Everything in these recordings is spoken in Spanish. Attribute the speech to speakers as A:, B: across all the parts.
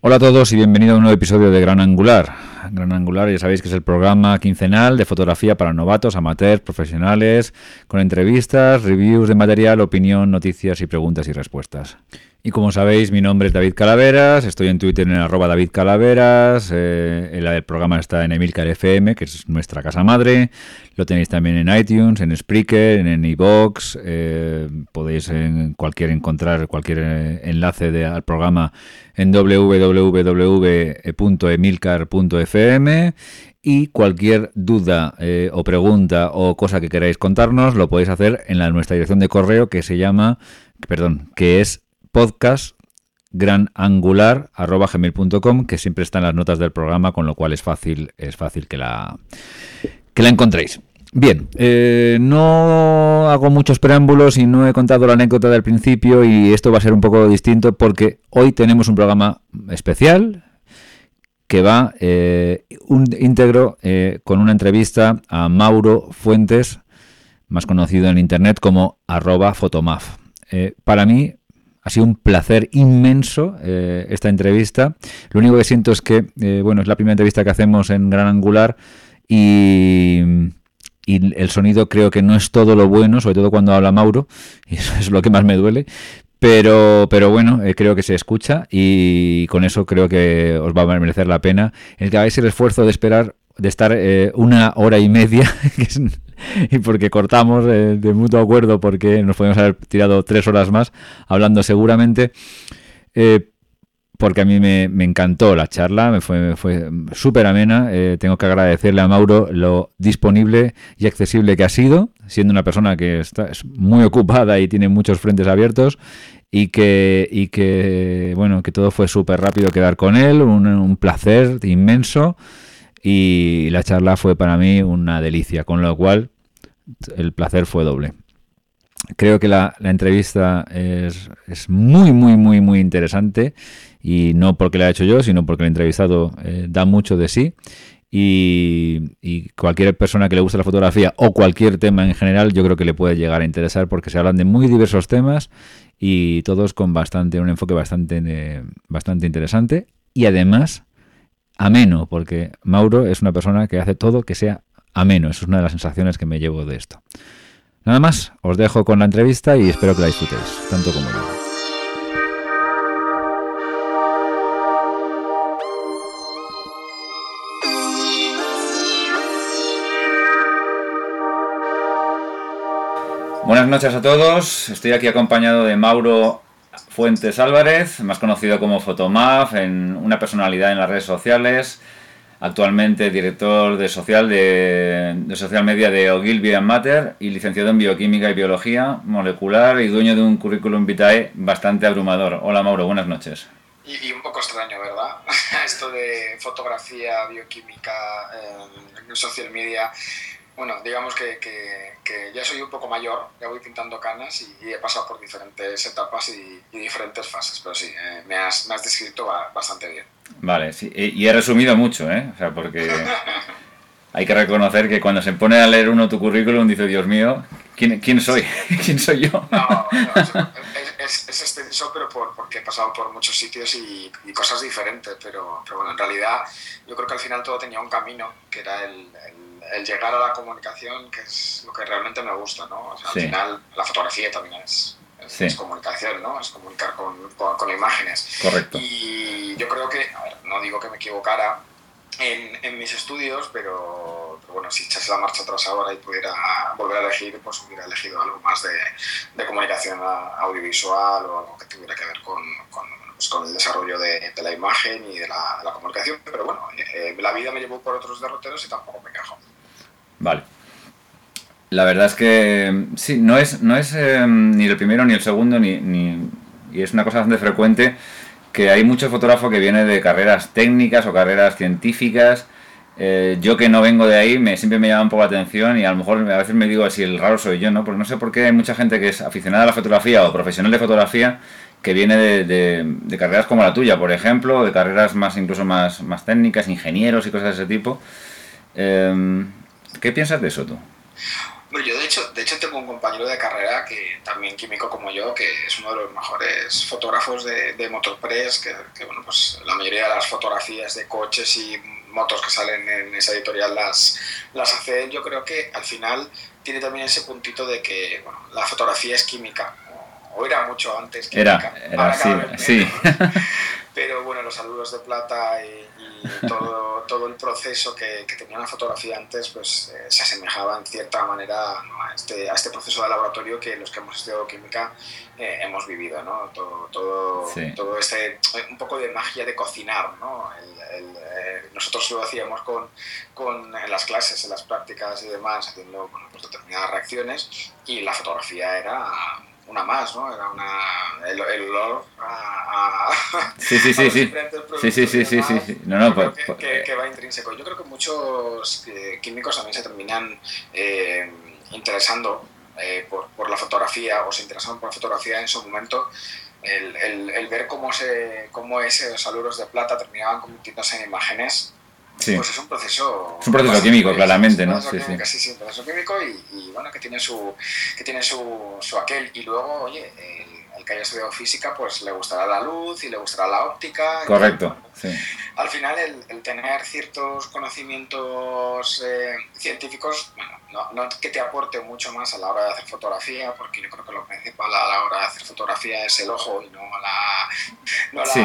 A: Hola a todos y bienvenido a un nuevo episodio de Gran Angular. Gran Angular ya sabéis que es el programa quincenal de fotografía para novatos, amateurs, profesionales, con entrevistas, reviews de material, opinión, noticias y preguntas y respuestas. Y como sabéis, mi nombre es David Calaveras, estoy en Twitter en arroba David Calaveras, eh, el, programa está en Emilcar FM, que es nuestra casa madre, lo tenéis también en iTunes, en Spreaker, en iVoox, eh, podéis en cualquier encontrar cualquier eh, enlace de, al programa en www.emilcar.fm y cualquier duda o pregunta o cosa que queráis contarnos lo podéis hacer en nuestra dirección de correo que se llama, perdón, que es podcast granangular.gmail.com que siempre está en las notas del programa, con lo cual es fácil, es fácil que la, que la encontréis. Bien, eh, no hago muchos preámbulos y no he contado la anécdota del principio y esto va a ser un poco distinto porque hoy tenemos un programa especial que va eh, íntegro eh, con una entrevista a Mauro Fuentes, más conocido en internet como arroba fotomaf. para mí ha sido un placer inmenso eh, esta entrevista. Lo único que siento es que, eh, bueno, es la primera entrevista que hacemos en Gran Angular y, el sonido creo que no es todo lo bueno, sobre todo cuando habla Mauro, y eso es lo que más me duele. Pero, pero bueno, eh, creo que se escucha y con eso creo que os va a merecer la pena el que hagáis el esfuerzo de esperar, de estar una hora y media, que es y porque cortamos de mutuo acuerdo porque nos podemos haber tirado tres horas más hablando seguramente. Eh, porque a mí me, encantó la charla, me fue, fue súper amena. Eh, tengo que agradecerle a Mauro lo disponible y accesible que ha sido, siendo una persona que está es muy ocupada y tiene muchos frentes abiertos. Y que, bueno, que todo fue súper rápido quedar con él, un placer inmenso y la charla fue para mí una delicia, con lo cual el placer fue doble. Creo que la, entrevista es, muy, muy, muy, muy interesante y no porque la he hecho yo, sino porque el entrevistado eh, da mucho de sí y, cualquier persona que le guste la fotografía o cualquier tema en general yo creo que le puede llegar a interesar porque se hablan de muy diversos temas y todos con bastante un enfoque bastante, eh, bastante interesante y además ameno porque Mauro es una persona que hace todo que sea ameno. Eso es una de las sensaciones que me llevo de esto. Nada más, os dejo con la entrevista y espero que la disfrutéis, tanto como yo. Buenas noches a todos, estoy aquí acompañado de Mauro Fuentes Álvarez, más conocido como Fotomaf, en una personalidad en las redes sociales, actualmente director de social de, social media de Ogilvy Matter y licenciado en bioquímica y biología molecular y dueño de un currículum vitae bastante abrumador. Hola Mauro, buenas noches.
B: Y, un poco extraño, ¿verdad? Esto de fotografía, bioquímica, en social media bueno, digamos que, que, ya soy un poco mayor, ya voy pintando canas y, he pasado por diferentes etapas y, diferentes fases, pero sí, eh, me, has, me, has, descrito bastante bien.
A: Vale, sí, y he resumido mucho, ¿eh? O sea, porque hay que reconocer que cuando se pone a leer uno tu currículum dice, Dios mío, ¿quién, quién soy? ¿Quién soy yo?
B: No, no es, es, extenso, pero por, porque he pasado por muchos sitios y, cosas diferentes, pero, pero, bueno, en realidad yo creo que al final todo tenía un camino, que era el el llegar a la comunicación, que es lo que realmente me gusta, ¿no? O sea, Al final, la fotografía también es, es, comunicación, ¿no? Es comunicar con, con, imágenes.
A: Correcto.
B: Y yo creo que, a ver, no digo que me equivocara en, en mis estudios, pero, bueno, si echase la marcha atrás ahora y pudiera volver a elegir, pues hubiera elegido algo más de, de comunicación audiovisual o algo que tuviera que ver con, con pues, con el desarrollo de, de, la imagen y de la, la comunicación. Pero bueno, eh, la vida me llevó por otros derroteros y tampoco me quejo.
A: Vale. La verdad es que sí, no es, no es em, ni el primero ni el segundo, ni, ni, y es una cosa bastante frecuente que hay mucho fotógrafo que viene de carreras técnicas o carreras científicas. Eh, yo que no vengo de ahí, me, siempre me llama un poco la atención y a lo mejor a veces me digo así, el raro soy yo, ¿no? Porque no sé por qué hay mucha gente que es aficionada a la fotografía o profesional de fotografía que viene de, de, carreras como la tuya, por ejemplo, de carreras más incluso más, más técnicas, ingenieros y cosas de ese tipo. Eh, ¿Qué piensas de eso tú?
B: Bueno, yo de hecho, de hecho tengo un compañero de carrera que también químico como yo, que es uno de los mejores fotógrafos de, de Motorpress, que, que, bueno, pues la mayoría de las fotografías de coches y motos que salen en esa editorial las, las hace él. Yo creo que al final tiene también ese puntito de que bueno, la fotografía es química, o era mucho antes
A: química. Era, era sí, sí.
B: Pero bueno, los saludos de plata y, todo, todo el proceso que, que, tenía la fotografía antes pues eh, se asemejaba en cierta manera ¿no? a, este, a este proceso de laboratorio que los que hemos estudiado química eh, hemos vivido, ¿no? Todo, todo, sí. todo este, un poco de magia de cocinar, ¿no? El, el, eh, nosotros lo hacíamos con, con, en las clases, en las prácticas y demás, haciendo bueno, pues determinadas reacciones y la fotografía era una más, ¿no? Era una, el, el olor a, a,
A: sí, sí, sí, sí. Sí, sí, sí, sí, sí, sí. No, no,
B: pues, que, que, que, va intrínseco. Yo creo que muchos eh, químicos también se terminan eh, interesando eh, por, por, la fotografía o se interesaron por la fotografía en su momento. El, el, el ver cómo, se, cómo esos aluros de plata terminaban convirtiéndose en imágenes
A: Sí.
B: Pues es un proceso...
A: Es un proceso químico,
B: es,
A: claramente,
B: es un
A: ¿no?
B: Proceso
A: Sí,
B: químico,
A: sí.
B: sí, sí, un proceso químico y, y, bueno, que tiene su, que tiene su, su aquel. Y luego, oye, el, que haya estudiado física, pues le gustará la luz y le gustará la óptica.
A: Correcto,
B: y,
A: sí.
B: Al final, el, el tener ciertos conocimientos eh, científicos, bueno, no, no, que te aporte mucho más a la hora de hacer fotografía, porque yo creo que lo principal a la hora de hacer fotografía es el ojo y no la, no la,
A: Sí.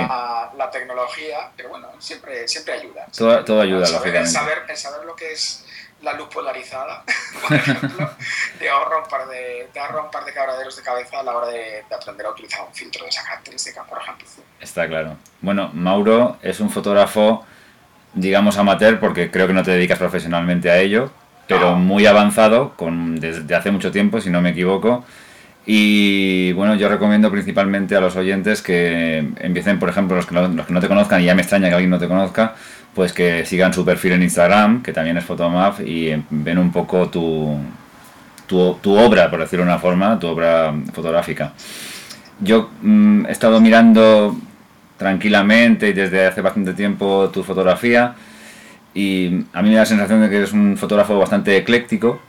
B: la tecnología, pero bueno, siempre, siempre ayuda.
A: Todo, todo ayuda,
B: el saber, el,
A: lógicamente.
B: saber, el saber lo que es la luz polarizada, por ejemplo, te ahorra un par de, te ahorra un par de cabraderos de cabeza a la hora de, de aprender a utilizar un filtro de esa característica, por ejemplo.
A: Está claro. Bueno, Mauro es un fotógrafo, digamos amateur, porque creo que no te dedicas profesionalmente a ello, pero
B: No.
A: muy avanzado, con, desde hace mucho tiempo, si no me equivoco. Y bueno, yo recomiendo principalmente a los oyentes que empiecen, por ejemplo, los que no, los que no te conozcan, y ya me extraña que alguien no te conozca, pues que sigan su perfil en Instagram, que también es Photomaf, y ven un poco tu, tu, tu obra, por decirlo de una forma, tu obra fotográfica. Yo mm, he estado mirando tranquilamente y desde hace bastante tiempo tu fotografía y a mí me da la sensación de que eres un fotógrafo bastante ecléctico,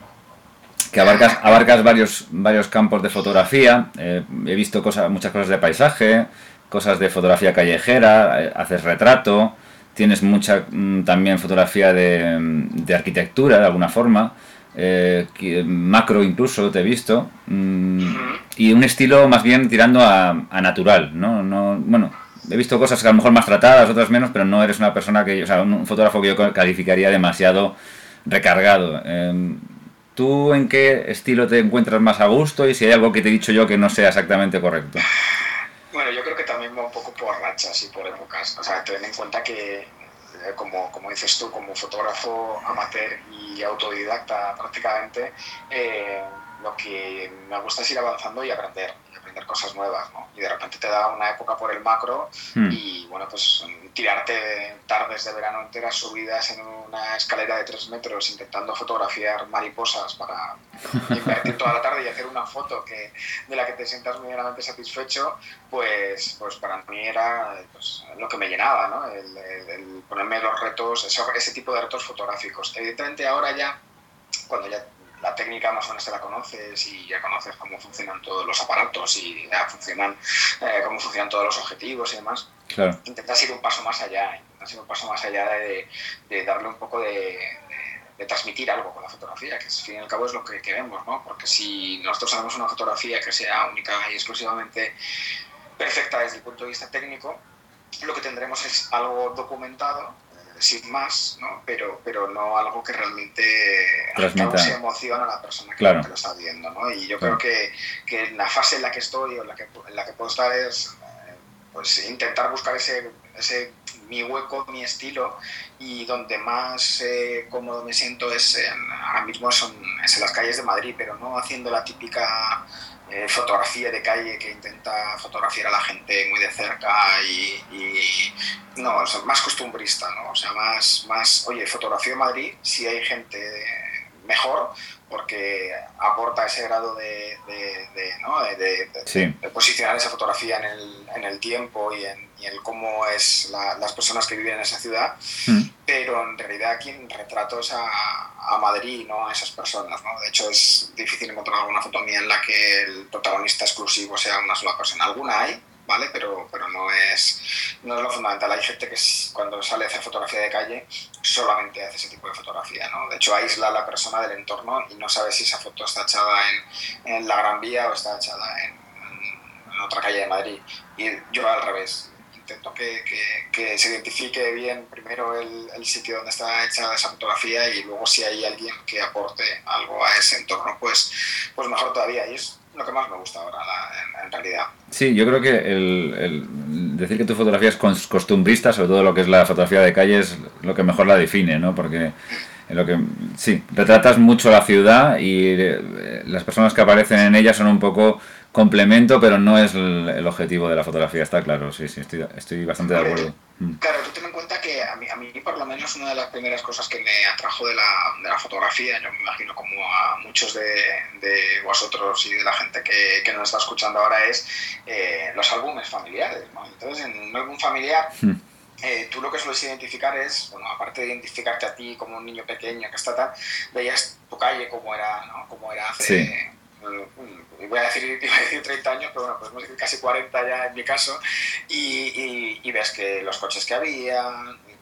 A: que abarcas, abarcas varios, varios campos de fotografía. Eh, he visto cosas, muchas cosas de paisaje, cosas de fotografía callejera, eh, haces retrato, tienes mucha mm, también fotografía de, de, arquitectura de alguna forma, eh, macro incluso te he visto, mm, y un estilo más bien tirando a, a natural, ¿no? no bueno, he visto cosas que a lo mejor más tratadas, otras menos, pero no eres una persona que, o sea, un, fotógrafo que yo calificaría demasiado recargado. Eh, ¿Tú en qué estilo te encuentras más a gusto y si hay algo que te he dicho yo que no sea exactamente correcto?
B: Bueno, yo creo que también va un poco por rachas y por épocas. O sea, ten en cuenta que, eh, como, como dices tú, como fotógrafo amateur y autodidacta prácticamente, eh, lo que me gusta es ir avanzando y aprender, y aprender cosas nuevas, ¿no? Y de repente te da una época por el macro
A: Hmm.
B: y, bueno, pues tirarte tardes de verano enteras subidas en una escalera de tres metros intentando fotografiar mariposas para invertir toda la tarde y hacer una foto que, de la que te sientas medianamente satisfecho, pues, pues para mí era pues, lo que me llenaba, ¿no? El, el, el ponerme los retos, ese, ese tipo de retos fotográficos. Evidentemente ahora ya, cuando ya la técnica más o menos te la conoces y ya conoces cómo funcionan todos los aparatos y ya funcionan eh, cómo funcionan todos los objetivos y demás,
A: claro.
B: intentas ir un paso más allá, intentas ir un paso más allá de, de darle un poco de, de, de, transmitir algo con la fotografía, que al fin y al cabo es lo que queremos, ¿no? Porque si nosotros hacemos una fotografía que sea única y exclusivamente perfecta desde el punto de vista técnico, lo que tendremos es algo documentado sin más, ¿no? pero, pero no algo que realmente cause emoción a la persona que,
A: claro.
B: lo está viendo. ¿no? Y yo claro. creo que, que, en la fase en la que estoy o en la que, en la que puedo estar es pues, intentar buscar ese, ese mi hueco, mi estilo y donde más eh, cómodo me siento es en, ahora mismo son, es en las calles de Madrid, pero no haciendo la típica eh, fotografía de calle que intenta fotografiar a la gente muy de cerca y, no, o más costumbrista, ¿no? O sea, más, más, oye, fotografía Madrid, si hay gente mejor, porque aporta ese grado de, de, de, ¿no?
A: sí.
B: de, posicionar esa fotografía en el, en el tiempo y en, y en cómo es la, las personas que viven en esa ciudad.
A: Mm.
B: pero en realidad quien retrato es a, a Madrid, no a esas personas. ¿no? De hecho, es difícil encontrar alguna foto mía en la que el protagonista exclusivo sea una sola persona. Alguna hay, Pero, pero no, es, no es lo fundamental. Hay gente que cuando sale a hacer fotografía de calle solamente hace ese tipo de fotografía, ¿no? De hecho, aísla a la persona del entorno y no sabe si esa foto está echada en, la Gran Vía o está echada en, otra calle de Madrid. Y yo al revés, intento que, que, se identifique bien primero el, el, sitio donde está hecha esa fotografía y luego si hay alguien que aporte algo a ese entorno, pues, pues mejor todavía. Y es lo que más me gusta ahora en, en, realidad.
A: Sí, yo creo que el, el, decir que tu fotografía es costumbrista, sobre todo lo que es la fotografía de calle, es lo que mejor la define, ¿no? Porque en lo que sí, retratas mucho la ciudad y eh, las personas que aparecen en ella son un poco complemento, pero no es el, objetivo de la fotografía, está claro, sí, sí, estoy, estoy bastante de acuerdo.
B: Mm. Claro, tú ten en cuenta que a mí, a mí, por lo menos, una de las primeras cosas que me atrajo de la, de la fotografía, yo me imagino como a muchos de, de vosotros y de la gente que, que nos está escuchando ahora, es eh, los álbumes familiares. ¿no? Entonces, en un álbum familiar... Mm. Eh, tú lo que sueles identificar es, bueno, aparte de identificarte a ti como un niño pequeño que está tal, veías tu calle como era, ¿no? Como era hace,
A: sí
B: voy a decir, a decir 30 años, pero bueno, podemos decir casi 40 ya en mi caso, y, y, y, ves que los coches que había,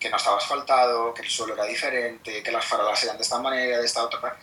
B: que no estaba asfaltado, que el suelo era diferente, que las farolas eran de esta manera, de esta otra.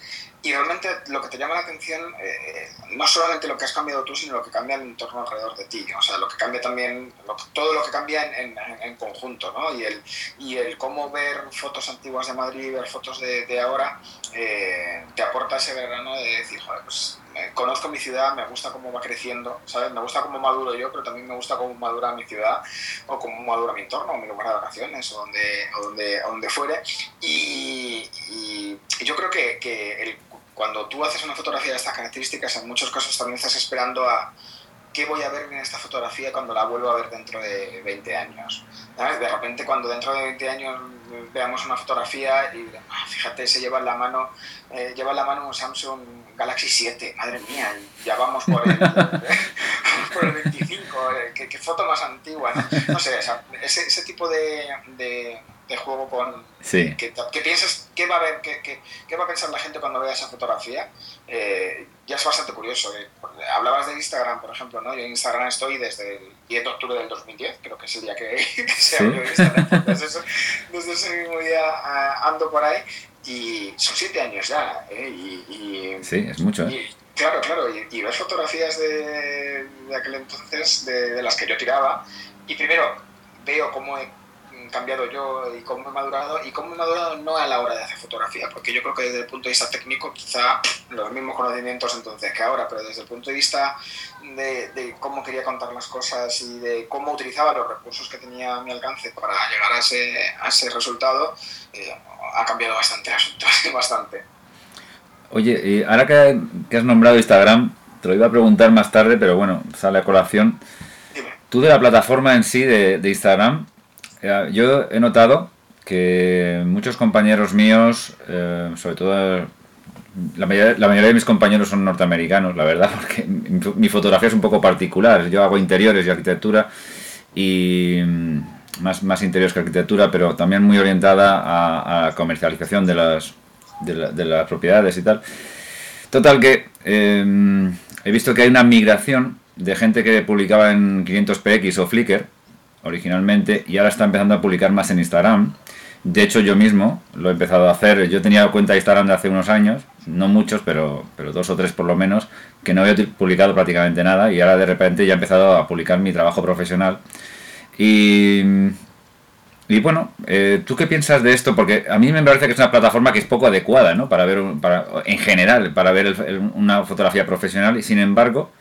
B: Y realmente lo que te llama la atención, eh, no solamente lo que has cambiado tú, sino lo que cambia el entorno alrededor de ti. O sea, lo que cambia también, lo, todo lo que cambia en, conjunto, ¿no? Y el, y el cómo ver fotos antiguas de Madrid, ver fotos de ahora, eh, te aporta ese verano de decir, joder, pues eh, conozco mi ciudad, me gusta cómo va creciendo, ¿sabes? Me gusta cómo maduro yo, pero también me gusta cómo madura mi ciudad, o cómo madura mi entorno, o mi lugar de vacaciones, o donde, o donde, o donde fuere. Y, y, yo creo que, que el cuando tú haces una fotografía de estas características, en muchos casos también estás esperando a qué voy a ver en esta fotografía cuando la vuelvo a ver dentro de 20 años. ¿sabes? De repente cuando dentro de 20 años veamos una fotografía y ah, fíjate, se lleva en la mano, eh, lleva en la mano un Samsung Galaxy 7, madre mía, ya vamos por el, por el 25, eh, ¿Qué, ¿Qué, foto más antigua. No, no sé, ese, ese tipo de, de de juego con
A: sí.
B: que, que, piensas qué va a ver qué, qué, qué, va a pensar la gente cuando vea esa fotografía eh, ya es bastante curioso eh. hablabas de Instagram por ejemplo ¿no? yo en Instagram estoy desde el 10 de octubre del 2010 creo que es el día que, que se ¿Sí? abrió Instagram desde, eso, desde, ese mismo día uh, ando por ahí y son siete años ya ¿eh? y, y,
A: sí es mucho
B: y, claro claro y, y ves fotografías de, de aquel entonces de, de las que yo tiraba y primero veo cómo he cambiado yo y cómo he madurado y cómo he madurado no a la hora de hacer fotografía, porque yo creo que desde el punto de vista técnico quizá los mismos conocimientos entonces que ahora, pero desde el punto de vista de, de cómo quería contar las cosas y de cómo utilizaba los recursos que tenía a mi alcance para llegar a ese, a ese resultado, eh, ha cambiado bastante el asunto, bastante.
A: Oye, y ahora que, que has nombrado Instagram, te lo iba a preguntar más tarde, pero bueno, sale a colación.
B: Dime.
A: Tú de la plataforma en sí de, de Instagram, yo he notado que muchos compañeros míos, eh, sobre todo la mayoría, la de mis compañeros son norteamericanos, la verdad, porque mi, fotografía es un poco particular. Yo hago interiores y arquitectura y más, más interiores que arquitectura, pero también muy orientada a, a comercialización de las, de, la, de, las propiedades y tal. Total que eh, he visto que hay una migración de gente que publicaba en 500px o Flickr originalmente y ahora está empezando a publicar más en Instagram. De hecho, yo mismo lo he empezado a hacer. Yo tenía cuenta de Instagram de hace unos años, no muchos, pero, pero dos o tres por lo menos, que no había publicado prácticamente nada y ahora de repente ya he empezado a publicar mi trabajo profesional. Y, bueno, eh, ¿tú qué piensas de esto? Porque a mí me parece que es una plataforma que es poco adecuada, ¿no? Para ver, para, en general, para ver el, una fotografía profesional y sin embargo,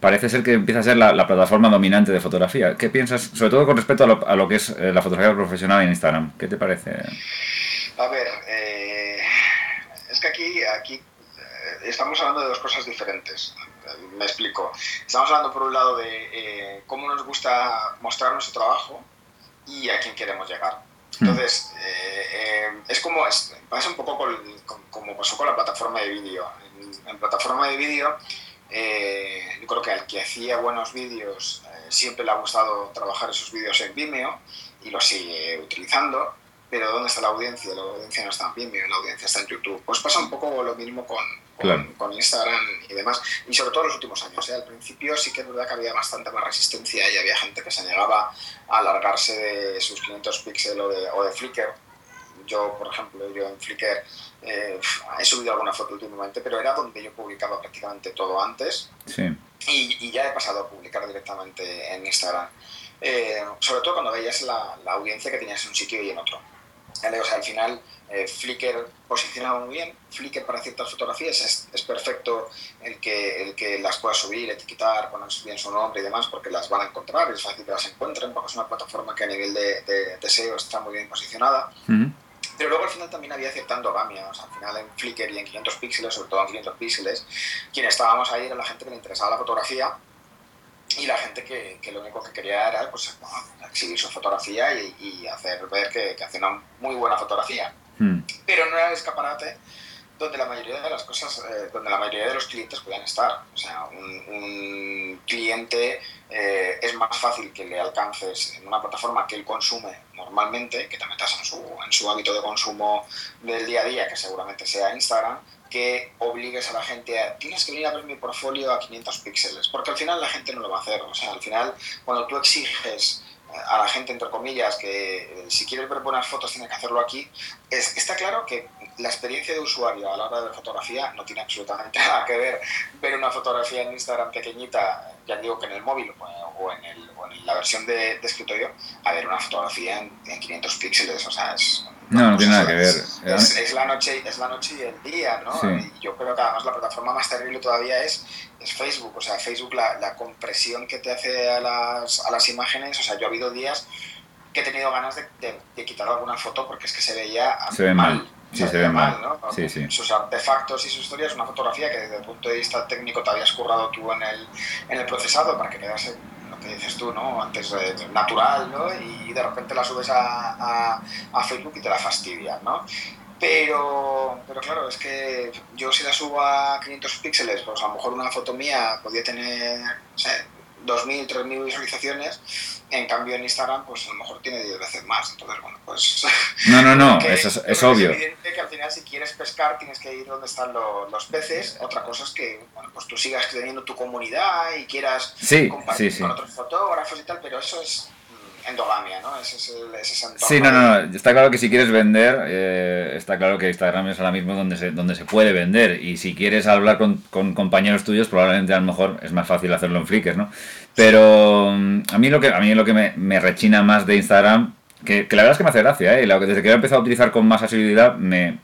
A: parece ser que empieza a ser la, la, plataforma dominante de fotografía. ¿Qué piensas, sobre todo con respecto a lo, a lo que es eh, la fotografía profesional en Instagram? ¿Qué te parece?
B: A ver, eh, es que aquí, aquí eh, estamos hablando de dos cosas diferentes. Me explico. Estamos hablando por un lado de eh, cómo nos gusta mostrar nuestro trabajo y a quién queremos llegar. Entonces, eh, es como, es, pasa un poco con, con, como pasó con la plataforma de vídeo. En, en plataforma de vídeo, eh, yo creo que al que hacía buenos vídeos eh, siempre le ha gustado trabajar esos vídeos en Vimeo y los sigue utilizando. pero ¿dónde está la audiencia? La audiencia no está bien, la audiencia está en YouTube. Pues pasa un poco lo mismo con, con, Instagram y demás, y sobre todo en los últimos años. ¿eh? Al principio sí que es verdad que había bastante más resistencia y había gente que se negaba a alargarse de sus 500 píxeles o de, o de Flickr. Yo, por ejemplo, yo en Flickr eh, he subido alguna foto últimamente, pero era donde yo publicaba prácticamente todo antes. Y, ya he pasado a publicar directamente en Instagram. Eh, sobre todo cuando veías la, la audiencia que tenías en un sitio y en otro. O sea, al final eh, Flickr posicionaba muy bien. Flickr para ciertas fotografías es, es, perfecto el que, el que las puedas subir, etiquetar, poner bien su nombre y demás, porque las van a encontrar, es fácil que las encuentren, porque es una plataforma que a nivel de, de, SEO está muy bien posicionada. Pero luego al final también había cierta endogamia. O sea, al final en Flickr y en 500 píxeles, sobre todo en 500 píxeles, quien estábamos ahí era la gente que le interesaba la fotografía y la gente que, que, lo único que quería era pues, exhibir su fotografía y, hacer ver que, que hacía una muy buena fotografía. Hmm. Pero no era el escaparate donde la mayoría de las cosas, eh, donde la mayoría de los clientes puedan estar. O sea, un, cliente eh, es más fácil que le alcances en una plataforma que él consume normalmente, que te metas en su, en su hábito de consumo del día a día, que seguramente sea Instagram, que obligues a la gente a tienes que venir a ver mi portfolio a 500 píxeles, porque al final la gente no lo va a hacer. O sea, al final, cuando tú exiges a la gente, entre comillas, que eh, si quieres ver buenas fotos tiene que hacerlo aquí, es, está claro que la experiencia de usuario a la hora de ver fotografía no tiene absolutamente nada que ver ver una fotografía en Instagram pequeñita, ya digo que en el móvil o en, la versión de, escritorio, a ver una fotografía en, en 500 píxeles, o sea, es
A: no, no tiene nada que ver.
B: Es, la noche, es la noche y el día, ¿no? Y yo creo que además la plataforma más terrible todavía es, es Facebook. O sea, Facebook, la, la, compresión que te hace a las, a las imágenes, o sea, yo ha habido días que he tenido ganas de, de, quitar alguna foto porque es que se veía
A: se ve mal. Sí, se, ve mal.
B: ¿no? Sí, sí. Sus artefactos y sus historias, una fotografía que desde el punto de vista técnico te habías currado tú en el, en el procesado para que quedase dices tú, ¿no? Antes natural, ¿no? Y de repente la subes a, a, Facebook y te la fastidia, ¿no? Pero, pero claro, es que yo si la subo a 500 píxeles, pues a lo mejor una foto mía podría tener, no sé, 2.000, 3.000 visualizaciones, en cambio en Instagram pues a lo mejor tiene 10 veces más, entonces bueno, pues...
A: No, no, no, eso es, es obvio.
B: Es evidente que al final si quieres pescar tienes que ir donde están los, los peces, otra cosa es que bueno, pues tú sigas teniendo tu comunidad y quieras compartir con otros fotógrafos y tal, pero eso es endogamia, ¿no? Ese es el, ese
A: Sí, no, no, está claro que si quieres vender, eh, está claro que Instagram es ahora mismo donde se, donde se puede vender. Y si quieres hablar con, con, compañeros tuyos, probablemente a lo mejor es más fácil hacerlo en Flickr, ¿no? Pero mm, a mí lo que, a mí lo que me, rechina más de Instagram, que, la verdad es que me hace gracia, ¿eh? Desde que he empezado a utilizar con más asiduidad, me,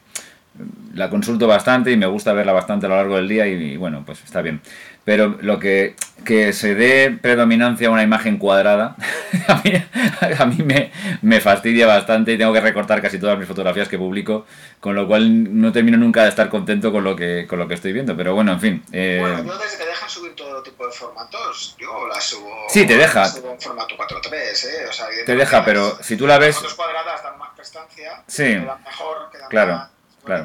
A: la consulto bastante y me gusta verla bastante a lo largo del día y, bueno, pues está bien. Pero lo que, que se dé predominancia a una imagen cuadrada, a mí, me, me, fastidia bastante y tengo que recortar casi todas mis fotografías que publico, con lo cual no termino nunca de estar contento con lo que, con lo que estoy viendo. Pero bueno, en fin.
B: Eh... Bueno, yo desde que dejan subir todo tipo de formatos, yo la subo,
A: sí, te deja.
B: subo en formato 4.3, ¿eh? O sea,
A: te deja, pero si tú la ves...
B: Las fotos cuadradas dan más prestancia,
A: sí,
B: quedan mejor, quedan
A: claro.
B: más Claro.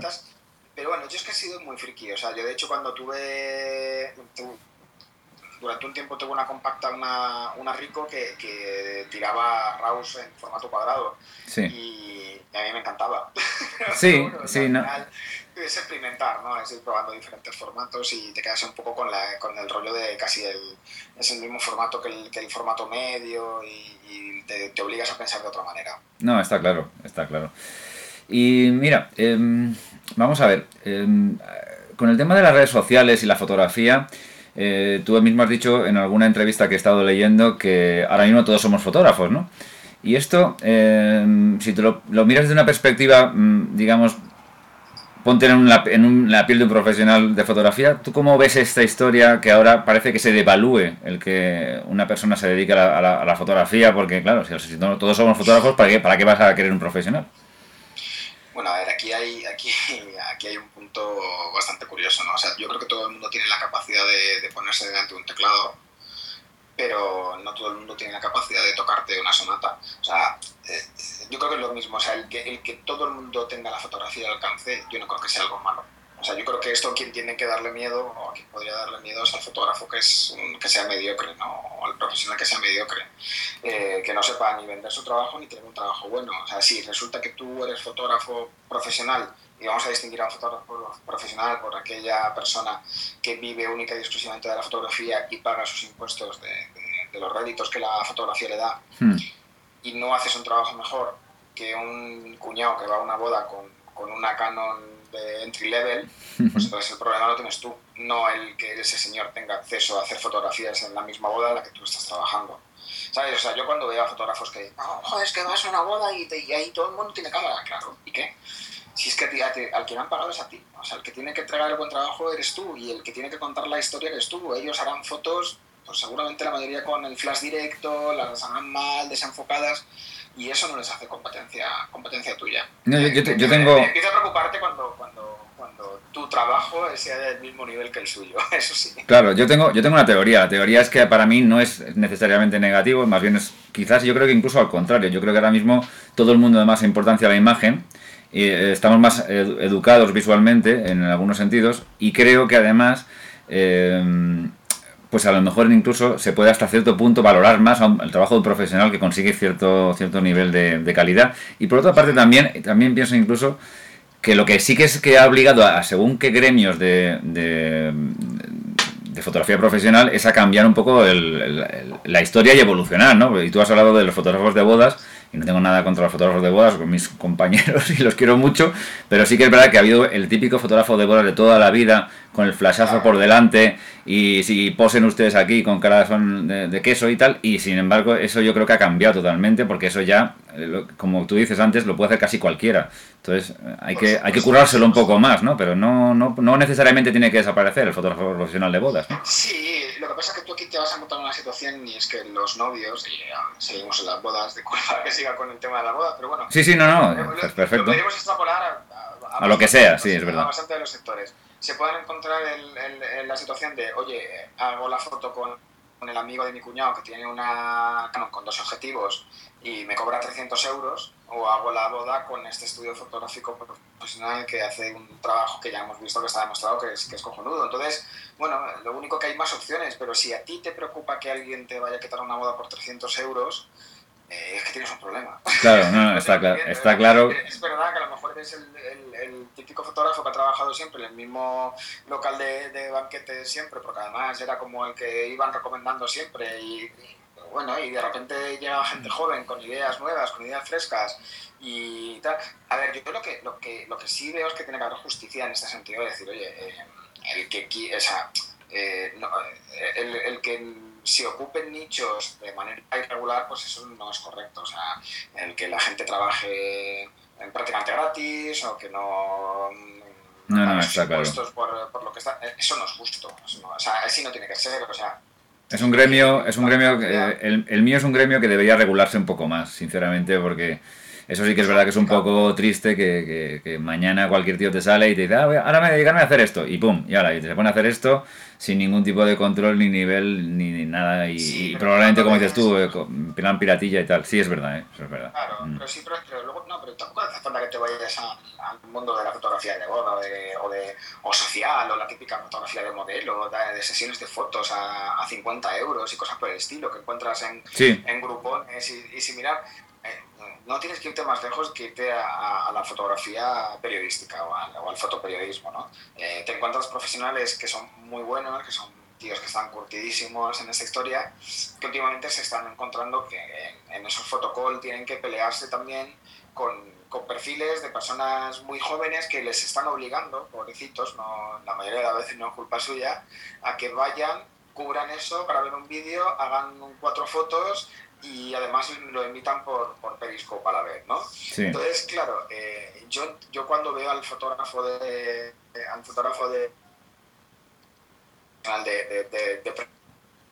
B: Pero bueno, yo es que he sido muy friki. O sea, yo de hecho cuando tuve. Durante un tiempo tuve una compacta, una, una Rico que, que tiraba RAWs en formato cuadrado.
A: Sí.
B: Y, a mí me encantaba.
A: Sí, sí, no.
B: Es experimentar, ¿no? Es ir probando diferentes formatos y te quedas un poco con, la, con el rollo de casi el, es el mismo formato que el, que el formato medio y, y te, te obligas a pensar de otra manera.
A: No, está claro, está claro. Y mira, eh, vamos a ver, em, con el tema de las redes sociales y la fotografía, eh, tú mismo has dicho en alguna entrevista que he estado leyendo que ahora mismo todos somos fotógrafos, ¿no? Y esto, em, si te lo, miras desde una perspectiva, mm, digamos, ponte en, en la piel de un profesional de fotografía, ¿tú cómo ves esta historia que ahora parece que se devalúe el que una persona se dedique a la, fotografía? Porque claro, si, si todos somos fotógrafos, ¿para qué, ¿para qué vas a querer un profesional?
B: Bueno, a ver, aquí hay, aquí, aquí hay un punto bastante curioso, ¿no? O sea, yo creo que todo el mundo tiene la capacidad de, ponerse delante de un teclado, pero no todo el mundo tiene la capacidad de tocarte una sonata. O sea, eh, yo creo que es lo mismo. O sea, el que, el que todo el mundo tenga la fotografía al alcance, yo no creo que sea algo malo. O sea, yo creo que esto quien tiene que darle miedo, o a quien podría darle miedo, es al fotógrafo que, es, que sea mediocre, ¿no? O al profesional que sea mediocre, eh, que no sepa ni vender su trabajo ni tener un trabajo bueno. O sea, si resulta que tú eres fotógrafo profesional, y vamos a distinguir a un fotógrafo profesional por aquella persona que vive única y exclusivamente de la fotografía y paga sus impuestos de, de, los réditos que la fotografía le da, hmm. y no haces un trabajo mejor que un cuñado que va a una boda con, con una Canon de entry level, pues entonces el problema lo tienes tú, no el que ese señor tenga acceso a hacer fotografías en la misma boda en la que tú estás trabajando. ¿Sabes? O sea, yo cuando veo a fotógrafos que dicen, joder, es que vas a una boda y, ahí todo el mundo tiene cámara, claro, ¿y qué? Si es que al que han pagado es a ti, o sea, el que tiene que entregar el buen trabajo eres tú y el que tiene que contar la historia eres tú. Ellos harán fotos, pues seguramente la mayoría con el flash directo, las harán mal, desenfocadas, y eso no les hace competencia, competencia tuya.
A: yo, yo, tengo...
B: Empieza a preocuparte cuando, cuando, cuando tu trabajo sea del mismo nivel que el suyo, eso sí.
A: Claro, yo tengo, yo tengo una teoría. La teoría es que para mí no es necesariamente negativo, más bien es quizás yo creo que incluso al contrario. Yo creo que ahora mismo todo el mundo da más importancia a la imagen y eh, estamos más educados visualmente en algunos sentidos y creo que además... Eh, pues a lo mejor incluso se puede hasta cierto punto valorar más el trabajo de un profesional que consigue cierto, cierto nivel de, calidad. Y por otra parte también, también pienso incluso que lo que sí que es que ha obligado a, según qué gremios de, de, fotografía profesional es a cambiar un poco la historia y evolucionar, ¿no? Y tú has hablado de los fotógrafos de bodas y no tengo nada contra los fotógrafos de bodas, con mis compañeros y los quiero mucho, pero sí que es verdad que ha habido el típico fotógrafo de bodas de toda la vida, con el flashazo por delante, y si posen ustedes aquí con cara de, de, queso y tal, y sin embargo eso yo creo que ha cambiado totalmente, porque eso ya, eh, como tú dices antes, lo puede hacer casi cualquiera. Entonces hay que, hay que curárselo un poco más, ¿no? Pero no, no, no necesariamente tiene que desaparecer el fotógrafo profesional de bodas, ¿no?
B: Sí, lo que pasa es que tú aquí te vas a encontrar una situación y es que los novios, y seguimos en las bodas, de culpa que siga con el tema de la boda, pero bueno.
A: Sí, sí, no, no, perfecto.
B: podríamos extrapolar
A: a, a, lo que sea, sí, es verdad. A
B: bastante de los sectores. Se pueden encontrar en, la situación de, oye, hago la foto con, con, el amigo de mi cuñado que tiene una Canon con dos objetivos y me cobra 300 euros, o hago la boda con este estudio fotográfico profesional que hace un trabajo que ya hemos visto que está demostrado que es, que es cojonudo. Entonces, bueno, lo único que hay más opciones, pero si a ti te preocupa que alguien te vaya a quitar una boda por 300 euros, eh, es que tienes un problema.
A: Claro, no, está, claro, está claro.
B: Es verdad que a lo mejor eres el, el, típico fotógrafo que ha trabajado siempre en el mismo local de, de banquetes siempre, porque además era como el que iban recomendando siempre y, bueno, y de repente llega gente joven con ideas nuevas, con ideas frescas y tal. A ver, yo lo que, lo que, lo que sí veo es que tiene que haber justicia en este sentido, de decir, oye, eh, el que, o sea, eh, no, el, el que si ocupen nichos de manera irregular, pues eso no es correcto. O sea, el que la gente trabaje prácticamente gratis o que no
A: no, no, está claro.
B: Por, por, lo que está, eso no es justo. o sea, así no tiene que ser. O sea,
A: es un gremio, es un gremio, el, el mío es un gremio que debería regularse un poco más, sinceramente, porque eso sí que es verdad que es un poco triste que, que, mañana cualquier tío te sale y te dice, ah, ahora me dedicarme a hacer esto, y pum, y ahora, y te pone a hacer esto sin ningún tipo de control, ni nivel, ni, nada, y, probablemente, como dices tú, eh, plan piratilla y tal. Sí, es verdad, ¿eh? Eso es verdad.
B: Claro, mm. pero sí, pero, luego, no, pero tampoco hace falta que te vayas al mundo de la fotografía de boda o, de, o, de, o social, o la típica fotografía de modelo, de, sesiones de fotos a, a, 50 euros y cosas por el estilo que encuentras en, en grupones y, y si mirar no tienes que irte más lejos que irte a, la fotografía periodística o, al fotoperiodismo. ¿no? Eh, te encuentras profesionales que son muy buenos, que son tíos que están curtidísimos en esta historia, que últimamente se están encontrando que en, esos fotocall tienen que pelearse también con, con, perfiles de personas muy jóvenes que les están obligando, pobrecitos, no, la mayoría de las veces no es culpa suya, a que vayan, cubran eso ver un vídeo, hagan cuatro fotos y además lo emitan por, por Periscope a la vez, ¿no? Entonces, claro, eh, yo, yo cuando veo al fotógrafo de, al fotógrafo de, de, de,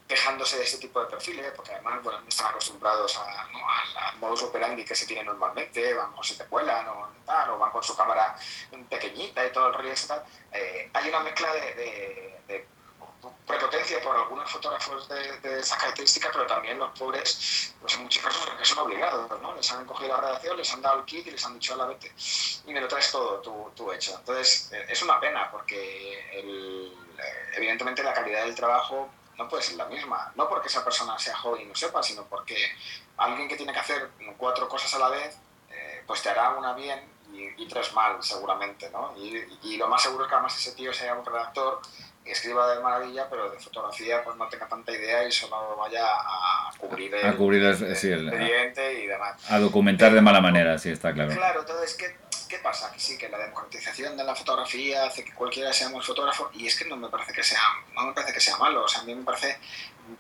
B: quejándose de este tipo de perfiles, porque además bueno, están acostumbrados a, ¿no? al modus operandi que se tiene normalmente, van con te cuelan o, tal, o van con su cámara pequeñita y todo el rollo y tal, eh, hay una mezcla de prepotencia por algunos fotógrafos de, de esa característica, pero también los pobres, pues en muchos casos que son obligados, ¿no? Les han cogido la redacción, les han dado el kit y les han dicho a la vete y me lo traes todo tú, tú hecho. Entonces, eh, es una pena porque el, eh, evidentemente la calidad del trabajo no puede ser la misma. No porque esa persona sea joven y no sepa, sino porque alguien que tiene que hacer cuatro cosas a la vez, eh, pues te hará una bien y, y, tres mal, seguramente, ¿no? Y, y, lo más seguro es que además ese tío sea un redactor escriba de maravilla, pero de fotografía pues no tenga tanta idea y solo vaya a cubrir el,
A: a cubrir el,
B: el,
A: sí, el
B: expediente y demás.
A: A documentar de mala manera, sí, está claro.
B: Claro, entonces, ¿qué, ¿qué pasa? Que sí, que la democratización de la fotografía hace que cualquiera seamos fotógrafo y es que no me parece que sea, no me parece que sea malo, o sea, a mí me parece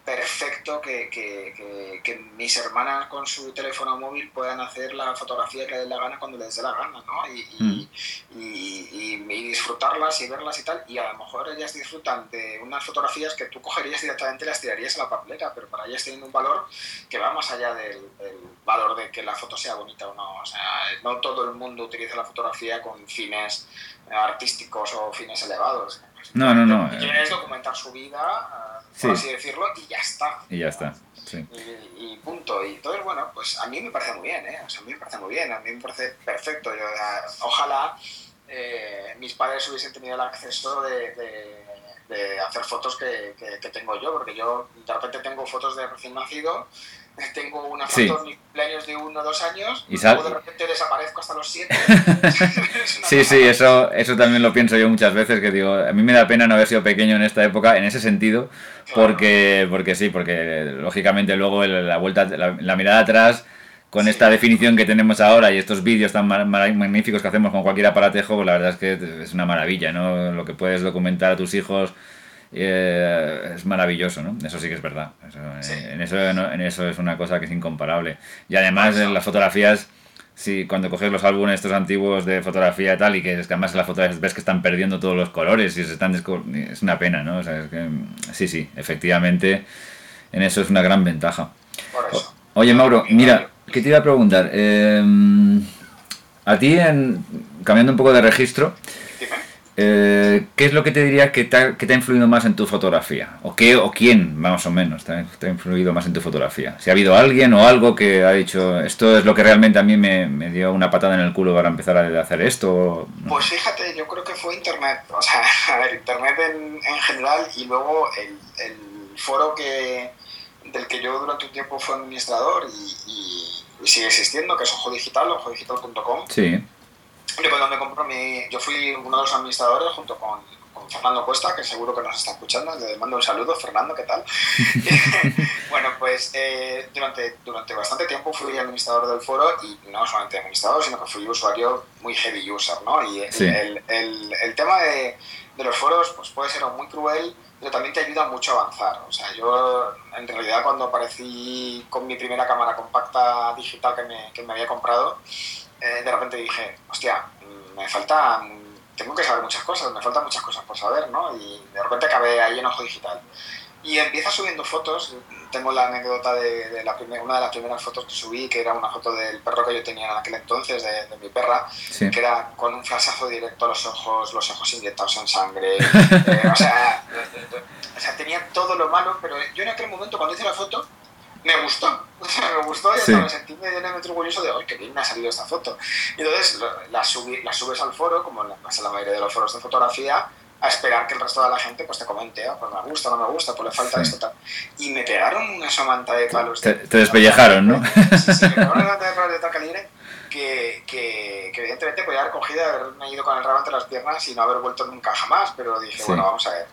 B: perfecto que, que, que, que, mis hermanas con su teléfono móvil puedan hacer la fotografía que les dé la gana cuando les dé la gana, ¿no? Y, mm. y, y, y, disfrutarlas y verlas y tal. Y a lo mejor ellas disfrutan de unas fotografías que tú cogerías directamente y las tirarías a la papelera, pero para ellas tienen un valor que va más allá del, del, valor de que la foto sea bonita o no. O sea, no todo el mundo utiliza la fotografía con fines artísticos o fines elevados.
A: No, no, no.
B: Quieres documentar su vida, sí. por así decirlo, y ya está.
A: Y ya está. Sí.
B: Y, y, punto. Y entonces, bueno, pues a mí me parece muy bien, ¿eh? O sea, a mí me parece muy bien, a mí me parece perfecto. Yo, ojalá eh, mis padres hubiesen tenido el acceso de, de, de hacer fotos que, que, que, tengo yo, porque yo de repente tengo fotos de recién nacido, tengo una foto sí. de mis cumpleaños de uno o dos años, y luego de repente desaparezco hasta los siete.
A: sí, sí, eso, eso también lo pienso yo muchas veces, que digo, a mí me da pena no haber sido pequeño en esta época, en ese sentido, claro. porque, porque sí, porque lógicamente luego la vuelta, la, la mirada atrás con esta definición que tenemos ahora y estos vídeos tan magníficos que hacemos con cualquier aparatejo, pues la verdad es que es una maravilla, ¿no? Lo que puedes documentar a tus hijos eh, es maravilloso, ¿no? Eso sí que es verdad. Eso, sí. en, eso, en eso es una cosa que es incomparable. Y además en las fotografías, sí, cuando coges los álbumes estos antiguos de fotografía y tal, y que, es que además en las fotografías ves que están perdiendo todos los colores y se están es una pena, ¿no? O sea, es que, sí, sí, efectivamente, en eso es una gran ventaja. Oye, Mauro, mira, ¿qué te iba a preguntar? Eh, a ti, en, cambiando un poco de registro, eh, ¿Qué es lo que te diría que te, ha, que te, ha, influido más en tu fotografía? ¿O qué o quién, más o menos, te ha, te ha, influido más en tu fotografía? Si ha habido alguien o algo que ha dicho, esto es lo que realmente a mí me, me dio una patada en el culo para empezar a hacer esto.
B: No. Pues fíjate, yo creo que fue Internet. O sea, a ver, Internet en, en general y luego el, el, foro que, del que yo durante un tiempo fui administrador y, y, y sigue existiendo, que es Ojo Digital, ojodigital.com.
A: Sí
B: yo cuando me compró mi... Yo fui uno de los administradores junto con, con, Fernando Cuesta, que seguro que nos está escuchando. Le mando un saludo. Fernando, ¿qué tal? bueno, pues eh, durante, durante bastante tiempo fui administrador del foro y no solamente administrador, sino que fui usuario muy heavy user, ¿no? Y sí. el, el, el, tema de, de los foros pues puede ser muy cruel, pero también te ayuda mucho a avanzar. O sea, yo en realidad cuando aparecí con mi primera cámara compacta digital que me, que me había comprado, eh, de repente dije, hostia, me falta, tengo que saber muchas cosas, me faltan muchas cosas por saber, ¿no? Y de repente acabé ahí en Ojo Digital. Y empieza subiendo fotos, tengo la anécdota de, de la primer, una de las primeras fotos que subí, que era una foto del perro que yo tenía en aquel entonces, de, de mi perra, sí. que era con un flashazo directo a los ojos, los ojos inyectados en sangre, eh, o, sea, o sea, tenía todo lo malo, pero yo en aquel momento cuando hice la foto, me gustó, o sea, me gustó y sí. me sentí medianamente orgulloso de, ¡ay, qué bien me ha salido esta foto! Y entonces la, subi, la subes al foro, como pasa la mayoría de los foros de fotografía, a esperar que el resto de la gente pues te comente, oh, pues me gusta, no me gusta, pues le falta sí. esto, tal. Y me pegaron una somanta de palos.
A: Te, te despellejaron, ¿no?
B: Sí, sí, me pegaron una somanta de palos de tal calibre que, que, que, evidentemente podía haber cogido, haberme ido con el rabo entre las piernas y no haber vuelto nunca jamás, pero dije, bueno, vamos a ver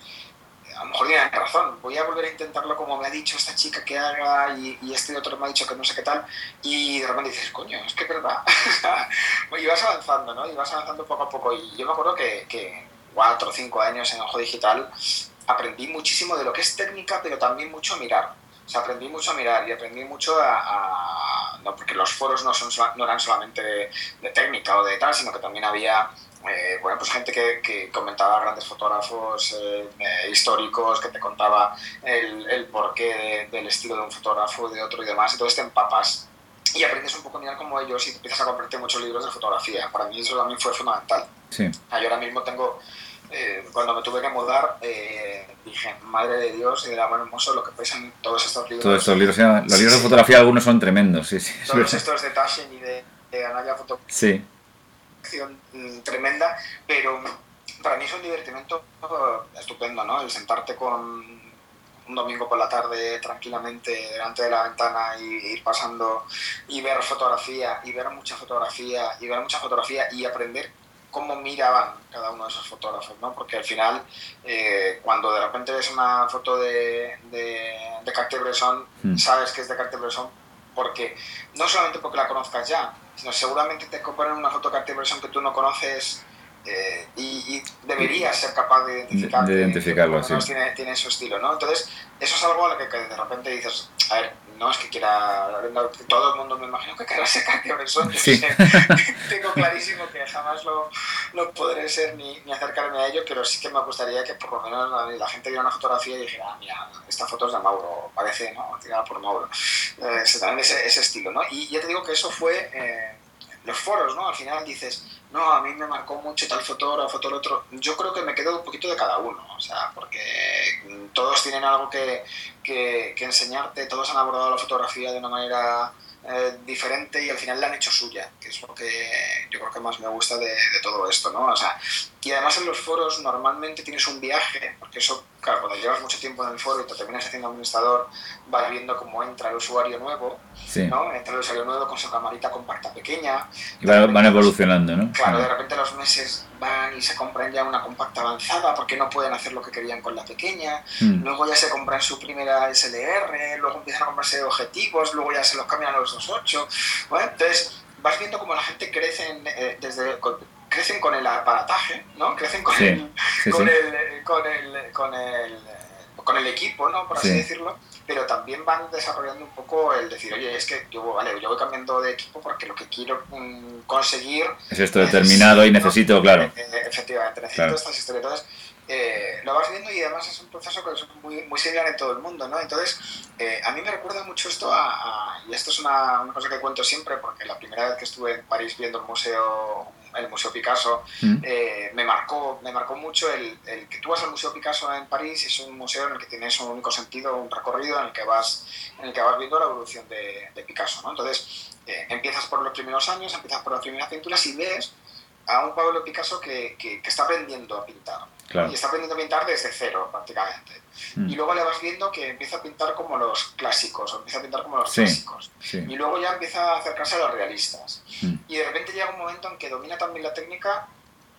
B: a lo mejor tienen razón, voy a volver a intentarlo como me ha dicho esta chica que haga y, y este otro me ha dicho que no sé qué tal y de repente dices, coño, es que es verdad. y vas avanzando, ¿no? Y vas avanzando poco a poco y yo me acuerdo que, que cuatro o cinco años en Ojo Digital aprendí muchísimo de lo que es técnica, pero también mucho a mirar. O sea, aprendí mucho a mirar y aprendí mucho a... a no, porque los foros no, son, no eran solamente de, de técnica o de tal, sino que también había eh, bueno, pues gente que, que, comentaba grandes fotógrafos eh, eh, históricos, que te contaba el, el porqué de, del estilo de un fotógrafo, de otro y demás, entonces te empapas y aprendes un poco a mirar como ellos y empiezas a comprarte muchos libros de fotografía. Para mí eso también fue fundamental.
A: Sí.
B: Yo ahora mismo tengo, cuando me tuve que mudar, dije, madre de Dios y del amor hermoso, lo que pesan todos estos libros.
A: Todos estos libros, los libros de fotografía, algunos son tremendos, sí, sí.
B: Todos estos de Taschen y de, de Anaya Fotografía.
A: Sí.
B: Mm, tremenda, pero para mí es un divertimento estupendo, ¿no? El sentarte con un domingo por la tarde tranquilamente delante de la ventana y ir pasando y ver fotografía y ver mucha fotografía y ver mucha fotografía y aprender cómo miraban cada uno de esos fotógrafos, ¿no? Porque al final, eh, cuando de repente ves una foto de, de, de Cartier-Bresson, hmm. sabes que es de Cartier-Bresson porque no solamente porque la conozcas ya, sino seguramente te comparan una foto de Cartier-Bresson que tú no conoces eh, y, deberías ser capaz de identificar
A: de identificarlo, sí.
B: tiene, tiene su estilo, ¿no? Entonces, eso es algo a lo que, de repente dices, a ver, no es que quiera, todo el mundo me imagino que querrá ser Bresson, sí. tengo clarísimo que jamás lo, lo podré ser ni, ni, acercarme a ello, pero sí que me gustaría que por lo menos la, gente viera una fotografía y dijera, ah, mira, esta foto es de Mauro, parece, ¿no? Tirada por Mauro. Eh, ese, ese, estilo, ¿no? Y ya te digo que eso fue... Eh, los foros, ¿no? Al final dices, no, a mí me marcó mucho tal fotógrafo, tal otro. Yo creo que me quedo un poquito de cada uno, o sea, porque todos tienen algo que, que, enseñarte, todos han abordado la fotografía de una manera eh, diferente y al final la han hecho suya, que es lo que yo creo que más me gusta de, todo esto, ¿no? O sea, y además en los foros normalmente tienes un viaje, porque eso, claro, cuando llevas mucho tiempo en el foro y te terminas haciendo administrador, vas viendo cómo entra el usuario nuevo, ¿no? Entra el usuario nuevo con su camarita compacta pequeña.
A: Y van, van evolucionando, ¿no?
B: Claro, de repente los meses van y se compran ya una compacta avanzada porque no pueden hacer lo que querían con la pequeña, hmm. luego ya se compran su primera SLR, luego empiezan a comprarse objetivos, luego ya se los cambian a los 2.8, bueno, entonces vas viendo cómo la gente crece eh, desde crecen con el aparataje, ¿no? Crecen con, el, con, El, con, el, con, el, con el equipo, ¿no? Por así decirlo pero también van desarrollando un poco el decir, oye, es que yo, vale, yo voy cambiando de equipo porque lo que quiero mm, conseguir...
A: Es esto determinado y necesito, claro.
B: Eh, eh, efectivamente, necesito estas historias. Entonces, eh, lo vas viendo y además es un proceso que es muy, muy similar en todo el mundo, ¿no? Entonces, a mí me recuerda mucho esto a, y esto es una, una, cosa que cuento siempre, porque la primera vez que estuve en París viendo el museo el Museo Picasso, mm. eh, me, marcó, me marcó mucho el, el, que tú vas al Museo Picasso en París, es un museo en el que tienes un único sentido, un recorrido en el que vas, en el que vas viendo la evolución de, de Picasso. ¿no? Entonces, eh, empiezas por los primeros años, empiezas por las primeras pinturas y ves a un Pablo Picasso que, que, que está aprendiendo a pintar. Y está aprendiendo a pintar desde cero, prácticamente. Mm. Y luego le vas viendo que empieza a pintar como los clásicos, o empieza a pintar como los clásicos. Y luego ya empieza a acercarse a los realistas. Mm. Y de repente llega un momento en que domina también la técnica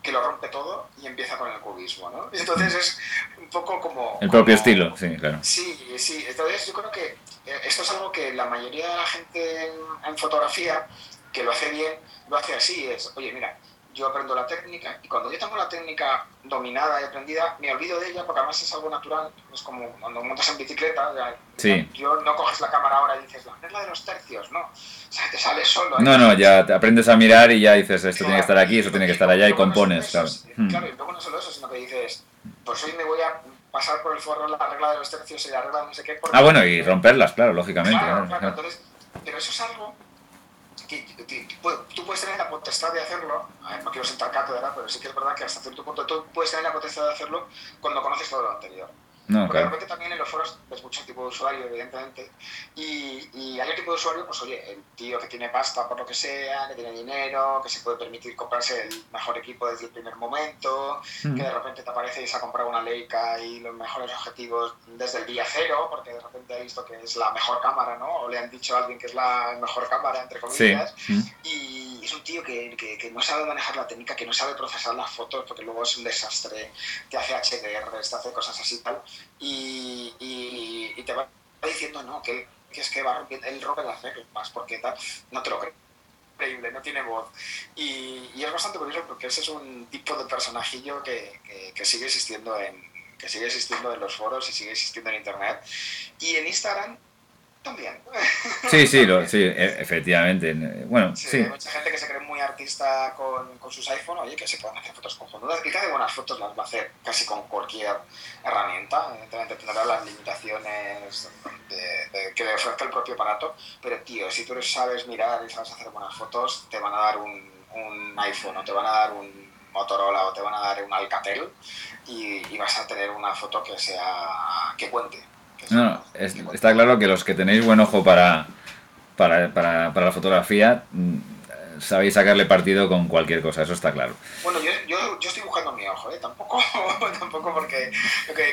B: que lo rompe todo y empieza con el cubismo, ¿no? Entonces es un poco como...
A: El propio estilo, sí, claro.
B: Sí, sí. Entonces yo creo que eh, esto es algo que la mayoría de la gente en, en fotografía, que lo hace bien, lo hace así, es, oye, mira, yo aprendo la técnica y cuando yo tengo la técnica dominada y aprendida, me olvido de ella porque además es algo natural. Es como cuando montas en bicicleta,
A: sí.
B: yo no coges la cámara ahora y dices, la regla de los tercios, no. O sea, te sale solo.
A: No, no, ya te aprendes a mirar y ya dices, esto tiene que estar aquí, eso tiene que estar allá y compones, claro.
B: Hmm. Claro, y luego no solo eso, sino que dices, pues hoy me voy a pasar por el forro la regla de los tercios y la regla de no sé qué.
A: Ah, bueno, y romperlas, claro, lógicamente.
B: Claro, claro, Entonces, pero eso es algo tú puedes tener la potestad de hacerlo, no quiero sentar cátedra, pero sí que es verdad que hasta cierto punto tú puedes tener la potestad de hacerlo cuando conoces todo lo anterior. No, Porque de repente también en los foros ves mucho tipo de usuario, evidentemente, y, y, hay un tipo de usuario, pues oye, el tío que tiene pasta por lo que sea, que tiene dinero, que se puede permitir comprarse el mejor equipo desde el primer momento, mm. que de repente te aparece y se ha comprado una Leica y los mejores objetivos desde el día cero, porque de repente ha visto que es la mejor cámara, ¿no? O le han dicho a alguien que es la mejor cámara, entre comillas, mm. y es un tío que, que, que, no sabe manejar la técnica, que no sabe procesar las fotos, porque luego es un desastre, te hace HDR, te hace cosas así y tal y, y, te va diciendo, no, que, que es que va él rompe las reglas, porque tal, no te lo creo increíble, no tiene voz. Y, y, es bastante curioso porque ese es un tipo de personajillo que, que, que, sigue existiendo en que sigue existiendo en los foros y sigue existiendo en internet. Y en Instagram también.
A: Sí, sí, lo, sí, e, efectivamente. Bueno, sí,
B: Hay mucha gente que se cree muy artista con, con sus iPhones, oye, que se pueden hacer fotos conjuntas. Y cada buenas fotos las va a hacer casi con cualquier herramienta. Evidentemente tendrá las limitaciones de, que le ofrezca el propio aparato. Pero, tío, si tú sabes mirar y sabes hacer buenas fotos, te van a dar un, un iPhone o te van a dar un Motorola o te van a dar un Alcatel y, vas a tener una foto que sea que cuente.
A: No, está claro que los que tenéis buen ojo para, para, para, para la fotografía mm, sabéis sacarle partido con cualquier cosa, eso está claro.
B: Bueno, yo, yo, yo estoy buscando mi ojo, ¿eh? tampoco, tampoco porque,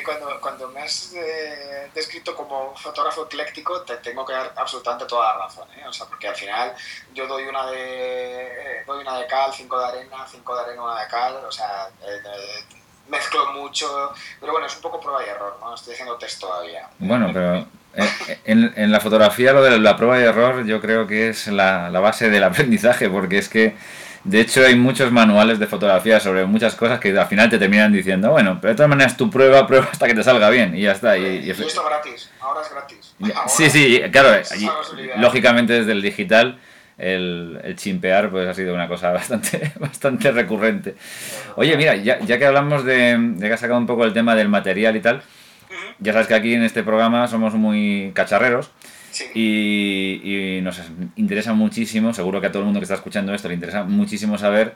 B: cuando, cuando, me has eh, descrito como fotógrafo ecléctico te tengo que dar absolutamente toda la razón, ¿eh? o sea, porque al final yo doy una de, eh, doy una de cal, cinco de arena, cinco de arena, una de cal, o sea, mezclo mucho, pero bueno, es un poco prueba y error, ¿no? Estoy haciendo test todavía.
A: Bueno, pero en, en, la fotografía lo de la prueba y error yo creo que es la, la, base del aprendizaje, porque es que de hecho hay muchos manuales de fotografía sobre muchas cosas que al final te terminan diciendo, bueno, pero de todas maneras tu prueba, prueba hasta que te salga bien y ya está. Y,
B: y, esto gratis, ahora es gratis.
A: sí, sí, claro, lógicamente desde el digital el, el, chimpear pues ha sido una cosa bastante, bastante recurrente. Oye, mira, ya, ya que hablamos de, de, que has sacado un poco el tema del material y tal, ya sabes que aquí en este programa somos muy cacharreros. Y, y, nos interesa muchísimo, seguro que a todo el mundo que está escuchando esto le interesa muchísimo saber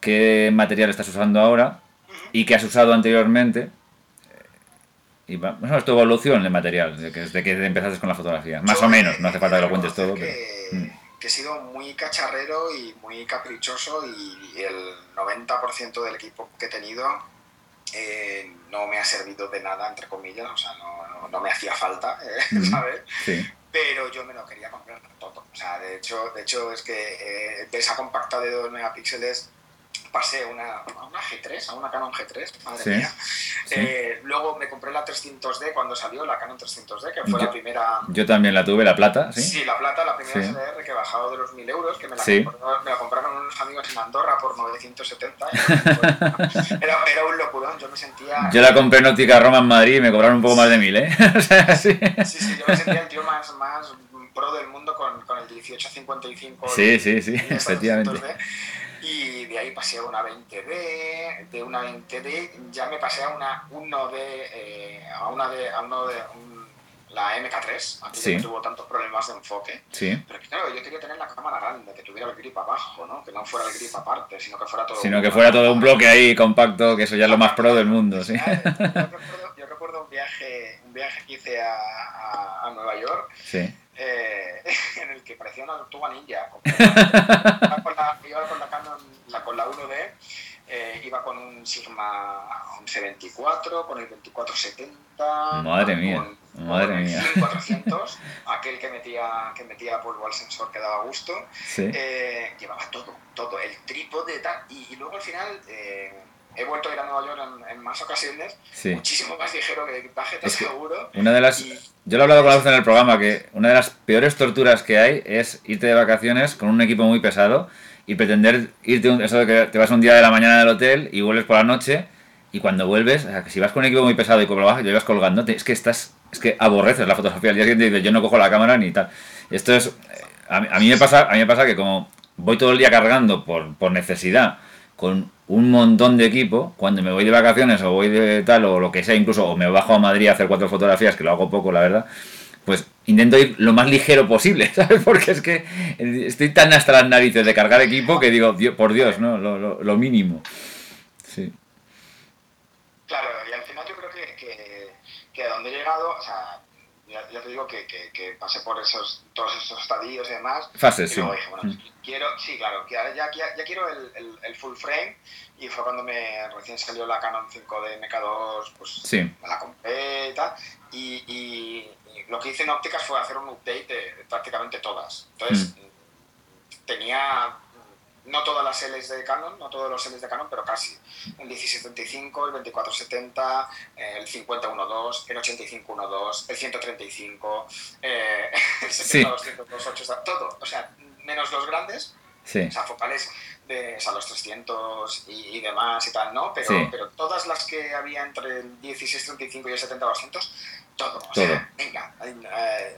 A: qué material estás usando ahora y qué has usado anteriormente. Y vamos a tu evolución de material, desde que empezaste con la fotografía. Más o menos, no hace falta que lo cuentes todo. Pero...
B: Que he sido muy cacharrero y muy caprichoso y el 90% del equipo que he tenido eh, no me ha servido de nada, entre comillas, o sea, no, no, me hacía falta, eh, ¿sabes? Pero yo me lo quería comprar todo. O sea, de hecho, de hecho es que eh, de esa compacta de 2 megapíxeles pasé una, a una G3, a una Canon G3, madre mía. Eh, luego me compré la 300D cuando salió, la Canon 300D, que fue la primera...
A: Yo también la tuve, la plata, ¿sí?
B: Sí, la plata, la primera SLR que he bajado de los 1000 euros, que me la, me la compraron unos amigos en Andorra por 970. era, era, un locurón, yo me sentía...
A: Yo la compré en Óptica Roma en Madrid y me cobraron un poco más de 1000, ¿eh?
B: sí. sí, sí, yo me sentía el tío más, más pro del mundo con, con el 1855.
A: Sí, sí, sí, efectivamente.
B: Y de ahí pasé a una 20D, de una 20D ya me pasé a una 1D, eh, a una de, a uno de la MK3, antes sí. que tuvo tantos problemas de enfoque.
A: Sí.
B: Pero claro, yo quería tener la cámara grande, que tuviera el grip abajo, ¿no? Que no fuera el grip aparte, sino que fuera todo...
A: Sino que fuera todo un bloque ahí compacto, que eso ya es lo más pro del mundo, sí.
B: Yo recuerdo, un, viaje, un viaje que hice a, a, a Nueva York.
A: Sí
B: eh, en el que parecía una tortuga ninja. iba con la, iba con la Canon, la, con la 1D, eh, iba con un Sigma 1124, con el 2470.
A: Madre mía. Con, madre con el mía.
B: 400, aquel que metía, que metía polvo al sensor que daba gusto.
A: ¿Sí?
B: Eh, llevaba todo, todo, el trípode y, y luego al final he vuelto a ir a Nueva York en, en más ocasiones,
A: sí.
B: muchísimo más ligero que equipaje, te seguro.
A: Una de las,
B: y,
A: yo lo he hablado con la voz en el programa, que una de las peores torturas que hay es irte de vacaciones con un equipo muy pesado y pretender irte, un, eso de que te vas un día de la mañana del hotel y vuelves por la noche y cuando vuelves, o sea, que si vas con un equipo muy pesado y como lo vas, llevas colgando, es que estás, es que aborreces la fotografía. Al día siguiente dices, yo no cojo la cámara ni tal. Esto es, a, a, mí me pasa, a mí me pasa que como voy todo el día cargando por, por necesidad con un montón de equipo, cuando me voy de vacaciones o voy de tal o lo que sea, incluso o me bajo a Madrid a hacer cuatro fotografías, que lo hago poco, la verdad, pues intento ir lo más ligero posible, ¿sabes? Porque es que estoy tan hasta las narices de cargar equipo que digo, por Dios, ¿no? Lo, lo, mínimo. Sí.
B: Claro, y al final yo creo que, que, que a donde he llegado, o sea, ya, te digo que, que, que, pasé por esos todos esos estadios y demás.
A: Fases,
B: y luego dije, bueno, mm. quiero, sí, claro, ya, ya, ya quiero el, el, el, full frame y fue cuando me recién salió la Canon 5D MK2, pues
A: sí.
B: me la compré y tal. Y, y, y, lo que hice en ópticas fue hacer un update de, de prácticamente todas. Entonces, mm. tenía no todas las Ls de Canon, no todos los Ls de Canon, pero casi. El 1675, el 2470, el 5012, el 8512, el 135, eh, el 70228, sí. todo. O sea, menos los grandes,
A: sí.
B: o sea, focales de o sea, los 300 y, y, demás y tal, ¿no? Pero, sí. pero todas las que había entre el 1635 y el 70200 todo. O
A: todo.
B: Sea, venga, eh,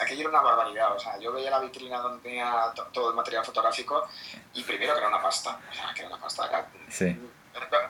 B: aquello era una barbaridad. O sea, yo veía la vitrina donde tenía todo el material fotográfico y primero que era una pasta. O sea, que era una pasta. Era,
A: sí.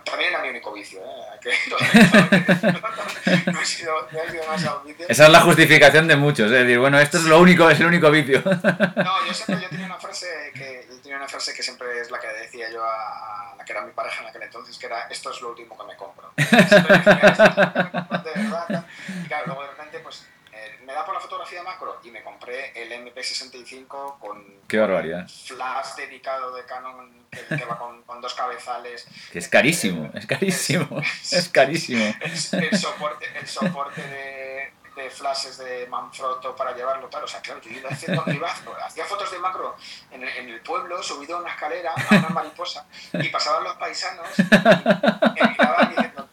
B: También era mi único vicio, ¿eh? Que, no, he sido, no he sido demasiado vicio.
A: Esa es la justificación de muchos, es decir, bueno, esto es lo único, es el único vicio.
B: No, yo yo tenía una frase que, yo tenía una frase que siempre es la que decía yo a, la que era mi pareja en aquel entonces, que era, esto es lo último que me compro. Siempre decía, esto es lo último que me compro, de verdad. Y claro, luego de repente, pues, eh, me da por la fotografía macro y me compré el MP65 con,
A: Qué barbaridad.
B: flash dedicado de Canon que, que va con, con dos cabezales.
A: Que es carísimo, es carísimo, es carísimo.
B: El, el soporte, el soporte de, de flashes de Manfrotto para llevarlo tal. O sea, claro, yo iba haciendo cribazo, hacía fotos de macro en el, en el pueblo, subido a una escalera, a una mariposa, y pasaban los paisanos y me miraban diciendo,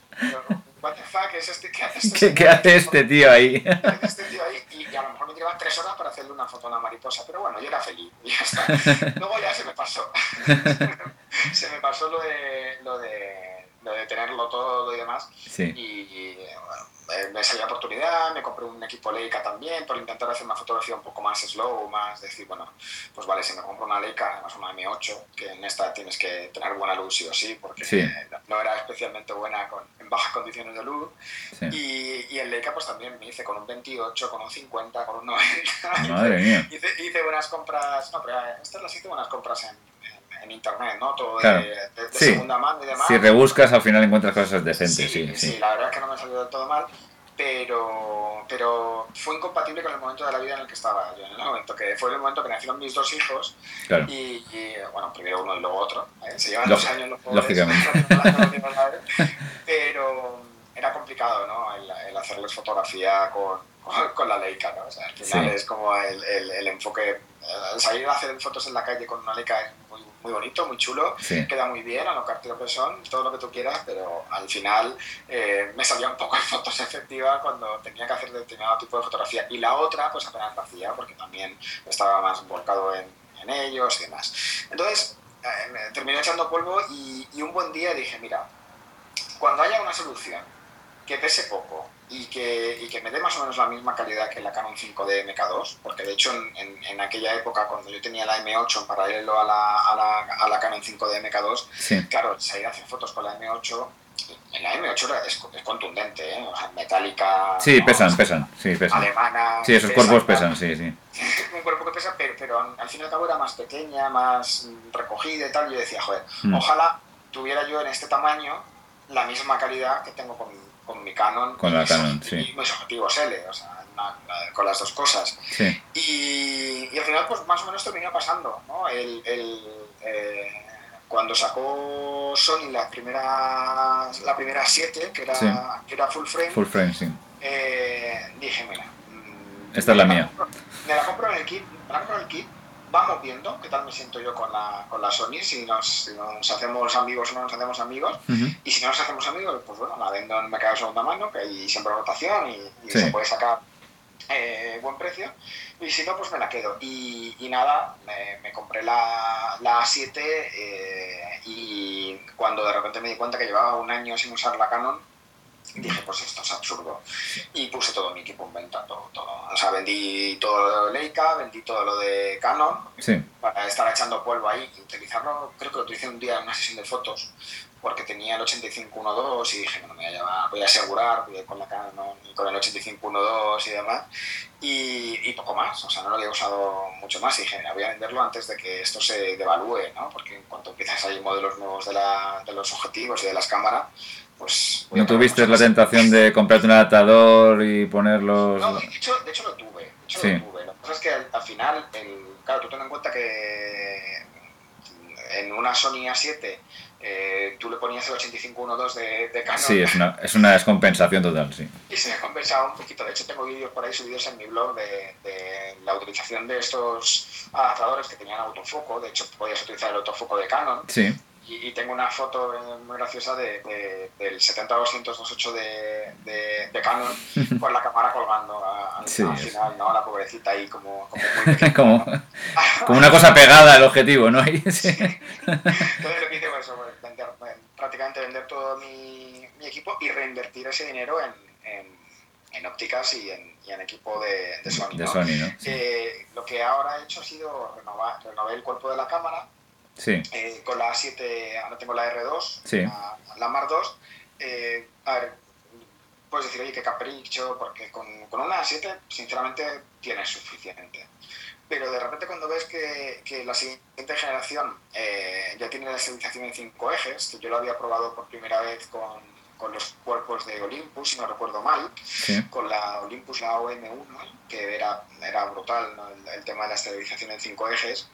B: what the fuck, ¿es este, ¿qué hace este
A: ¿Qué, qué hace este tío ahí?
B: ¿Qué hace este tío ahí? Y, y a lo mejor me tiraba tres horas para hacerle una foto a una mariposa, pero bueno, yo era feliz y ya está. Luego ya se me pasó. se me pasó lo de, lo de, lo de tenerlo todo y demás.
A: Sí.
B: Y, eh, me salió la oportunidad, me compré un equipo Leica también por intentar hacer una fotografía un poco más slow, más decir, bueno, pues vale, si me compro una Leica, además una M8, que en esta tienes que tener buena luz sí o sí, porque
A: Sí.
B: no era especialmente buena con, en bajas condiciones de luz.
A: sí.
B: Y, y en Leica pues también me hice con un 28, con un 50, con un 90.
A: Madre mía.
B: Hice, hice buenas compras, no, pero eh, estas las hice buenas compras en, en, internet, ¿no? Todo de,
A: Claro.
B: de- de
A: Sí.
B: segunda mano y demás.
A: Si rebuscas, al final encuentras cosas decentes, sí,
B: sí,
A: sí.
B: la verdad es que no me salió del todo mal, pero, pero fue incompatible con el momento de la vida en el que estaba yo, en el momento que fue el momento que nacieron mis dos hijos
A: Claro.
B: y, y, bueno, primero uno y luego otro, ¿eh? se llevan dos años los pobres,
A: lógicamente.
B: pero era complicado, ¿no? El, el hacerles fotografía con, con, con la Leica, ¿no? O sea, al final es como el, el, el enfoque, el salir a hacer fotos en la calle con una Leica es muy, bonito, muy chulo,
A: Sí.
B: queda muy bien a lo que son, todo lo que tú quieras, pero al final eh, me salía un poco en fotos efectivas cuando tenía que hacer determinado tipo de fotografía. Y la otra, pues apenas la hacía, porque también estaba más volcado en, en ellos y demás. Entonces, eh, me terminé echando polvo y, y un buen día dije, mira, cuando haya una solución que pese poco y que, y que me dé más o menos la misma calidad que la Canon 5D MK2, porque de hecho en, en- en aquella época cuando yo tenía la M8 en paralelo a la, a la, a la Canon 5D MK2,
A: Sí.
B: claro, salir a hacer fotos con la M8, en la M8 era- es, es contundente, ¿eh? o sea, metálica,
A: Sí,
B: ¿no?
A: pesan, pesan, sí, pesan.
B: alemana,
A: Sí, esos
B: pesa,
A: cuerpos pesan, sí, sí.
B: un cuerpo que pesa, pero, pero al fin y al cabo era más pequeña, más recogida y tal. Y yo decía, joder,
A: Mm.
B: ojalá tuviera yo en este tamaño la misma calidad que tengo con, con mi Canon.
A: Con la
B: mis
A: Canon, sí.
B: Y mis objetivos L, o sea, una- una- con las dos cosas.
A: Sí,
B: Y, y al final, pues más o menos terminó pasando, ¿no? El, el, eh, cuando sacó Sony la primera, la primera 7, que era,
A: Sí.
B: que era full frame,
A: full frame, sí.
B: eh, dije, mira, mm,
A: Esta es la mía.
B: compro- Me la compro en el kit, me la compro en el kit, vamos viendo qué tal me siento yo con la, con la Sony, si nos, si nos hacemos amigos o no nos hacemos amigos, y si no nos hacemos amigos, pues bueno, la vendo en el mercado de segunda mano, que hay siempre rotación y, y
A: Sí.
B: se puede sacar eh, buen precio, y si no, pues me la quedo. Y, y nada, me, me compré la, la A7 eh, y cuando de repente me di cuenta que llevaba un año sin usar la Canon, dije, pues esto es absurdo. Y puse todo mi equipo en venta, todo, todo. O sea, vendí todo lo de Leica, vendí todo lo de Canon,
A: Sí,
B: para estar echando polvo ahí y utilizarlo, creo que lo utilicé un día en una sesión de fotos, porque tenía el 8512 y dije, bueno, me voy a, llevar, voy a asegurar, voy a ir con la Canon y con el 8512 y demás, y, y poco más, o sea, no lo había usado mucho más y dije, voy a venderlo antes de que esto se devalúe, ¿no? Porque en cuanto empiezan a modelos nuevos de, la, de los objetivos y de las cámaras, pues...
A: ¿No tuviste la tentación de comprarte un adaptador y ponerlos...?
B: No, de hecho, de hecho lo tuve. De hecho
A: Sí.
B: lo tuve. Lo que pasa es que al, al final, el, claro, tú ten en cuenta que en una Sony A7 eh, tú le ponías el 8512 de, de Canon
A: Sí, es una, es una descompensación total, sí.
B: y se me compensaba un poquito. De hecho, tengo vídeos por ahí subidos en mi blog de, de la utilización de estos adaptadores que tenían autofoco. De hecho, podías utilizar el autofoco de Canon.
A: Sí,
B: Y, y tengo una foto muy graciosa de, de- del 70-200-28 de, de, de Canon con la cámara colgando a- al,
A: Sí,
B: al
A: es-
B: final, ¿no? La pobrecita ahí como, como muy pequeña,
A: como,
B: ¿no?
A: como una cosa pegada al objetivo, ¿no? Sí.
B: Entonces lo que hice fue eso, pues, vender, eh, prácticamente vender todo mi, mi equipo y reinvertir ese dinero en, en, en ópticas y en, y en equipo de, de Sony, ¿no?
A: Sony, ¿no? Sí.
B: Eh, lo que ahora he hecho ha sido renovar, renové el cuerpo de la cámara
A: Sí,
B: eh, con la A7, ahora tengo la R2,
A: Sí.
B: la, la Mar 2. eh, a ver, puedes decir, oye, qué capricho, porque con, con una A7, sinceramente, tienes suficiente. pero de repente cuando ves que, que la siguiente generación eh, ya tiene la estabilización en cinco ejes, que yo lo había probado por primera vez con, con los cuerpos de Olympus, si no recuerdo mal, con la Olympus, la OM1, que era, era brutal el, tema de la estabilización en cinco ejes,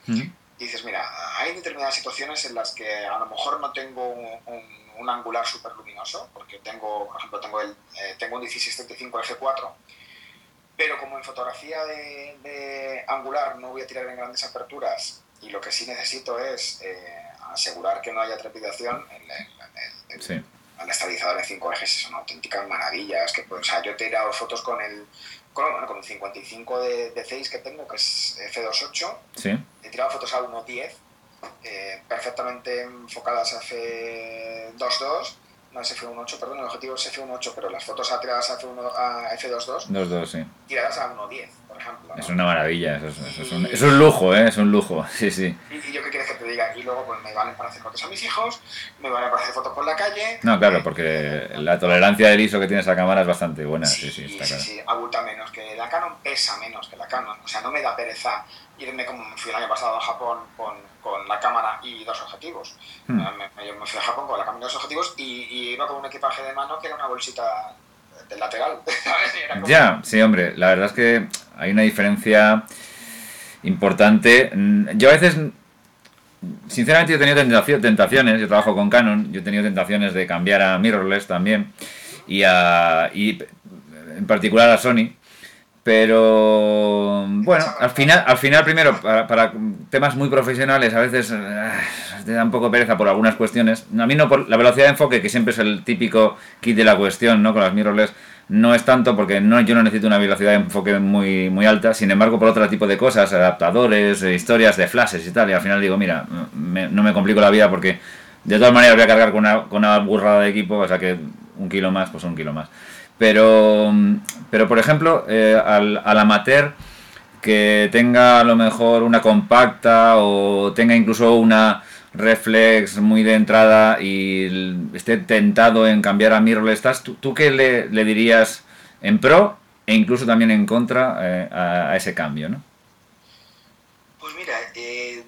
B: dices, mira, hay determinadas situaciones en las que a lo mejor no tengo un, un, angular súper luminoso, porque tengo, por ejemplo, tengo, el, eh, tengo un 1635 F4, pero como en fotografía de, angular no voy a tirar en grandes aperturas y lo que sí necesito es eh, asegurar que no haya trepidación, el, el, estabilizador en 5 ejes son auténticas maravillas. Que, o sea, yo he tirado fotos con el, con, con el 55 de, de 6 que tengo, que es F28.
A: Sí.
B: He tirado fotos a 1.10, eh, perfectamente enfocadas a F22 no es F1.8, perdón, el objetivo es F1.8, pero las fotos tiradas a, F1, a F2.2,
A: 2.2, sí.
B: tiradas a 1.10, por ejemplo.
A: Es una maravilla, eso es, un, es, un, lujo, ¿eh? es un lujo, sí, sí.
B: Y, yo qué quieres que te diga, y luego pues me valen para hacer fotos a mis hijos, me valen para hacer fotos por la calle.
A: No, claro, porque la tolerancia del ISO que tiene esa cámara es bastante buena, sí, sí, está claro.
B: Sí, sí, abulta menos, que la Canon pesa menos que la Canon, o sea, no me da pereza irme como me fui el año pasado a Japón con, con la cámara y dos objetivos. Hmm. Me, me, fui a Japón con la cámara y dos objetivos y, iba con un equipaje de mano que era una bolsita del lateral.
A: Ya, sí, hombre, la verdad es que hay una diferencia importante. Yo a veces, sinceramente, he tenido tentaciones, yo trabajo con Canon, yo he tenido tentaciones de cambiar a mirrorless también y, a, y en particular a Sony pero bueno, al final, al final primero, para, temas muy profesionales a veces eh, te da un poco pereza por algunas cuestiones. A mí no por la velocidad de enfoque, que siempre es el típico kit de la cuestión, ¿no? Con las mirrorless no es tanto porque no, yo no necesito una velocidad de enfoque muy, muy alta, sin embargo por otro tipo de cosas, adaptadores, eh, historias de flashes y tal, y al final digo, mira, no me complico la vida porque de todas maneras voy a cargar con una, con una burrada de equipo, o sea que un kilo más, pues un kilo más. Pero, pero por ejemplo, eh, al, amateur que tenga a lo mejor una compacta o tenga incluso una reflex muy de entrada y esté tentado en cambiar a mirrorless, ¿tú, ¿tú qué le, le, dirías en pro e incluso también en contra eh, a, ese cambio? ¿no?
B: Pues mira, eh,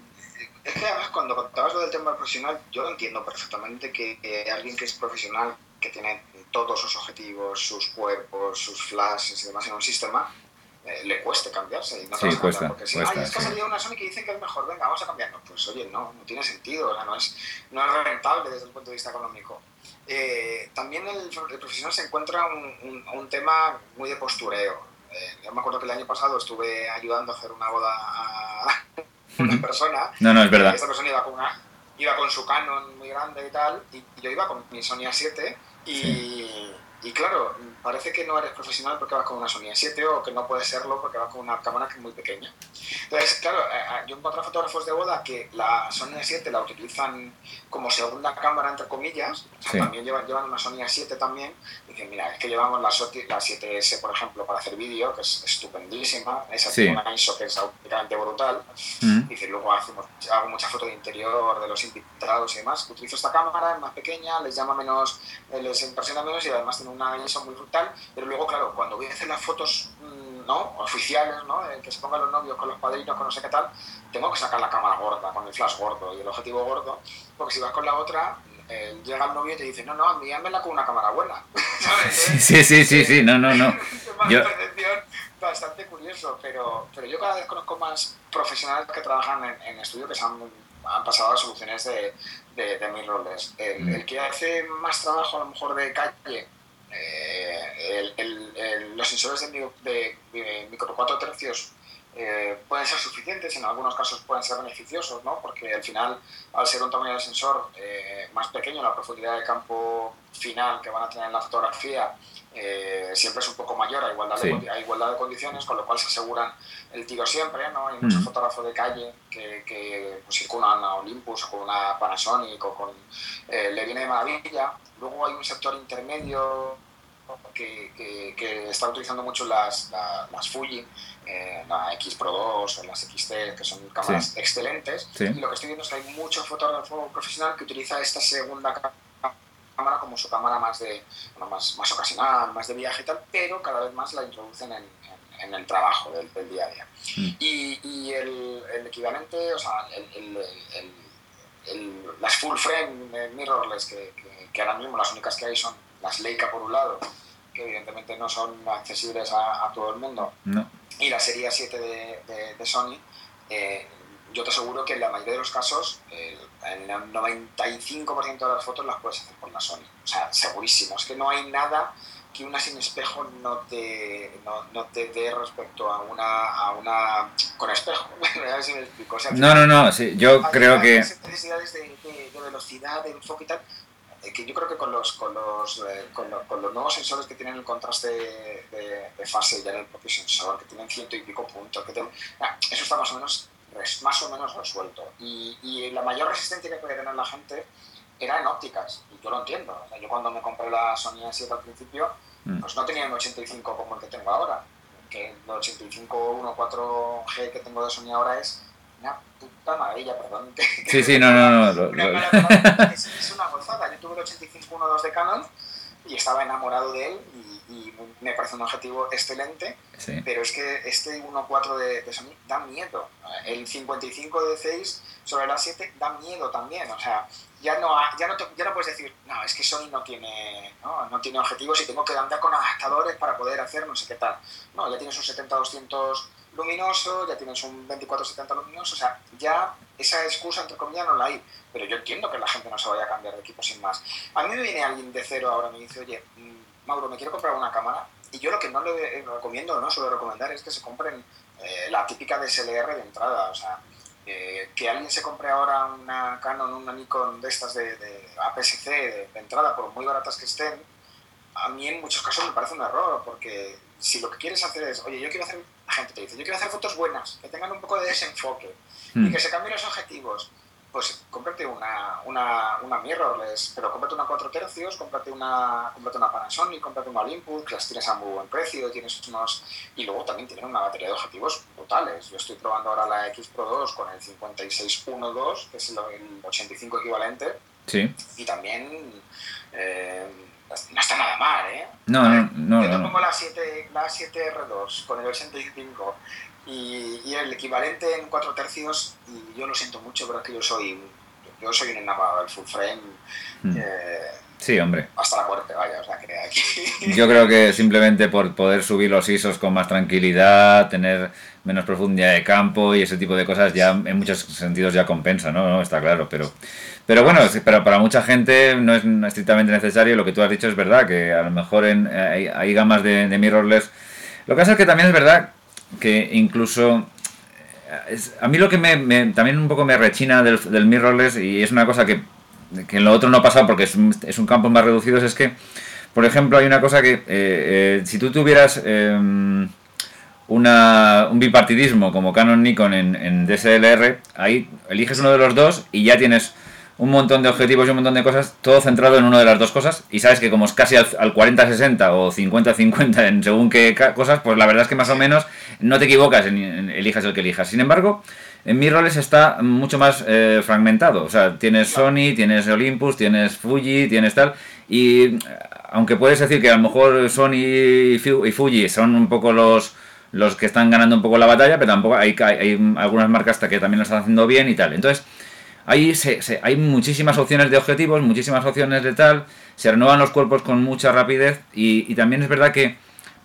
B: es que además cuando contabas lo del tema profesional, yo entiendo perfectamente que alguien que es profesional, que tiene todos sus objetivos, sus cuerpos, sus flashes y demás en un sistema, eh, le cueste cambiarse. Y no
A: sí, cuesta, porque
B: si, Ay, es que ha salido una Sony que dice que es mejor, venga, vamos a cambiarnos. Pues oye, no, no tiene sentido, no, es, no es rentable desde el punto de vista económico. Eh, también el, profesional se encuentra un, un, tema muy de postureo. Eh, yo me acuerdo que el año pasado estuve ayudando a hacer una boda a una persona.
A: No, no, es verdad.
B: Esta persona iba con, una, iba con su Canon muy grande y tal, y yo iba con mi Sony A7 y, y, claro, parece que no eres profesional porque vas con una Sony A7 o que no puedes serlo porque vas con una cámara que es muy pequeña. Entonces, claro, eh, eh, yo encuentro fotógrafos de boda que la Sony A7 la utilizan como segunda cámara, entre comillas, también llevan, llevan, una Sony A7 también, y dicen, mira, es que llevamos la, la 7S, por ejemplo, para hacer vídeo, que es estupendísima, esa tiene una ISO que es auténticamente brutal, mm. dice, luego hacemos, hago muchas fotos de interior, de los invitados y demás, utilizo esta cámara, es más pequeña, les llama menos, eh, les impresiona menos y además tiene una ISO muy brutal, pero luego, claro, cuando voy a hacer las fotos mm, ¿no? oficiales, ¿no? que se pongan los novios con los padrinos, con no sé qué tal, tengo que sacar la cámara gorda, con el flash gordo y el objetivo gordo, porque si vas con la otra, eh, llega el novio y te dice, no, no, envíamela con una cámara buena.
A: Sí, sí, sí, sí, no, no, no.
B: yo... bastante curioso, pero, pero yo cada vez conozco más profesionales que trabajan en, en estudio que se han, han, pasado a soluciones de, de, de roles. El, mm. el, que hace más trabajo a lo mejor de calle, eh, los sensores de, de, de micro 4 tercios eh, pueden ser suficientes, en algunos casos pueden ser beneficiosos, ¿no? porque al final, al ser un tamaño de sensor eh, más pequeño, la profundidad de campo final que van a tener en la fotografía eh, siempre es un poco mayor a igualdad, de, a igualdad de condiciones, con lo cual se aseguran el tiro siempre. ¿no? Hay muchos fotógrafos de calle que, que pues, circulan a Olympus o con una Panasonic o con... le viene de maravilla. Luego hay un sector intermedio que, que, está utilizando mucho las, las Fuji, eh, la X Pro 2 o las XT, que son cámaras excelentes. Y lo que estoy viendo es que hay mucho fotógrafo profesional que utiliza esta segunda cámara como su cámara más de más, más ocasional, más de viaje y tal, pero cada vez más la introducen en, en, el trabajo del, día a día. Mm. Y, y el, el, equivalente, o sea, el, las full frame mirrorless, que, que, ahora mismo las únicas que hay son las Leica por un lado, que evidentemente no son accesibles a, todo el mundo, y la serie 7 de, de, Sony, eh, yo te aseguro que en la mayoría de los casos, el, el 95% de las fotos las puedes hacer con la Sony. O sea, segurísimo. Es que no hay nada que una sin espejo no te, no, no te dé respecto a una, a una con espejo.
A: no, no, no, sí, yo creo que...
B: necesidades de, de, de, velocidad, de enfoque y tal, eh, que yo creo que con los, con los, eh, con, con, los nuevos sensores que tienen el contraste de, de, fase ya en el propio sensor, que tienen ciento y pico puntos, que eso está más o menos más o menos resuelto. Y, y, la mayor resistencia que podía tener la gente era en ópticas, y yo lo entiendo. yo cuando me compré la Sony A7 al principio, mm. pues no tenía un 85 como el que tengo ahora. Que el 85 1.4G que tengo de Sony ahora es una puta maravilla, perdón.
A: sí, sí, no, no, no.
B: es, es, una gozada. Yo tuve el 85 1.2 de Canon y estaba enamorado de él y, me parece un objetivo excelente, pero es que este 1.4 de, de, Sony da miedo. El 55 de 6 sobre la 7 da miedo también, o sea, ya no, ya no, ya no puedes decir, no, es que Sony no tiene, no, no tiene objetivos y tengo que andar con adaptadores para poder hacer no sé qué tal. No, ya tienes un 70-200 luminoso, ya tienes un 24-70 luminoso, o sea, ya esa excusa, entre comillas, no la hay. Pero yo entiendo que la gente no se vaya a cambiar de equipo sin más. A mí me viene alguien de cero ahora me dice, oye, mm, Mauro, me quiero comprar una cámara. Y yo lo que no le recomiendo, no suelo recomendar, es que se compren eh, la típica DSLR de entrada. O sea, que alguien se compre ahora una Canon, una Nikon de estas de, de APS-C de, entrada, por muy baratas que estén, a mí en muchos casos me parece un error, porque si lo que quieres hacer es, oye, yo quiero hacer, la gente te dice, yo quiero hacer fotos buenas, que tengan un poco de desenfoque y hmm. que se cambien los objetivos pues cómprate una, una, una mirrorless, pero cómprate una 4 tercios, cómprate una, cómprate una Panasonic, cómprate una Olympus, que las tienes a muy buen precio, tienes unos... Y luego también tienen una batería de objetivos brutales. Yo estoy probando ahora la X Pro 2 con el 5612, que es el, 85 equivalente.
A: Sí.
B: Y también... Eh, no está nada mal, ¿eh?
A: No, no, no.
B: Yo
A: te
B: pongo la, 7, la 7R2 con el 85 y, el equivalente en 4 tercios, y yo lo siento mucho, pero es que yo soy, yo soy un enamorado del full frame.
A: Mm. Eh, sí, hombre.
B: Hasta la muerte, vaya, o sea, que aquí...
A: Yo creo que simplemente por poder subir los ISOs con más tranquilidad, tener menos profundidad de campo y ese tipo de cosas ya en muchos sentidos ya compensa, ¿no? ¿No? Está claro, pero... Pero bueno, pero para mucha gente no es estrictamente necesario. Lo que tú has dicho es verdad, que a lo mejor en, hay, gamas de, de mirrorless. Lo que pasa es que también es verdad que incluso eh, a mí lo que me, también un poco me rechina del, del, mirrorless y es una cosa que, que en lo otro no ha pasado porque es un, es un, campo más reducido es que por ejemplo hay una cosa que eh, eh, si tú tuvieras em, una, un bipartidismo como Canon Nikon en, en DSLR ahí eliges uno de los dos y ya tienes un montón de objetivos y un montón de cosas, todo centrado en una de las dos cosas, y sabes que como es casi al, 40-60 o 50-50 en según qué cosas, pues la verdad es que más o menos no te equivocas en, elijas el que elijas. Sin embargo, en mis roles está mucho más eh, fragmentado, o sea, tienes Sony, tienes Olympus, tienes Fuji, tienes tal, y aunque puedes decir que a lo mejor Sony y Fuji son un poco los los que están ganando un poco la batalla, pero tampoco hay, hay algunas marcas que también lo están haciendo bien y tal. Entonces, Ahí se, hay muchísimas opciones de objetivos, muchísimas opciones de tal, se renuevan los cuerpos con mucha rapidez y, también es verdad que,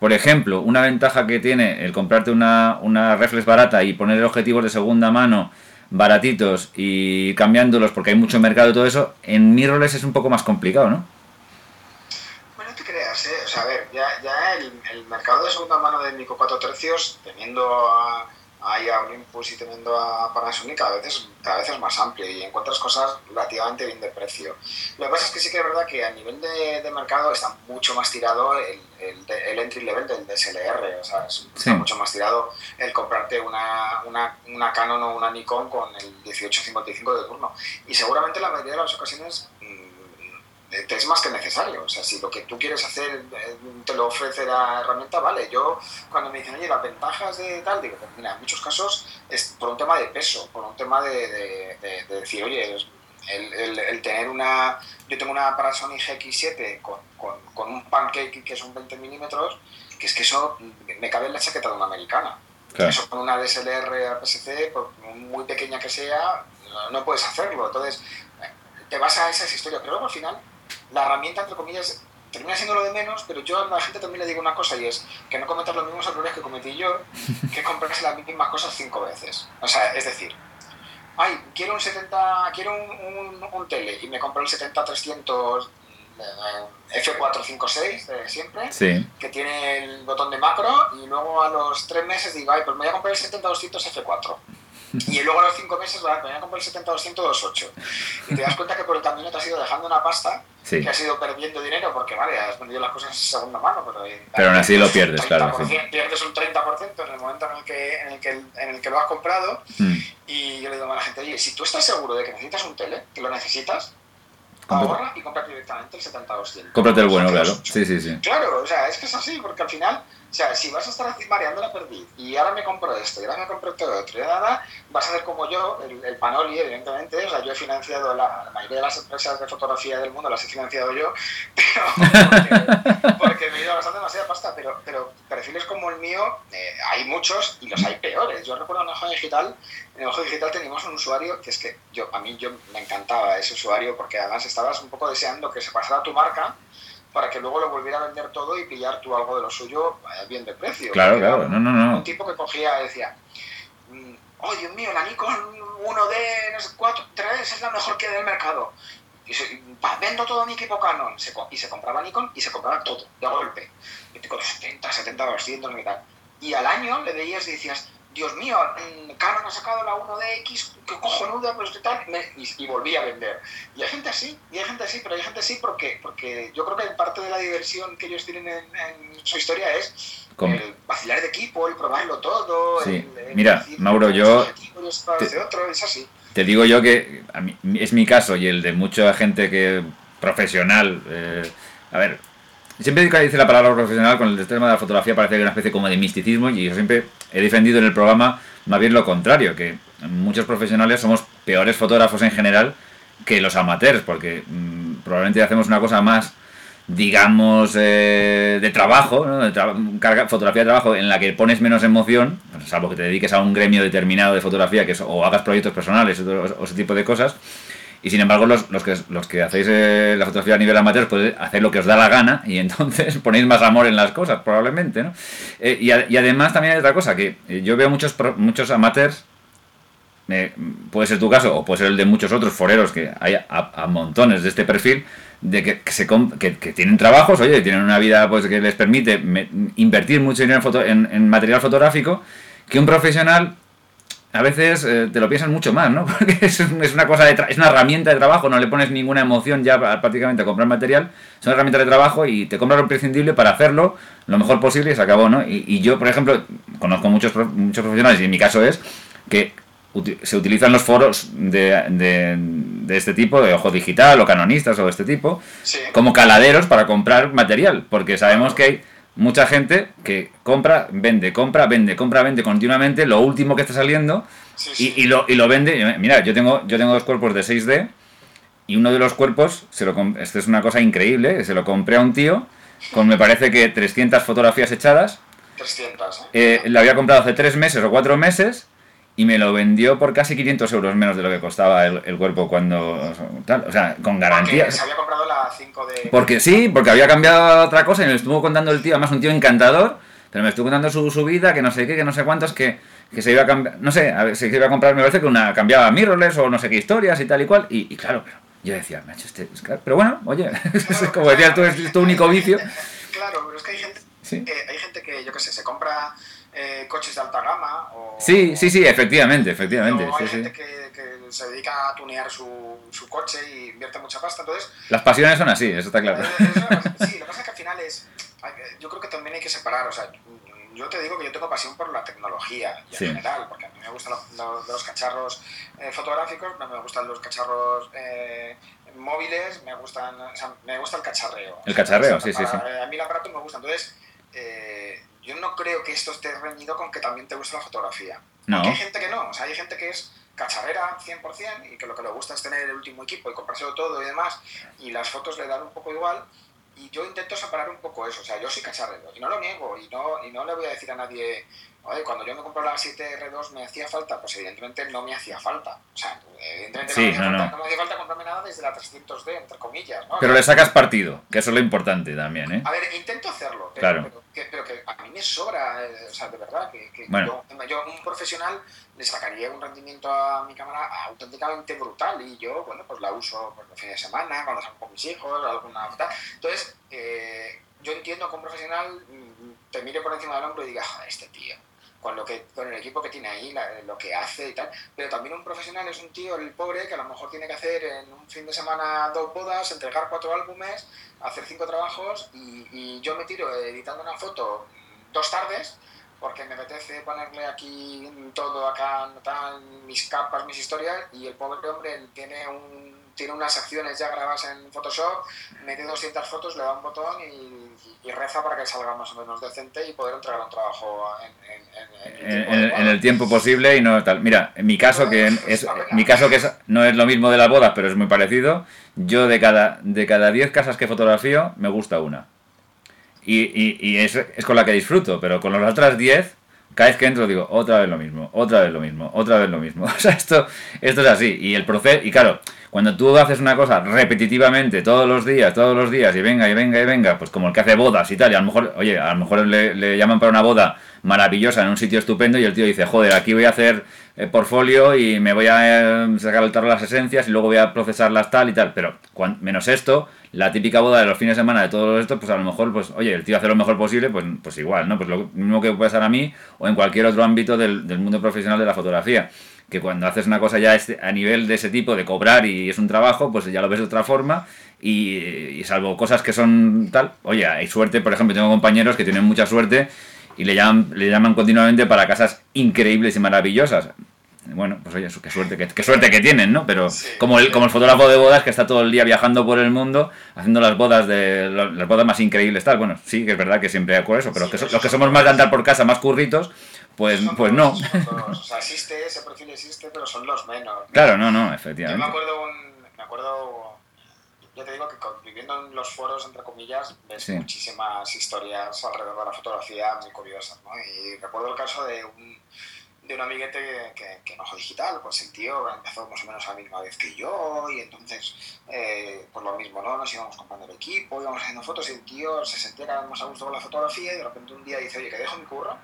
A: por ejemplo, una ventaja que tiene el comprarte una, una reflex barata y poner objetivos de segunda mano baratitos y cambiándolos porque hay mucho mercado y todo eso, en mirrorless es un poco más complicado, ¿no?
B: Bueno, no te creas, ¿eh? O sea, a ver, ya, el, el mercado de segunda mano de Nico 4 tercios, teniendo a hay Olympus y teniendo a Panasonic cada vez, cada vez es más amplio y encuentras cosas relativamente bien de precio. Lo que pasa es que sí que es verdad que a nivel de, de mercado está mucho más tirado el, el, el, entry level del DSLR, o sea, está mucho más tirado el comprarte una, una, una, Canon o una Nikon con el 1855 de turno. Y seguramente la mayoría de las ocasiones te es más que necesario. O sea, si lo que tú quieres hacer eh, te lo ofrece la herramienta, vale. Yo, cuando me dicen, oye, las ventajas de tal, digo, pues mira, en muchos casos es por un tema de peso, por un tema de, de, decir, oye, el, tener una... Yo tengo una Panasonic GX7 con, con, con, un pancake que son 20 milímetros, que es que eso me cabe en la chaqueta de una americana. Eso con una DSLR APS-C, por muy pequeña que sea, no, puedes hacerlo. Entonces, te vas a esas historias. Pero luego al final, la herramienta, entre comillas, termina siendo lo de menos, pero yo a la gente también le digo una cosa y es que no cometas los mismos errores que cometí yo, que comprarse las mismas cosas cinco veces. O sea, es decir, ay, quiero un 70, quiero un, un, tele y me compro el 70-300 F456 de siempre, que tiene el botón de macro y luego a los tres meses digo, ay, pues me voy a comprar el 70-200 F4. Y luego a los cinco meses me voy a comprar el 70-200 28. Y te das cuenta que por el camino te has ido dejando una pasta que has ido perdiendo dinero porque, vale, has vendido las cosas en segunda mano, pero...
A: Pero aún así lo pierdes, claro.
B: Pierdes un 30% en el momento en el que, en el que, en el que lo has comprado. Mm. Y yo le digo a la gente, oye, si tú estás seguro de que necesitas un tele, que lo necesitas, ahorra y compra directamente el 70-200.
A: Cómprate el bueno, claro. Sí, sí, sí.
B: Claro, o sea, es que es así, porque al final o sea, si vas a estar mareando la perdiz y ahora me compro esto y ahora me compro todo otro y nada, vas a hacer como yo, el, Panoli, evidentemente. O sea, yo he financiado la, mayoría de las empresas de fotografía del mundo, las he financiado yo, pero porque, me he ido gastando demasiada pasta. Pero, pero perfiles como el mío, eh, hay muchos y los hay peores. Yo recuerdo en Ojo Digital, en Ojo Digital teníamos un usuario que es que yo, a mí yo me encantaba ese usuario porque además estabas un poco deseando que se pasara tu marca para que luego lo volviera a vender todo y pillar tú algo de lo suyo bien de precio.
A: Claro, claro, no, no, no.
B: Un tipo que cogía y decía, mm, oh Dios mío, la Nikon 1D, no sé, 4, 3 es la mejor que hay del mercado. Y se, vendo todo mi equipo Canon. y se compraba Nikon y se compraba todo, de golpe. Y con 70, 70, 200 y tal. Y al año le veías y decías, Dios mío, mm, Canon ha sacado la 1DX, qué cojonuda, pues tal, y, volví a vender. Y hay gente así, y hay gente así, pero hay gente así porque, porque yo creo que parte de la diversión que ellos tienen en, su historia es el vacilar de equipo, el probarlo todo.
A: Sí. Mira, Mauro, yo... Te, digo yo que es mi caso y el de mucha gente que profesional. Eh, a ver, Siempre que dice la palabra profesional con el tema de la fotografía parece que es una especie como de misticismo y yo siempre he defendido en el programa más bien lo contrario, que muchos profesionales somos peores fotógrafos en general que los amateurs, porque mm, probablemente hacemos una cosa más, digamos, eh, de trabajo, ¿no? de fotografía de trabajo en la que pones menos emoción, salvo que te dediques a un gremio determinado de fotografía que o hagas proyectos personales o ese tipo de cosas y sin embargo, los, los, que, los que hacéis eh, la fotografía a nivel amateur podéis hacer lo que os da la gana y entonces ponéis más amor en las cosas, probablemente, ¿no? Eh, y, y, además también hay otra cosa, que eh, yo veo muchos, muchos amateurs, puede ser tu caso o puede ser el de muchos otros foreros, que hay a, montones de este perfil, de que, se que, que, tienen trabajos, oye, tienen una vida pues que les permite invertir mucho dinero en, foto, en material fotográfico, que un profesional a veces eh, te lo piensas mucho más, ¿no? Porque es, una cosa de es una herramienta de trabajo, no le pones ninguna emoción ya prácticamente a comprar material, es una herramienta de trabajo y te compras lo imprescindible para hacerlo lo mejor posible y se acabó, ¿no? Y, yo, por ejemplo, conozco muchos, muchos profesionales y en mi caso es que se utilizan los foros de, de, este tipo, de ojo digital o canonistas o de este tipo, como caladeros para comprar material, porque sabemos que hay mucha gente que compra, vende, compra, vende, compra, vende continuamente lo último que está saliendo Y, lo, y lo vende. Mira, yo tengo, yo tengo dos cuerpos de 6D y uno de los cuerpos, se lo, esto es una cosa increíble, se lo compré a un tío con me parece que 300 fotografías echadas.
B: 300,
A: ¿eh? eh lo había comprado hace tres meses o cuatro meses y me lo vendió por casi 500 euros menos de lo que costaba el, cuerpo cuando tal, o sea, con garantía.
B: Porque se había comprado la 5 de...
A: Porque sí, porque había cambiado otra cosa y me estuvo contando el tío, además un tío encantador, pero me estuvo contando su, su vida, que no sé qué, que no sé cuántos, que, que se iba a cambiar, no sé, a ver, se iba a comprar, me parece que una cambiaba mirrorless o no sé qué historias y tal y cual, y, claro, pero yo decía, me ha hecho este, pero bueno, oye, como decías tú, es tu único vicio.
B: Claro, pero es que hay gente, hay gente que, yo qué sé, se compra eh, coches de alta gama. O,
A: sí, sí, sí, efectivamente, efectivamente.
B: hay gente que, que, se dedica a tunear su, su, coche y invierte mucha pasta, entonces...
A: Las pasiones son así, eso está claro.
B: Eh, sí, lo que pasa es que al final es... Yo creo que también hay que separar, o sea, yo te digo que yo tengo pasión por la tecnología en general, porque a mí me gustan los, los, cacharros eh, fotográficos, me gustan los cacharros eh, móviles, me gustan, o sea, me gusta el cacharreo.
A: El cacharreo, sí, sí, sí.
B: A mí el aparato me gusta, entonces eh, yo no creo que esto esté reñido con que también te guste la fotografía. No. hay gente que no, o sea, hay gente que es cacharrera 100% y que lo que le gusta es tener el último equipo y comprárselo todo y demás, y las fotos le dan un poco igual, y yo intento separar un poco eso, o sea, yo soy cacharrero y no lo niego y no, y no le voy a decir a nadie, oye, cuando yo me compré la 7R2 me hacía falta, pues evidentemente no me hacía falta, o sea, evidentemente no, me hacía falta, no. me hacía falta comprarme nada desde la 300D, entre comillas, ¿no?
A: Pero le sacas partido, que eso es lo importante también, ¿eh?
B: A ver, intento hacerlo, pero,
A: claro.
B: pero, que, pero que, a mí me sobra, eh, o sea, de verdad, que, que
A: bueno.
B: yo, yo, un profesional le sacaría un rendimiento a mi cámara auténticamente brutal y yo, bueno, pues la uso por los fines de semana, cuando salgo con mis hijos, alguna tal. Entonces, eh, yo entiendo que un profesional te mire por encima del hombro y diga, joder, este tío, con, lo que, con el equipo que tiene ahí, la, lo que hace y tal. Pero también un profesional es un tío, el pobre, que a lo mejor tiene que hacer en un fin de semana dos bodas, entregar cuatro álbumes, hacer cinco trabajos y, y yo me tiro editando una foto dos tardes porque me apetece ponerle aquí todo acá, tal, mis capas, mis historias, y el pobre hombre tiene un tiene unas acciones ya grabadas en Photoshop, mete 200 fotos, le da un botón y, y, reza para que salga más o menos decente y poder entregar un trabajo en, en, en,
A: el, tiempo en el, tiempo posible y no tal. Mira, en mi caso que es, mi caso que es, no es lo mismo de las bodas, pero es muy parecido. Yo de cada de cada 10 casas que fotografío me gusta una. Y, y, y es, es, con la que disfruto, pero con las otras 10, cada vez que entro digo, otra vez lo mismo, otra vez lo mismo, otra vez lo mismo. O sea, esto, esto es así. Y el proceso, y claro, cuando tú haces una cosa repetitivamente todos los días, todos los días, y venga, y venga, y venga, pues como el que hace bodas y tal, y a lo mejor, oye, a lo mejor le, le llaman para una boda maravillosa en un sitio estupendo y el tío dice, joder, aquí voy a hacer eh, y me voy a eh, sacar al tarro las esencias y luego voy a procesarlas tal y tal, pero menos esto, la típica boda de los fines de semana de todo esto, pues a lo mejor, pues oye, el tío hace lo mejor posible, pues, pues igual, ¿no? Pues lo mismo que puede pasar a mí o en cualquier otro ámbito del, mundo profesional de la fotografía que cuando haces una cosa ya a nivel de ese tipo, de cobrar y es un trabajo, pues ya lo ves de otra forma y, salvo cosas que son tal, oye, hay suerte, por ejemplo, tengo compañeros que tienen mucha suerte y le llaman, le llaman continuamente para casas increíbles y maravillosas. Bueno, pues oye, qué suerte que, qué suerte que tienen, ¿no? Pero
B: Sí.
A: como, el, como el fotógrafo de bodas que está todo el día viajando por el mundo haciendo las bodas de las bodas más increíbles, tal. Bueno, sí, que es verdad que siempre hay eso, pero
B: Sí,
A: que so- los que somos más de andar por casa, más curritos, pues,
B: Son
A: pues
B: todos-
A: no.
B: son todos. O sea, existe, ese perfil existe, pero son los menos.
A: Claro, no, no,
B: Yo me
A: efectivamente.
B: acuerdo, un, me acuerdo, yo te digo que viviendo en los foros, entre comillas, ves
A: Sí.
B: muchísimas historias alrededor de la fotografía muy curiosas, ¿no? Y recuerdo el caso de un, de un amiguete que, que, que Ojo Digital, pues el tío empezó más o menos a la misma vez que yo y entonces, eh, pues lo mismo, ¿no? Nos íbamos comprando el equipo, íbamos haciendo fotos y el tío se sentía cada vez más a gusto con la fotografía y de repente un día dice, oye, que dejo mi curro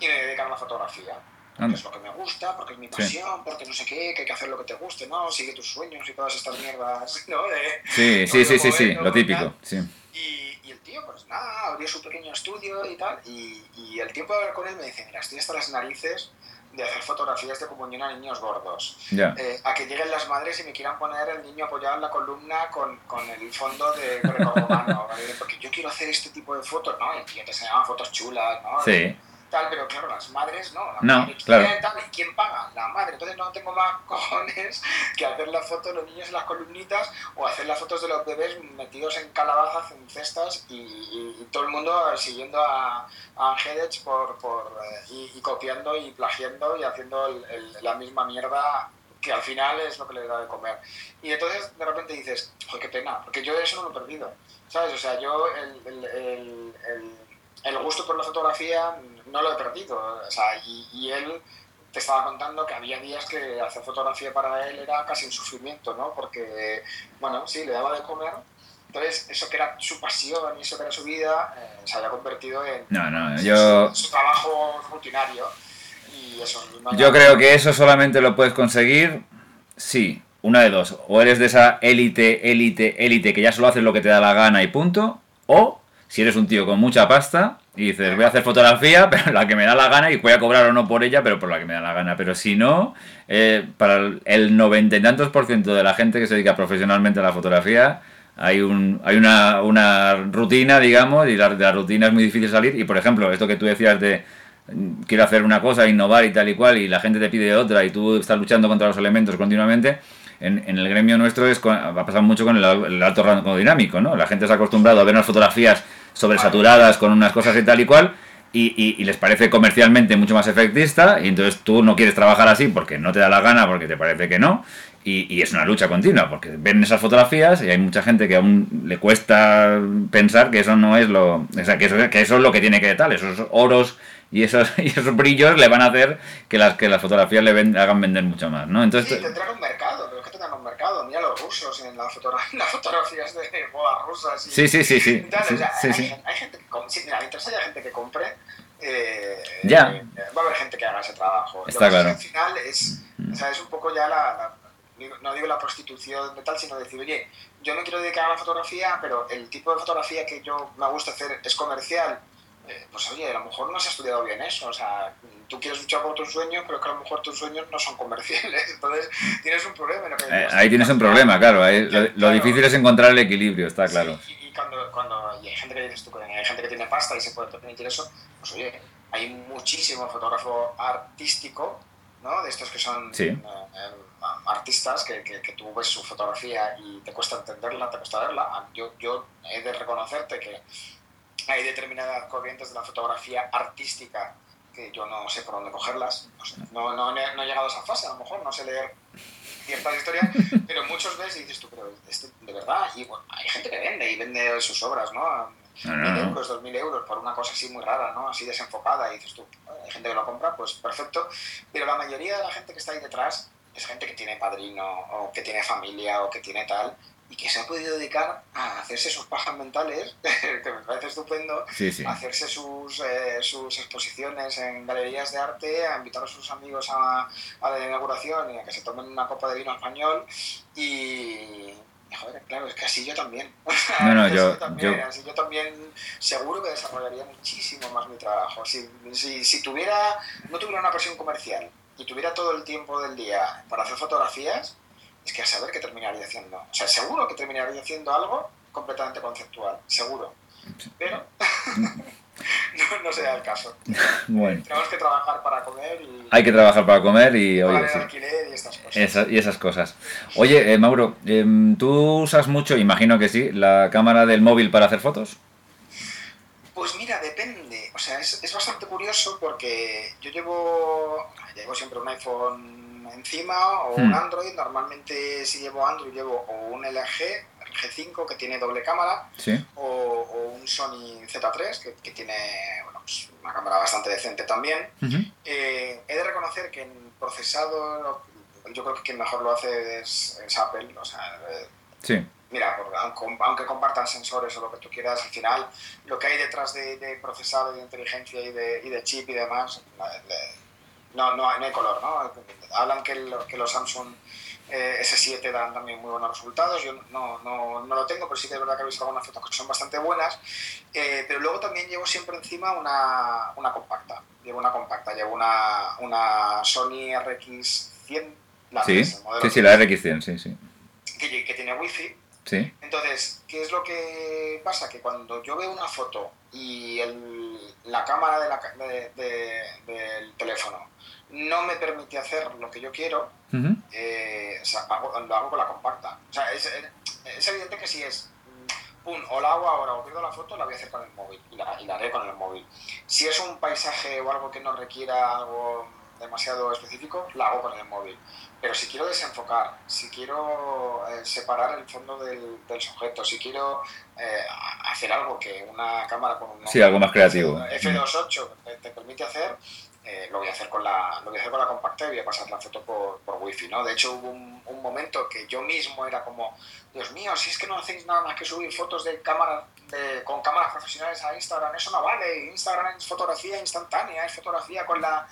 B: y me dedico a la fotografía.
A: Anda.
B: Es lo que me gusta, porque es mi
A: Sí.
B: pasión, porque no sé qué, que hay que hacer lo que te guste, ¿no? Sigue tus sueños y todas estas mierdas, ¿no? De-
A: Sí, sí, sí, sí, sí, lo típico, sí.
B: y, y el tío, pues nada, abrió su pequeño estudio y tal, y, y el tiempo de hablar con él me dice, mira, estoy hasta las narices de hacer fotografías de comunión a niños gordos.
A: Ya.
B: Eh, a que lleguen las madres y me quieran poner el niño apoyado en la columna con, con el fondo de ¿vale? porque yo quiero hacer este tipo de fotos, ¿no? El tío te enseñaba fotos chulas, ¿no?
A: Sí.
B: Tal, pero claro, las madres no. La
A: No,
B: madre
A: claro.
B: quiere, tal, ¿y ¿Quién paga? La madre. Entonces no tengo más cojones que hacer la foto de los niños en las columnitas o hacer las fotos de los bebés metidos en calabazas, en cestas y, y- y todo el mundo siguiendo a, a por, por, eh, y, y copiando y plagiando y haciendo el- el- la misma mierda que al final es lo que le da de comer. Y entonces de repente dices, joder, qué pena, porque yo eso no lo he perdido. ¿Sabes? O sea, yo el, el, el, el- gusto por la fotografía no lo he perdido. O sea, y, y él te estaba contando que había días que hacer fotografía para él era casi un sufrimiento, ¿no? Porque, bueno, sí, le daba de comer. Entonces, eso que era su pasión y eso que era su vida, eh, se había convertido en
A: No, no, yo,
B: su, su trabajo rutinario. Y eso, no
A: yo creo que eso solamente lo puedes conseguir, sí, una de dos. O eres de esa élite, élite, élite que ya solo haces lo que te da la gana y punto. O si eres un tío con mucha pasta y dices, voy a hacer fotografía, pero la que me da la gana y voy a cobrar o no por ella, pero por la que me da la gana. Pero si no, eh, para el- noventa y tantos por ciento de la gente que se dedica profesionalmente a la fotografía, hay, un, hay una, una rutina, digamos, y la, rutina es muy difícil salir. Y por ejemplo, esto que tú decías de mm, quiero hacer una cosa, innovar y tal y cual, y la gente te pide otra y tú estás luchando contra los elementos continuamente. En, en el gremio nuestro es, con- va a pasar mucho con el, el alto rango dinámico, ¿no? La gente se ha acostumbrado a ver unas fotografías sobresaturadas con unas cosas y tal y cual, y, y, les parece comercialmente mucho más efectista y entonces tú no quieres trabajar así porque no te da la gana, porque te parece que no. Y, y, es una lucha continua, porque ven esas fotografías y hay mucha gente que aún le cuesta pensar que eso no es lo... Que eso, que eso es lo que tiene que tal, esos oros y esos, y esos brillos le van a hacer que las, que las fotografías le hagan vender mucho más, ¿no?
B: Entonces, sí, tendrán un mercado, pero es que tendrán un mercado. Mira los rusos en las, las fotografías de moda rusas. Y,
A: sí, sí, sí, sí.
B: Entonces,
A: sí,
B: o sea,
A: sí,
B: hay,
A: sí.
B: Gente, hay, gente que compre, mira, mientras haya gente que compre, eh,
A: ya.
B: Eh, va a haber gente que haga ese trabajo.
A: Está
B: Lo
A: claro.
B: al final es, o sea, es un poco ya la, la no digo la prostitución de tal, sino decir, oye, yo me quiero dedicar a la fotografía, pero el tipo de fotografía que yo me gusta hacer es comercial. Eh, pues oye, a lo mejor no has estudiado bien eso, o sea, tú quieres luchar por tus sueños, pero que a lo mejor tus sueños no son comerciales, entonces tienes un problema. ¿no?
A: Eh, ahí tienes un problema, claro, ahí, lo, lo claro. difícil es encontrar el equilibrio, está claro.
B: Sí, y, y cuando, cuando y hay gente que dices tú, hay gente que tiene pasta y se puede permitir eso, pues oye, hay muchísimo fotógrafo artístico, ¿no? De estos que son
A: sí.
B: eh, artistas que, que, que, tú ves su fotografía y te cuesta entenderla, te cuesta verla. Yo, yo he de reconocerte que hay determinadas corrientes de la fotografía artística que yo no sé por dónde cogerlas. No, sé, no, no, no, he llegado a esa fase, a lo mejor, no sé leer ciertas historias, pero muchos ves y dices tú, pero este, de verdad, y bueno, hay gente que vende y vende sus obras, ¿no?
A: No,
B: mil euros, dos mil euros por una cosa así muy rara, ¿no? Así desenfocada, y dices tú, hay gente que lo compra, pues perfecto, pero la mayoría de la gente que está ahí detrás es gente que tiene padrino, o que tiene familia, o que tiene tal, y que se ha podido dedicar a hacerse sus pajas mentales, que me parece estupendo,
A: sí, sí.
B: a hacerse sus, eh, sus exposiciones en galerías de arte, a invitar a sus amigos a, a la inauguración y a que se tomen una copa de vino español y, joder, claro, es que así yo también.
A: No, no, yo,
B: también,
A: yo...
B: Así yo también seguro que desarrollaría muchísimo más mi trabajo. Si, si, si tuviera, no tuviera una presión comercial y tuviera todo el tiempo del día para hacer fotografías, es que a saber qué terminaría haciendo. O sea, seguro que terminaría haciendo algo completamente conceptual, seguro. Pero no, no sea el caso.
A: Bueno.
B: Tenemos que trabajar para comer y...
A: Hay que trabajar para comer y...
B: Oye,
A: Oye, sí.
B: alquiler y estas cosas.
A: Esa, y esas cosas. Oye, eh, Mauro, eh, ¿tú usas mucho, imagino que sí, la cámara del móvil para hacer fotos?
B: Pues mira, depende. O sea, es, es bastante curioso porque yo llevo, llevo siempre un iPhone encima o
A: Hmm.
B: un Android. Normalmente si llevo Android llevo o un LG, el G5 que tiene doble cámara
A: Sí.
B: o, o un Sony Z3 que, que tiene bueno, pues una cámara bastante decente también. Eh, he de reconocer que en procesado yo creo que quien mejor lo hace es, es Apple. O sea, eh,
A: Sí.
B: mira, aunque, compartan sensores o lo que tú quieras, al final lo que hay detrás de, de procesado, de inteligencia y de, y de chip y demás, la- no, no, hay- no hay color, ¿no? Hablan que, lo- que los Samsung eh, S7 dan también muy buenos resultados, yo no, no, no lo tengo, pero sí que es verdad que he visto algunas fotos que son bastante buenas, Eh, pero luego también llevo siempre encima una, una compacta, llevo una compacta, llevo una, una Sony RX100, la
A: Sí,
B: 3, el modelo
A: sí, sí, la RX100, sí, sí.
B: que, que tiene wifi,
A: Sí.
B: entonces, ¿qué es lo que pasa? Que cuando yo veo una foto y el- la cámara de la de- de- del teléfono no me permite hacer lo que yo quiero, eh, o sea, hago- lo hago con la compacta. O sea, es, es evidente que si es, mm, pum, o la hago ahora o pierdo la foto, la voy a hacer con el móvil y la, y la haré con el móvil. Si es un paisaje o algo que no requiera algo demasiado específico, la hago con el móvil. Pero si quiero desenfocar, si quiero eh, separar el fondo del, del sujeto, si quiero eh, hacer algo que una cámara con un
A: Sí, algo más creativo.
B: F28 te, te permite hacer, eh, lo voy a hacer con la lo voy a hacer con la compacta y voy a pasar la foto por, por wifi, ¿no? De hecho hubo un, un momento que yo mismo era como, Dios mío, si es que no hacéis nada más que subir fotos de cámara de, con cámaras profesionales a Instagram, eso no vale, Instagram es fotografía instantánea, es fotografía con la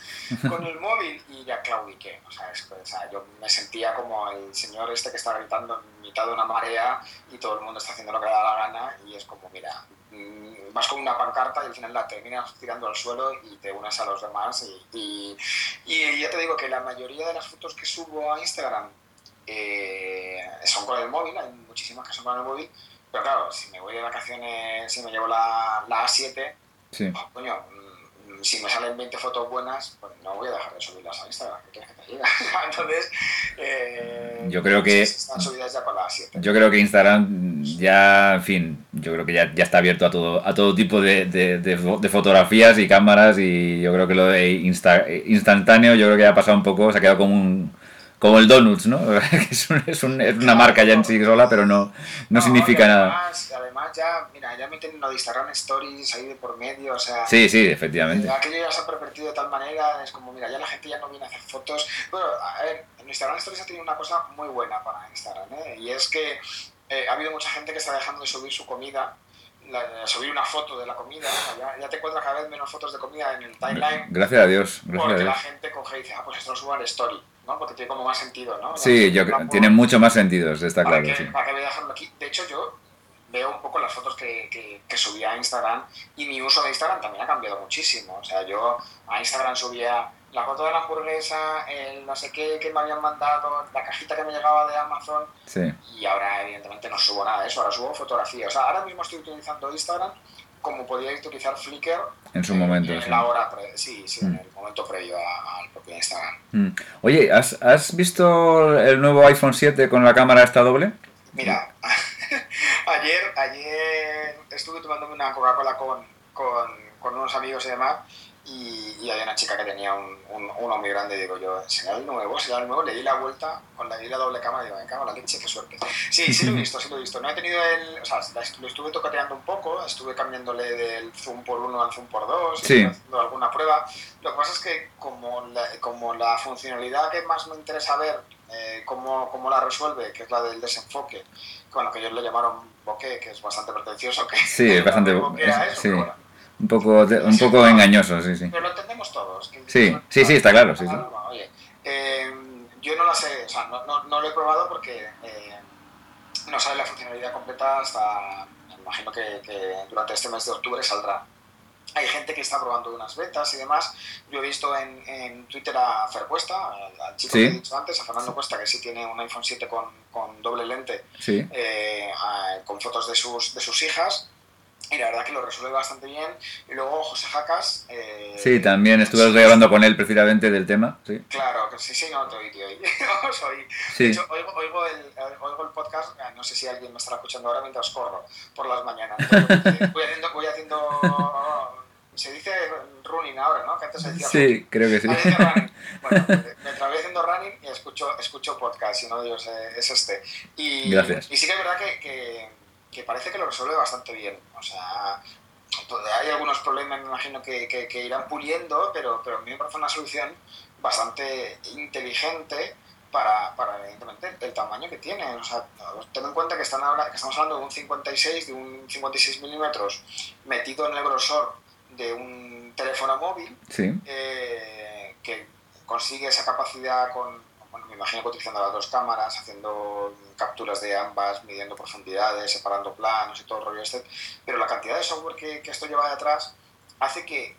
B: con el móvil. Y ya claudiqué, o sea, es- o sea, yo me sentía como el señor este que está gritando en mitad de una marea y todo el mundo está haciendo lo que le da la gana. Y es como, mira, mm, vas con una pancarta y al final la terminas tirando al suelo y te unes a los demás. Y, y, y ya te digo que la mayoría de las fotos que subo a Instagram eh, son con el móvil, hay muchísimas que son con el móvil, pero claro, si me voy de vacaciones, si me llevo la, la A7,
A: Sí.
B: oh, coño, mm, si me salen 20 fotos buenas, pues no voy a dejar de subirlas a Instagram. ¿Qué quieres que te diga? Entonces, eh,
A: yo creo que
B: están subidas ya para las 7.
A: Yo creo que Instagram ya, en fin, yo creo que ya, ya está abierto a todo a todo tipo de, de, de, fotografías y cámaras y yo creo que lo de insta, instantáneo yo creo que ya ha pasado un poco, se ha quedado como un como el Donuts, ¿no? es, un, es, un, es, una marca ya en sí sola, pero no, no, no significa
B: además,
A: nada.
B: Además, ya, mira, ya meten lo de Instagram Stories ahí de por medio, o sea.
A: Sí, sí, efectivamente.
B: Aquello ya se ha pervertido de tal manera, es como, mira, ya la gente ya no viene a hacer fotos. Bueno, a ver, en Instagram Stories ha tenido una cosa muy buena para Instagram, ¿eh? Y es que eh, ha habido mucha gente que está dejando de subir su comida la, subir una foto de la comida, ya, ya, te encuentras cada vez menos fotos de comida en el timeline.
A: Gracias a Dios. Gracias
B: porque
A: a Dios.
B: la gente coge y dice, ah, pues esto lo subo al story, ¿no? Porque tiene como más sentido, ¿no?
A: Sí, yo creo, tiene mucho más sentido, está
B: para
A: claro.
B: Que,
A: sí.
B: Para que voy a dejarlo aquí. De hecho, yo veo un poco las fotos que, que, que, subía a Instagram y mi uso de Instagram también ha cambiado muchísimo. O sea, yo a Instagram subía la foto de la hamburguesa, el no sé qué que me habían mandado, la cajita que me llegaba de Amazon.
A: Sí.
B: Y ahora, evidentemente, no subo nada de eso, ahora subo fotografía. O sea, ahora mismo estoy utilizando Instagram como podía utilizar Flickr
A: en su momento.
B: En
A: sí.
B: la hora sí, sí, mm. en el momento previo al propio Instagram.
A: Mm. Oye, ¿has, ¿has, visto el nuevo iPhone 7 con la cámara esta doble?
B: Mira, ayer, ayer estuve tomándome una Coca-Cola con, con, con unos amigos y demás y, y, había una chica que tenía un, un, uno muy grande y digo yo, ¿será el nuevo? ¿Será el nuevo? Le di la vuelta con la, di la doble cámara y digo, me cago en la leche, qué suerte. Sí, sí lo he visto, sí lo he visto. No he tenido el... O sea, lo estuve tocateando un poco, estuve cambiándole del zoom por uno al zoom por dos,
A: sí.
B: haciendo alguna prueba. Lo que pasa es que como la, como la funcionalidad que más me interesa ver, eh, cómo, cómo la resuelve, que es la del desenfoque, bueno, que ellos le llamaron bokeh, que es bastante pretencioso. Que
A: sí, es bastante...
B: Es,
A: eso, sí. Un poco, un poco engañoso, sí, sí.
B: Pero lo entendemos todos.
A: Sí, sí, sí, está claro. Sí, sí.
B: Oye, eh, yo no la sé, o sea, no, no, no lo he probado porque eh, no sale la funcionalidad completa hasta, me imagino que, que, durante este mes de octubre saldrá. Hay gente que está probando unas betas y demás. Yo he visto en, en Twitter a Fer Cuesta, al chico
A: sí.
B: que he dicho antes, a Fernando Cuesta, que sí tiene un iPhone 7 con, con doble lente,
A: sí.
B: eh, con fotos de sus, de sus hijas y la verdad que lo resuelve bastante bien. Y luego José Jacas. Eh,
A: sí, también estuve sí, hablando con él precisamente del tema. Sí.
B: Claro, que sí, sí, no te oí, tío. Soy,
A: sí.
B: De hecho, oigo, oigo, el, oigo, el, podcast, no sé si alguien me estará escuchando ahora mientras corro por las mañanas. voy haciendo. Voy haciendo se dice running ahora, ¿no? Que antes se decía
A: Sí,
B: running.
A: creo que sí.
B: Bueno, mientras voy haciendo running y escucho, escucho podcast y uno de ellos es este. Y,
A: Gracias.
B: Y sí que es verdad que, que que parece que lo resuelve bastante bien. O sea, hay algunos problemas, me imagino, que, que, que, irán puliendo, pero, pero a mí me parece una solución bastante inteligente para, para evidentemente, el tamaño que tiene. O sea, ten en cuenta que, están ahora, que estamos hablando de un 56, de un 56 milímetros metido en el grosor de un teléfono móvil
A: sí.
B: eh, que consigue esa capacidad con, bueno, me imagino que utilizando las dos cámaras, haciendo capturas de ambas, midiendo profundidades, separando planos y todo el rollo este, pero la cantidad de software que, esto lleva detrás hace que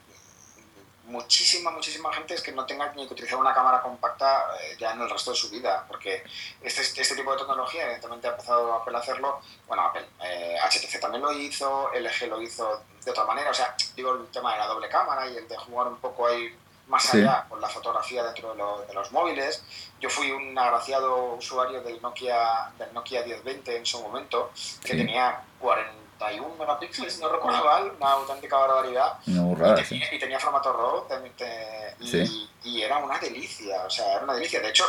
B: muchísima, muchísima gente es que no tenga ni que utilizar una cámara compacta eh, ya en el resto de su vida, porque este, este tipo de tecnología evidentemente ha empezado Apple a hacerlo, bueno, Apple, eh, HTC también lo hizo, LG lo hizo de otra manera, o sea, digo el tema de la doble cámara y el de jugar un poco ahí más allá con la fotografía dentro de, lo, de, los móviles. Yo fui un agraciado usuario del Nokia, del Nokia 1020 en su momento, que sí. tenía 41 megapíxeles, no recuerdo mal, una auténtica barbaridad.
A: Una burrada,
B: y, tenía,
A: sí.
B: y tenía formato RAW y, era una delicia, o sea, era una delicia. De hecho,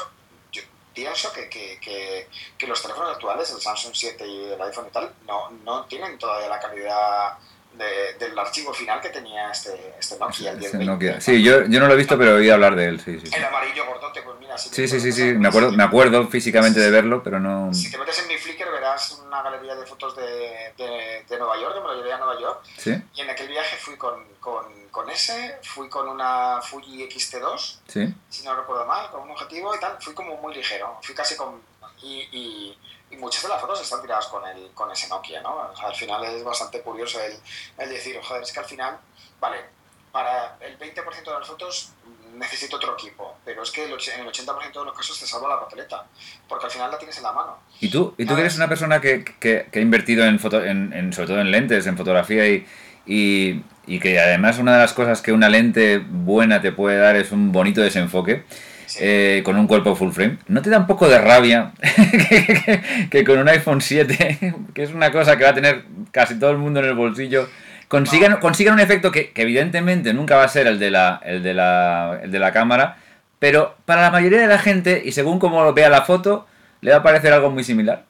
B: yo pienso que, que, que, que los teléfonos actuales, el Samsung 7 y el iPhone y tal, no, no tienen todavía la calidad de, del archivo final que tenía este, este Nokia, el 1020.
A: Nokia. Sí, yo, yo no lo he visto, pero oído hablar de él, sí, sí. sí.
B: El amarillo gordote, pues mira... Si
A: sí, sí, sí, sí, me acuerdo, me acuerdo físicamente de verlo, pero no...
B: Si te metes en mi Flickr verás una galería de fotos de, de, de Nueva York, que me lo llevé a Nueva York,
A: ¿Sí?
B: y en aquel viaje fui con, con, con ese, fui con una Fuji XT2,
A: ¿Sí?
B: si no recuerdo mal, con un objetivo y tal, fui como muy ligero, fui casi con... Y, y, y muchas de las fotos están tiradas con, el, con ese Nokia, ¿no? Al final es bastante curioso el, el decir, joder, es que al final, vale, para el 20% de las fotos necesito otro equipo, pero es que en el 80% de los casos te salva la papeleta, porque al final la tienes en la mano.
A: ¿Y tú, y tú eres una persona que, que, que ha invertido en, foto, en, en, sobre todo en lentes, en fotografía y, y, y que además una de las cosas que una lente buena te puede dar es un bonito desenfoque. Eh, con un cuerpo full frame. ¿No te da un poco de rabia que, con un iPhone 7, que es una cosa que va a tener casi todo el mundo en el bolsillo, consigan, consigan un efecto que, evidentemente nunca va a ser el de, la, el, de la, el de la cámara, pero para la mayoría de la gente, y según como vea la foto, le va a parecer algo muy similar?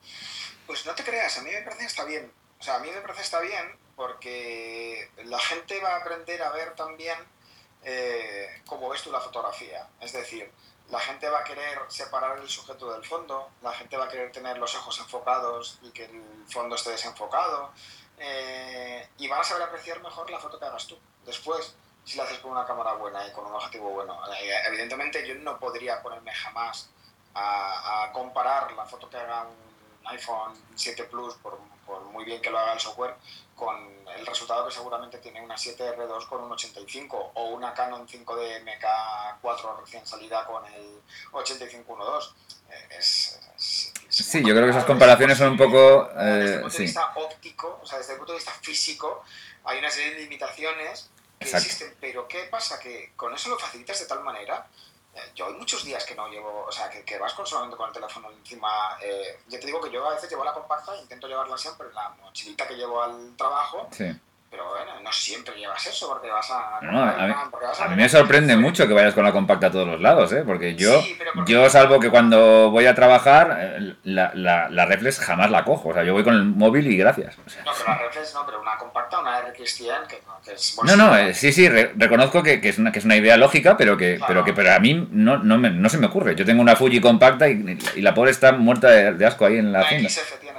B: Pues no te creas, a mí me parece que está bien. O sea, a mí me parece que está bien porque la gente va a aprender a ver también eh, cómo ves tú la fotografía. Es decir, la gente va a querer separar el sujeto del fondo, la gente va a querer tener los ojos enfocados y que el fondo esté desenfocado. Eh, y van a saber apreciar mejor la foto que hagas tú. Después, si la haces con una cámara buena y con un objetivo bueno. Eh, evidentemente yo no podría ponerme jamás a, comparar la foto que haga un iPhone 7 Plus, por, muy bien que lo haga el software, con el resultado que seguramente tiene una 7R2 con un 85 o una Canon 5D MK4 recién salida con el 8512. Eh, es,
A: sí, yo creo que esas comparaciones son un poco...
B: desde el punto de vista óptico, o sea, desde el punto de vista físico, hay una serie de limitaciones existen, pero ¿qué pasa? Que con eso lo facilitas de tal manera. Eh, yo hay muchos días que no llevo, o sea, que, vas con, solamente con el teléfono encima. Eh, yo te digo que yo a veces llevo la compacta, intento llevarla siempre en la mochilita que llevo al trabajo. Sí pero bueno, no siempre llevas eso porque vas a...
A: a, mí, me sorprende mucho que vayas con la compacta a todos los lados, ¿eh? Porque yo, yo salvo que cuando voy a trabajar, eh, la, la, la, reflex jamás la cojo. O sea, yo voy con el móvil y gracias.
B: No, pero la reflex no, pero una compacta, una RX 100 que, que es...
A: No, no, eh, sí, sí, reconozco que, que, es una, que es una idea lógica, pero que, pero que pero a mí no, no, me, no se me ocurre. Yo tengo una Fuji compacta y, y la pobre está muerta de, asco ahí en la,
B: la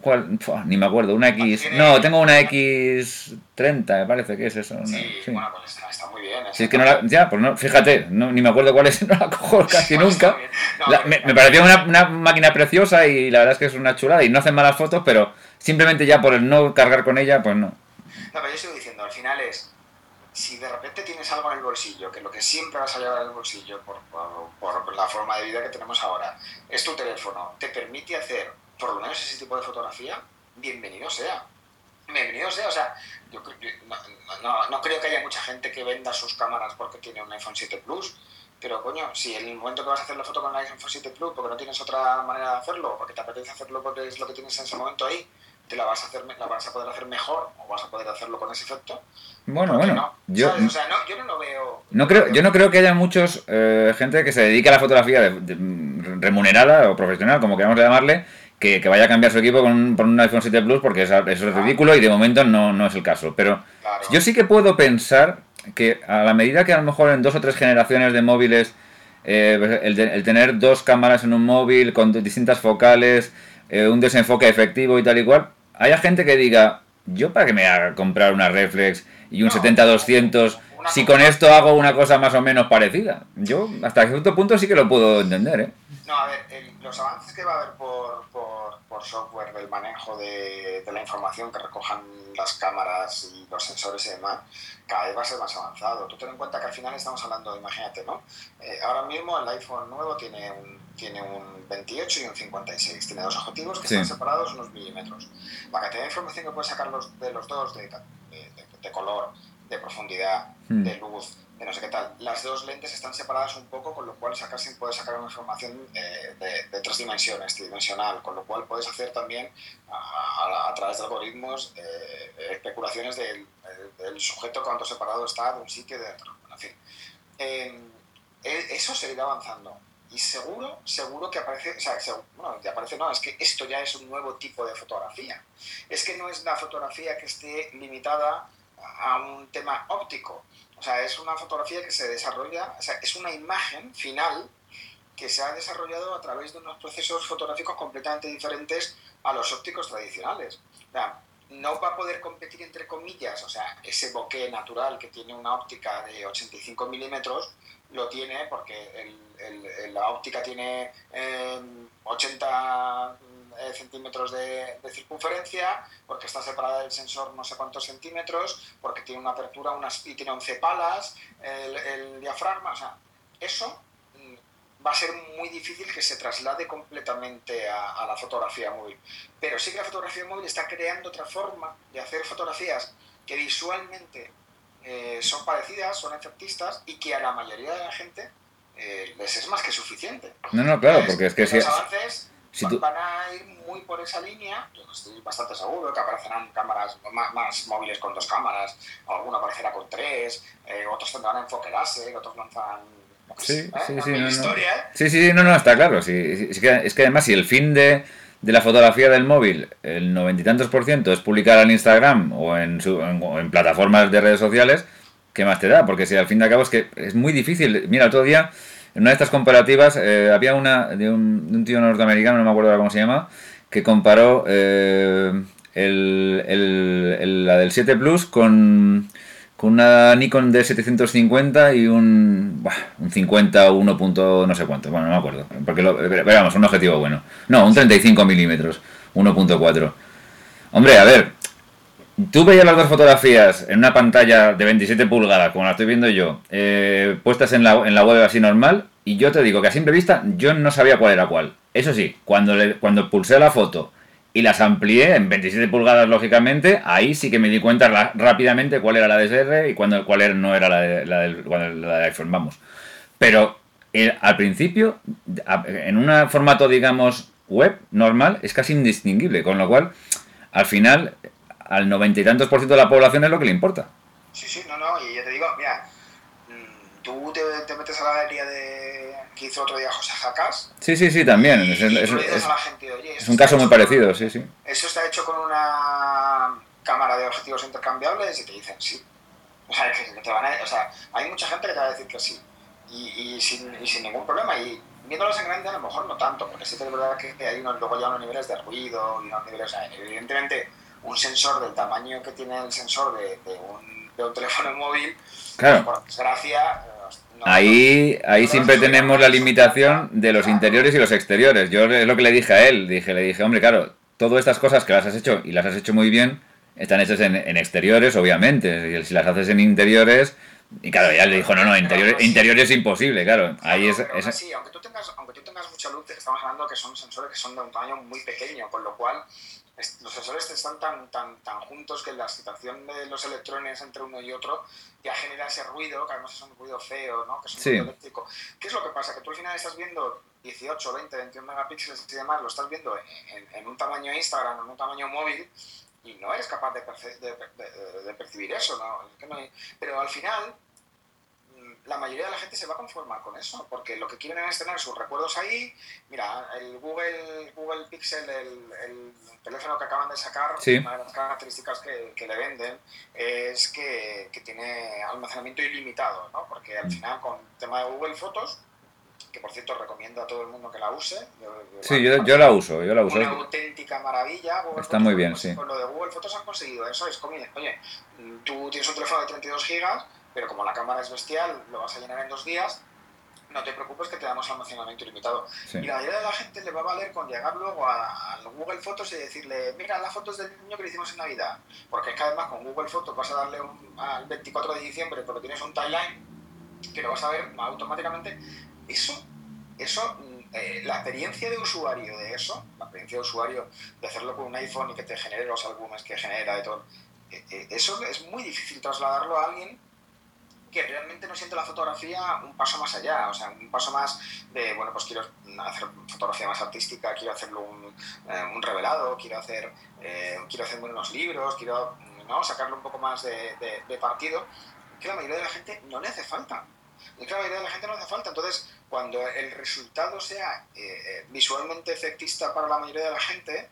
A: ¿Cuál? ni me acuerdo, una X. No, tengo una X30, me parece que es eso.
B: Sí, bueno, pues está, muy bien.
A: Sí, es que no la, ya, pues no, fíjate, no, ni me acuerdo cuál es, no la cojo casi pues nunca. me, me, pareció una, una, máquina preciosa y la verdad es que es una chulada y no hacen malas fotos, pero simplemente ya por el no cargar con ella, pues no.
B: No, pero yo estoy diciendo, al final es, si de repente tienes algo en el bolsillo, que lo que siempre vas a llevar en el bolsillo por, por, por la forma de vida que tenemos ahora, es tu teléfono, te permite hacer por lo menos ese tipo de fotografía, bienvenido sea. Bienvenido sea, o sea, yo, no, creo que haya mucha gente que venda sus cámaras porque tiene un iPhone 7 Plus, pero coño, si en el momento que vas a hacer la foto con el iPhone 7 Plus, porque no tienes otra manera de hacerlo, porque te apetece hacerlo porque es lo que tienes en ese momento ahí, te la vas a hacer la vas a poder hacer mejor o vas a poder hacerlo con ese efecto.
A: Bueno, bueno,
B: yo, o sea, no, yo no lo veo.
A: No creo, yo no creo que haya muchos eh, gente que se dedique a la fotografía remunerada o profesional, como queramos llamarle, que, vaya a cambiar su equipo con un, un iPhone 7 Plus porque eso es ridículo y de momento no, no es el caso. Pero yo sí que puedo pensar que a la medida que a lo mejor en dos o tres generaciones de móviles eh, el, tener dos cámaras en un móvil con distintas focales, eh, un desenfoque efectivo y tal y cual, haya gente que diga, yo para que me haga comprar una reflex y un 70-200 si con esto hago una cosa más o menos parecida. Yo hasta cierto punto sí que lo puedo entender, ¿eh?
B: No, a ver, los avances que va a haber por, software del manejo de, la información que recojan las cámaras y los sensores y demás, cada vez va a ser más avanzado. Tú ten en cuenta que al final estamos hablando, imagínate, ¿no? Eh, ahora mismo el iPhone nuevo tiene un, tiene un 28 y un 56, tiene dos objetivos que están separados unos milímetros. La cantidad de información que puedes sacar de los dos, de, de color, de profundidad, hmm. de luz, de no sé qué tal. Las dos lentes están separadas un poco, con lo cual sacar, puedes sacar una información eh, de, tres dimensiones, tridimensional, con lo cual puedes hacer también a, través de algoritmos eh, especulaciones del, sujeto cuánto separado está de un sitio de otro. en fin. Em, e, eso seguirá avanzando. Y seguro, seguro que aparece, o sea, bueno, que aparece, no, es que esto ya es un nuevo tipo de fotografía. Es que no es la fotografía que esté limitada a un tema óptico. O sea, es una fotografía que se desarrolla, o sea, es una imagen final que se ha desarrollado a través de unos procesos fotográficos completamente diferentes a los ópticos tradicionales. O sea, no va a poder competir entre comillas, o sea, ese bokeh natural que tiene una óptica de 85 milímetros, lo tiene porque la óptica tiene 80 eh, centímetros de, circunferencia, porque está separada del sensor no sé cuántos centímetros, porque tiene una apertura unas, y tiene 11 palas, el, diafragma, o sea, eso mm, va a ser muy difícil que se traslade completamente a, la fotografía móvil. Pero sí que la fotografía móvil está creando otra forma de hacer fotografías que visualmente eh, son parecidas, son efectistas y que a la mayoría de la gente eh, les es más que suficiente.
A: No, no, claro, porque es que
B: si... Los avances van a ir muy por esa línea, yo estoy bastante seguro que aparecerán cámaras más, móviles con dos cámaras, alguna aparecerá con tres, eh, otros tendrán enfoque láser, otros lanzarán
A: Sí, sí, sí, no, no. sí, sí, no, no, está claro. Sí, es, que, es que además, si el fin de, de la fotografía del móvil, el noventa y tantos por ciento es publicar en Instagram o en, su, en, plataformas de redes sociales, ¿qué más te da? Porque si al fin de cabo es que es muy difícil. Mira, otro día, en una de estas comparativas, eh, había una de un, de un, tío norteamericano, no me acuerdo cómo se llama, que comparó eh, el, el, la del 7 Plus con con una Nikon D750 y un, un 50 o 1. no sé cuánto, bueno, no me acuerdo, porque lo, veamos, un objetivo bueno. No, un 35 milímetros, 1.4. Hombre, a ver, tú veías las dos fotografías en una pantalla de 27 pulgadas, como la estoy viendo yo, eh, puestas en la, en la web así normal, y yo te digo que a simple vista yo no sabía cuál era cuál. Eso sí, cuando, le, cuando pulsé la foto y las amplié en 27 pulgadas, lógicamente. Ahí sí que me di cuenta rápidamente cuál era la DSR y cuál no era la de, la, de, iPhone, vamos. Pero eh, al principio, en un formato, digamos, web normal, es casi indistinguible, con lo cual, al final, al noventa y tantos por ciento de la población es lo que le importa.
B: Sí, sí, no, no, y ya te digo, mira, mm, tú te, te metes a la galería de que hizo otro día José Jacas.
A: Sí, sí, sí, también. es, es, un caso muy parecido, sí, sí.
B: Eso está hecho con una cámara de objetivos intercambiables y te dicen sí. O sea, que te van a, o sea hay mucha gente que te va a decir que sí. Y, y, sin, y sin ningún problema. Y viéndolos en grande a lo mejor no tanto, porque sí que es verdad que hay unos, luego ya unos niveles de ruido y unos niveles... O sea, evidentemente un sensor del tamaño que tiene el sensor de, de, un, de un, teléfono móvil,
A: claro.
B: por desgracia
A: ahí ahí siempre tenemos la limitación de los interiores y los exteriores. Yo es lo que le dije a él. Dije, le dije, hombre, claro, todas estas cosas que las has hecho y las has hecho muy bien, están hechas en, exteriores, obviamente. Y si las haces en interiores, y claro, ya le dijo, no, no, interiores, interiores es imposible, claro. Ahí es,
B: Sí, aunque tú, tengas, aunque tú tengas mucha luz, estamos hablando que son sensores que son de un tamaño muy pequeño, con lo cual los sensores están tan, tan, tan juntos que la excitación de los electrones entre uno y otro ya genera ese ruido, que además es un ruido feo, ¿no? que es un ruido eléctrico. ¿Qué es lo que pasa? Que tú al final estás viendo 18, 20, 21 megapíxeles y demás, lo estás viendo en, un tamaño Instagram, en un tamaño móvil, y no eres capaz de, de, percibir eso. ¿no? Pero al final la mayoría de la gente se va a conformar con eso, porque lo que quieren es tener sus recuerdos ahí. Mira, el Google, Google Pixel, el, teléfono que acaban de sacar, una de las características que, le venden es que, tiene almacenamiento ilimitado, ¿no? Porque al mm. final con el tema de Google Fotos, que por cierto recomiendo a todo el mundo que la use.
A: sí, yo, la uso, yo la uso.
B: Una auténtica maravilla.
A: Está muy bien, sí.
B: Con lo de Google Fotos han conseguido eso, es como, oye, tú tienes un teléfono de 32 gigas, pero como la cámara es bestial, lo vas a llenar en dos días, no te preocupes que te damos almacenamiento ilimitado. Y la mayoría de la gente le va a valer con llegar luego a, Google Fotos y decirle, mira las fotos del niño que le hicimos en Navidad. Porque es que además con Google Fotos vas a darle al 24 de diciembre, porque tienes un timeline, que lo vas a ver automáticamente. Eso, eso eh, la experiencia de usuario de eso, la experiencia de usuario de hacerlo con un iPhone y que te genere los álbumes que genera y todo, eh, eh, eso es muy difícil trasladarlo a alguien que realmente no siente la fotografía un paso más allá, o sea, un paso más de, bueno, pues quiero hacer fotografía más artística, quiero hacerlo un, eh, revelado, quiero hacer, eh, quiero unos libros, quiero ¿no? sacarle un poco más de, partido, que la mayoría de la gente no le hace falta. Y que la mayoría de la gente no hace falta. Entonces, cuando el resultado sea eh, visualmente efectista para la mayoría de la gente,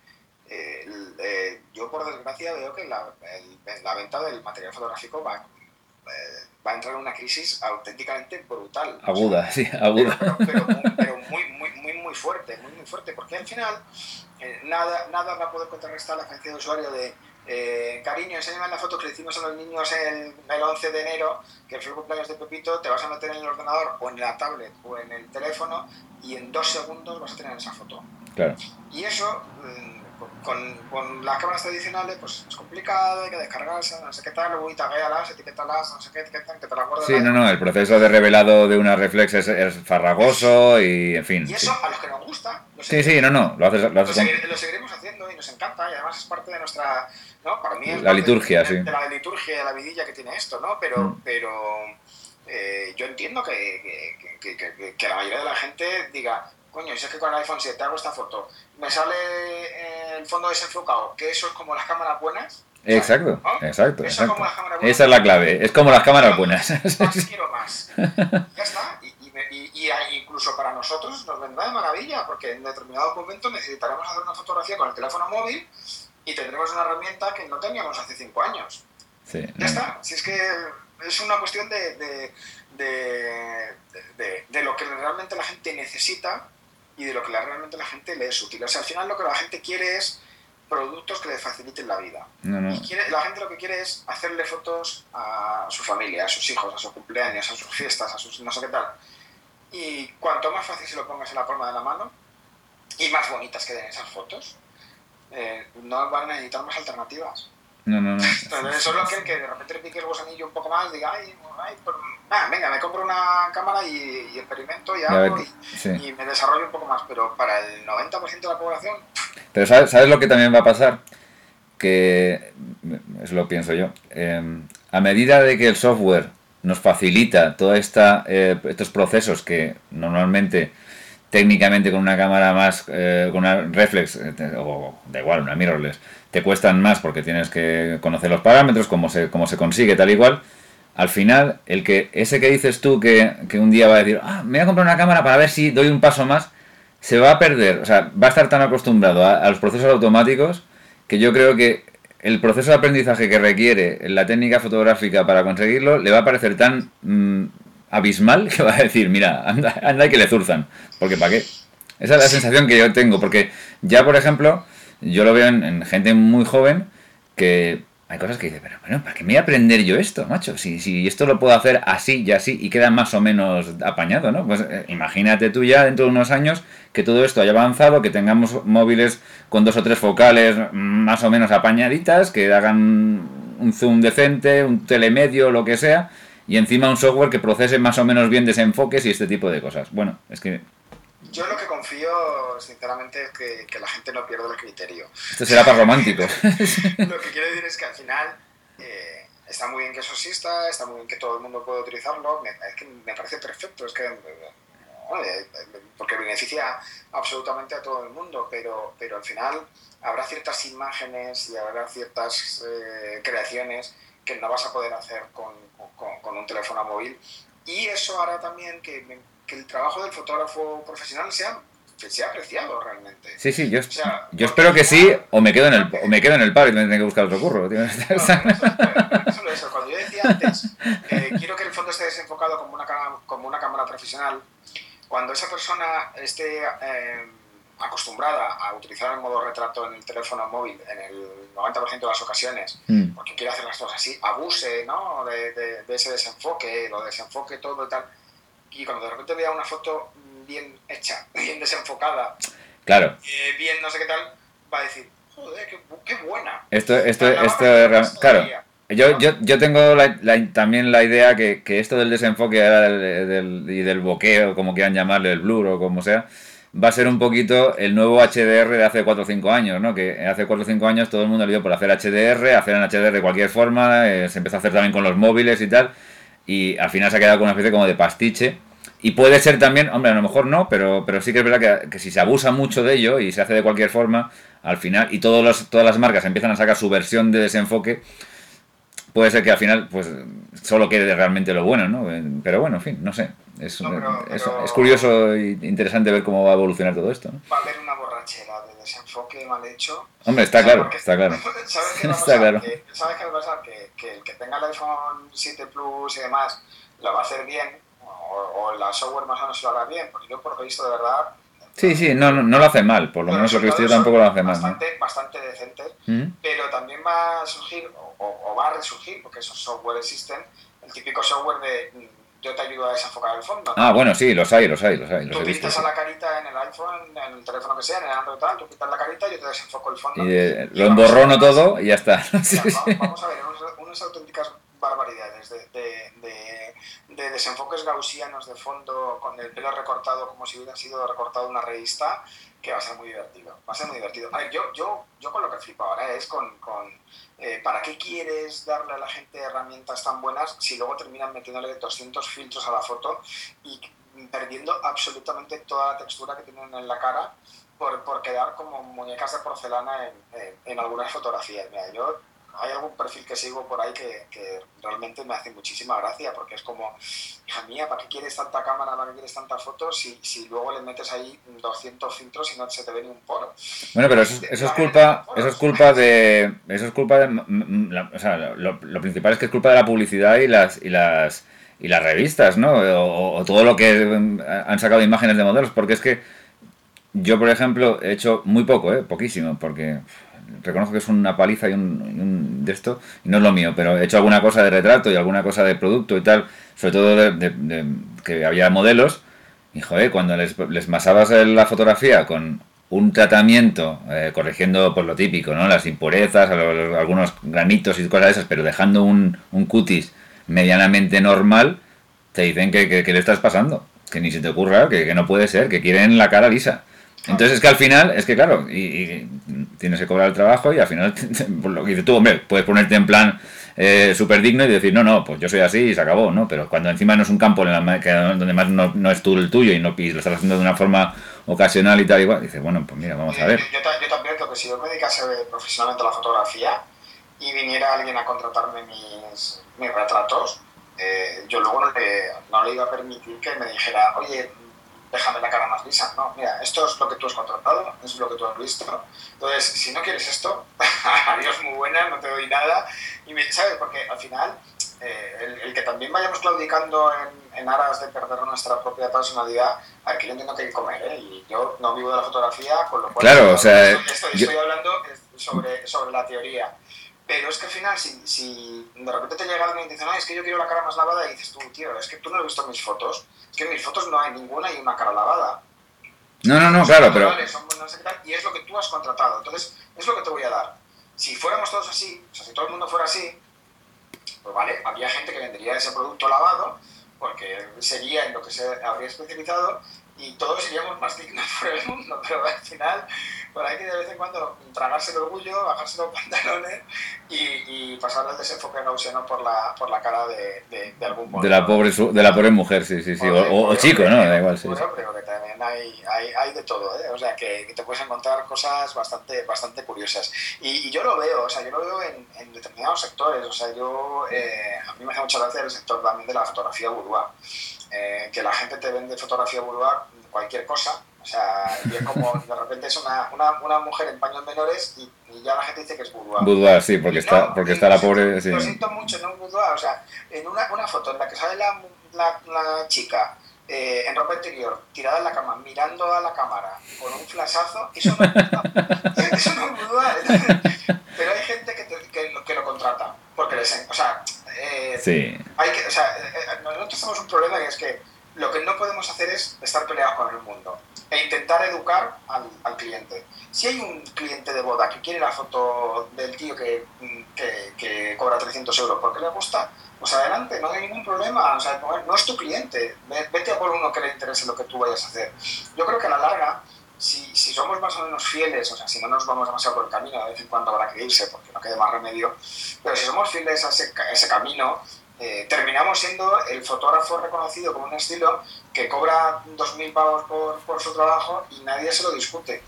B: yo por desgracia veo que la, la venta del material fotográfico va eh, va a entrar en una crisis auténticamente brutal.
A: Aguda, sí, aguda.
B: Pero, muy, muy, muy, muy fuerte, muy, muy fuerte, porque al final eh, nada, nada va a poder contrarrestar la agencia de usuario de eh, cariño, enséñame la foto que le hicimos a los niños el, el 11 de enero, que fue el cumpleaños de Pepito, te vas a meter en el ordenador o en la tablet o en el teléfono y en dos segundos vas a tener esa foto.
A: Claro.
B: Y eso mm, con, con, las cámaras tradicionales pues es complicado, hay que descargarse, no sé qué tal, luego taguealas, etiquetalas, no sé qué, etiquetan, que te las guardas.
A: Sí, no, no, el proceso de revelado de una reflex es, es farragoso y en fin.
B: Y eso a los que nos gusta.
A: Sí, sí, no, no, lo haces, lo, haces
B: lo, lo, seguiremos haciendo y nos encanta y además es parte de nuestra, ¿no? Para mí es
A: la liturgia,
B: de,
A: sí.
B: De la liturgia, de la vidilla que tiene esto, ¿no? Pero, mm. pero eh, yo entiendo que, que, que, que, la mayoría de la gente diga, coño, y es que con el iPhone 7 hago esta foto, me sale eh, el fondo desenfocado, que eso es como las cámaras buenas.
A: Exacto, ¿no? exacto, eso exacto. Como las cámaras buenas, Esa es la clave, es como las cámaras buenas.
B: Más quiero más. Ya está. Y, y, y, y, incluso para nosotros nos vendrá de maravilla, porque en determinado momento necesitaremos hacer una fotografía con el teléfono móvil y tendremos una herramienta que no teníamos hace cinco años.
A: Sí,
B: ya no. está. Si es que es una cuestión de, de, de lo que realmente la gente necesita y de lo que realmente la gente le es útil. O sea, al final lo que la gente quiere es productos que le faciliten la vida.
A: No, no.
B: Y quiere, la gente lo que quiere es hacerle fotos a su familia, a sus hijos, a sus cumpleaños, a sus fiestas, a sus no sé qué tal. Y cuanto más fácil se lo pongas en la palma de la mano y más bonitas queden esas fotos, eh, no van a necesitar más alternativas.
A: No, no, no.
B: Entonces, solo aquel que de repente le pique el gusanillo un poco más, diga, ay, ay pues, ah, venga, me compro una cámara y, y experimento y hago y,
A: sí.
B: y, me desarrollo un poco más. Pero para el 90% de la población.
A: Pero ¿sabes, ¿sabes lo que también va a pasar? Que, eso lo pienso yo, eh, a medida de que el software nos facilita todos eh, estos procesos que normalmente técnicamente con una cámara más, eh, con una reflex, o da igual, una mirrorless, te cuestan más porque tienes que conocer los parámetros, cómo se, cómo se consigue, tal igual. Al final, el que ese que dices tú que, que, un día va a decir, ah, me voy a comprar una cámara para ver si doy un paso más, se va a perder, o sea, va a estar tan acostumbrado a, los procesos automáticos que yo creo que el proceso de aprendizaje que requiere la técnica fotográfica para conseguirlo le va a parecer tan mmm, abismal que va a decir, mira, anda, anda y que le zurzan, porque ¿para qué? Esa es la sensación que yo tengo, porque ya, por ejemplo, yo lo veo en, en, gente muy joven que hay cosas que dice, pero bueno, ¿para qué me voy a aprender yo esto, macho? Si, si esto lo puedo hacer así y así y queda más o menos apañado, ¿no? Pues eh, imagínate tú ya dentro de unos años que todo esto haya avanzado, que tengamos móviles con dos o tres focales más o menos apañaditas, que hagan un zoom decente, un telemedio, lo que sea, y encima un software que procese más o menos bien desenfoques y este tipo de cosas. Bueno, es que
B: yo lo que confío, sinceramente, es que, que, la gente no pierda el criterio.
A: Esto será para románticos.
B: lo que quiero decir es que al final eh, está muy bien que eso exista, está muy bien que todo el mundo pueda utilizarlo, me, es que me parece perfecto, es que eh, porque beneficia absolutamente a todo el mundo, pero, pero al final habrá ciertas imágenes y habrá ciertas eh, creaciones que no vas a poder hacer con, con, con un teléfono móvil y eso hará también que que el trabajo del fotógrafo profesional sea, que sea apreciado realmente.
A: Sí, sí, yo, o sea, yo espero que sí, o me quedo en el, o me quedo en el paro y tengo que buscar otro curro.
B: No, no, solo eso, cuando yo decía antes, eh, quiero que el fondo esté desenfocado como una, como una cámara profesional, cuando esa persona esté eh, acostumbrada a utilizar el modo retrato en el teléfono móvil en el 90% de las ocasiones, mm. porque quiere hacer las cosas así, abuse ¿no? de, de, de ese desenfoque, lo desenfoque todo y tal, y cuando de repente vea una foto bien hecha, bien desenfocada,
A: claro.
B: eh, bien no sé qué tal, va a decir, joder, qué, qué buena.
A: Esto, esto, esto, claro. Yo, yo, yo tengo la, la, también la idea que, que, esto del desenfoque del, del, y del boqueo, como quieran llamarle, el blur o como sea, va a ser un poquito el nuevo HDR de hace 4 o 5 años, ¿no? Que hace 4 o 5 años todo el mundo le dio por hacer HDR, hacer en HDR de cualquier forma, eh, se empezó a hacer también con los móviles y tal, y al final se ha quedado con una especie como de pastiche y puede ser también, hombre, a lo mejor no, pero, pero sí que es verdad que, si se abusa mucho de ello y se hace de cualquier forma, al final, y todos los, todas las marcas empiezan a sacar su versión de desenfoque, puede ser que al final pues solo quede realmente lo bueno, ¿no? Pero bueno, en fin, no sé. Es,
B: no, pero,
A: es,
B: pero,
A: es curioso e interesante ver cómo va a evolucionar todo esto. ¿no?
B: Va a haber una borrachera de desenfoque mal hecho.
A: Hombre, está claro, está claro.
B: ¿Sabes qué va a pasar? Está claro. Que, ¿Sabes qué va a pasar? Que, que el que tenga el iPhone 7 Plus y demás lo va a hacer bien o, o, la software más o menos lo hará bien, porque yo por lo visto de verdad...
A: Sí, sí, no, no, no lo hace mal, por lo menos lo que yo tampoco lo hace mal.
B: Bastante, ¿no? bastante decente,
A: ¿Mm?
B: pero también va a surgir, o, o, va a resurgir, porque esos software existen, el típico software de, yo te ayudo a desenfocar el fondo.
A: Ah, bueno, sí, los hay, los hay, los hay. Los
B: tú
A: visto,
B: pintas a la carita en el iPhone, en el teléfono que sea, en el Android tal, tú pintas la carita y yo te desenfoco el fondo.
A: Y eh,
B: Y
A: lo
B: vamos a
A: emborrono todo y ya está.
B: Mira,
A: Sí,
B: va-
A: sí.
B: Vamos a ver unas, unas auténticas barbaridades de, de- de- de desenfoques gaussianos de fondo con el pelo recortado como si hubiera sido recortado una revista que va a ser muy divertido. Va a ser muy divertido. A ver, yo, yo, yo con lo que flipo ahora es con, con, eh, ¿para qué quieres darle a la gente herramientas tan buenas si luego terminan metiéndole 200 filtros a la foto y perdiendo absolutamente toda la textura que tienen en la cara por, por quedar como muñecas de porcelana en, en- en algunas fotografías. Mira, yo hay algún perfil que sigo por ahí que, que realmente me hace muchísima gracia porque es como, hija mía, ¿para qué quieres tanta cámara, para qué quieres tanta foto si, si luego le metes ahí 200 filtros y no se te ve ni un poro?
A: Bueno, pero eso, es- eso es culpa, eso es culpa de, eso es culpa de, la- o sea, lo, lo principal es que es culpa de la publicidad y las y las y las revistas, ¿no? O, o todo lo que mm, han sacado imágenes de modelos, porque es que yo, por ejemplo, he hecho muy poco, ¿eh? Poquísimo, porque reconozco que es una paliza y un, de esto, y no es lo mío, pero he hecho alguna cosa de retrato y alguna cosa de producto y tal, sobre todo de, que había modelos, y joder, cuando les, les masabas la fotografía con un tratamiento, eh, corrigiendo pues lo típico, ¿no? Las impurezas, algunos granitos y cosas de esas, pero dejando un, un cutis medianamente normal, te dicen que, que, que le estás pasando, que ni se te ocurra, que no puede ser, que quieren la cara lisa. Entonces es que al final, es que claro, y, y tienes que cobrar el trabajo y al final, por lo que dices tú, hombre, puedes ponerte en plan eh, súper digno y decir, no, no, pues yo soy así y se acabó, ¿no? Pero cuando encima no es un campo en la que- donde más no, no es tú el tuyo y, no, y lo estás haciendo de una forma ocasional y tal, igual, dices, bueno, pues mira, vamos a ver.
B: Yo, yo yo también creo que si yo me dedicase profesionalmente a la fotografía y viniera alguien a contratarme mis, mis retratos, eh, yo luego no le, no le iba a permitir que me dijera, oye, déjame la cara más lisa. No, mira, esto es lo que tú has contratado, es lo que tú has visto. Entonces, si no quieres esto, adiós, muy buena, no te doy nada. Y me- ¿sabes? Porque al final, eh, el, el que también vayamos claudicando en, en aras de perder nuestra propia personalidad, a ver, que yo entiendo que hay que comer, ¿eh? Y yo no vivo de la fotografía, con lo cual...
A: Claro, o sea,
B: Estoy, estoy-
A: yo-
B: estoy hablando sobre, sobre la teoría. Pero es que al final, si, si de repente te llega alguien y te dice, no, es que yo quiero la cara más lavada, y dices tú, tío, es que tú no has visto mis fotos, es que en mis fotos no hay ninguna y una cara lavada.
A: No, no, no,
B: Son
A: claro, pero...
B: naturales, son no sé qué tal, y es lo que tú has contratado. Entonces, es lo que te voy a dar. Si fuéramos todos así, o sea, si todo el mundo fuera así, pues vale, había gente que vendería ese producto lavado, porque sería en lo que se habría especializado, y todos seríamos más dignos por el mundo, pero al final, pues hay que de vez en cuando tragarse el orgullo, bajarse los pantalones y, y pasar el desenfoque gaussiano por la, por la cara de, de, de algún
A: De la pobre su- de la pobre mujer, sí, sí, sí. O, o- o chico, ¿no? Da igual, sí. sí.
B: hombre, porque también hay, hay, hay de todo, ¿eh? O sea, que, que te puedes encontrar cosas bastante, bastante curiosas. Y, y yo lo veo, o sea, yo lo veo en, en determinados sectores. O sea, yo, eh, a mí me hace mucha gracia el sector también de la fotografía boudoir. Eh, que la gente te vende fotografía boudoir cualquier cosa. O sea, y es como, de repente es una, una, una mujer en paños menores y, y ya la gente dice que es boudoir.
A: Boudoir, sí, porque
B: Y
A: está,
B: no,
A: porque está la
B: lo siento-
A: pobre... Sí.
B: Siento mucho, no un boudoir. O sea, en una, una foto en la que sale la, la, la chica eh, en ropa interior, tirada en la cama, mirando a la cámara con un flashazo, eso no es. Eso no es boudoir. Pero hay gente que, te- que, lo, que lo contrata. Porque les. O sea, eh,
A: Sí.
B: hay que, o sea, eh, eh, nosotros tenemos un problema que es que lo que no podemos hacer es estar peleados con el mundo e intentar educar al, al cliente. Si hay un cliente de boda que quiere la foto del tío que, mm, que, que cobra 300 euros porque le gusta, pues adelante, no hay ningún problema. O sea, no, es tu cliente. Ve- Vete a por uno que le interese lo que tú vayas a hacer. Yo creo que a la larga, si, si somos más o menos fieles, o sea, si no nos vamos demasiado por el camino, de vez en cuando habrá que irse porque no quede más remedio, pero si somos fieles a ese, a ese camino, eh, terminamos siendo el fotógrafo reconocido como un estilo que cobra 2.000 pavos por, por su trabajo y nadie se lo discute.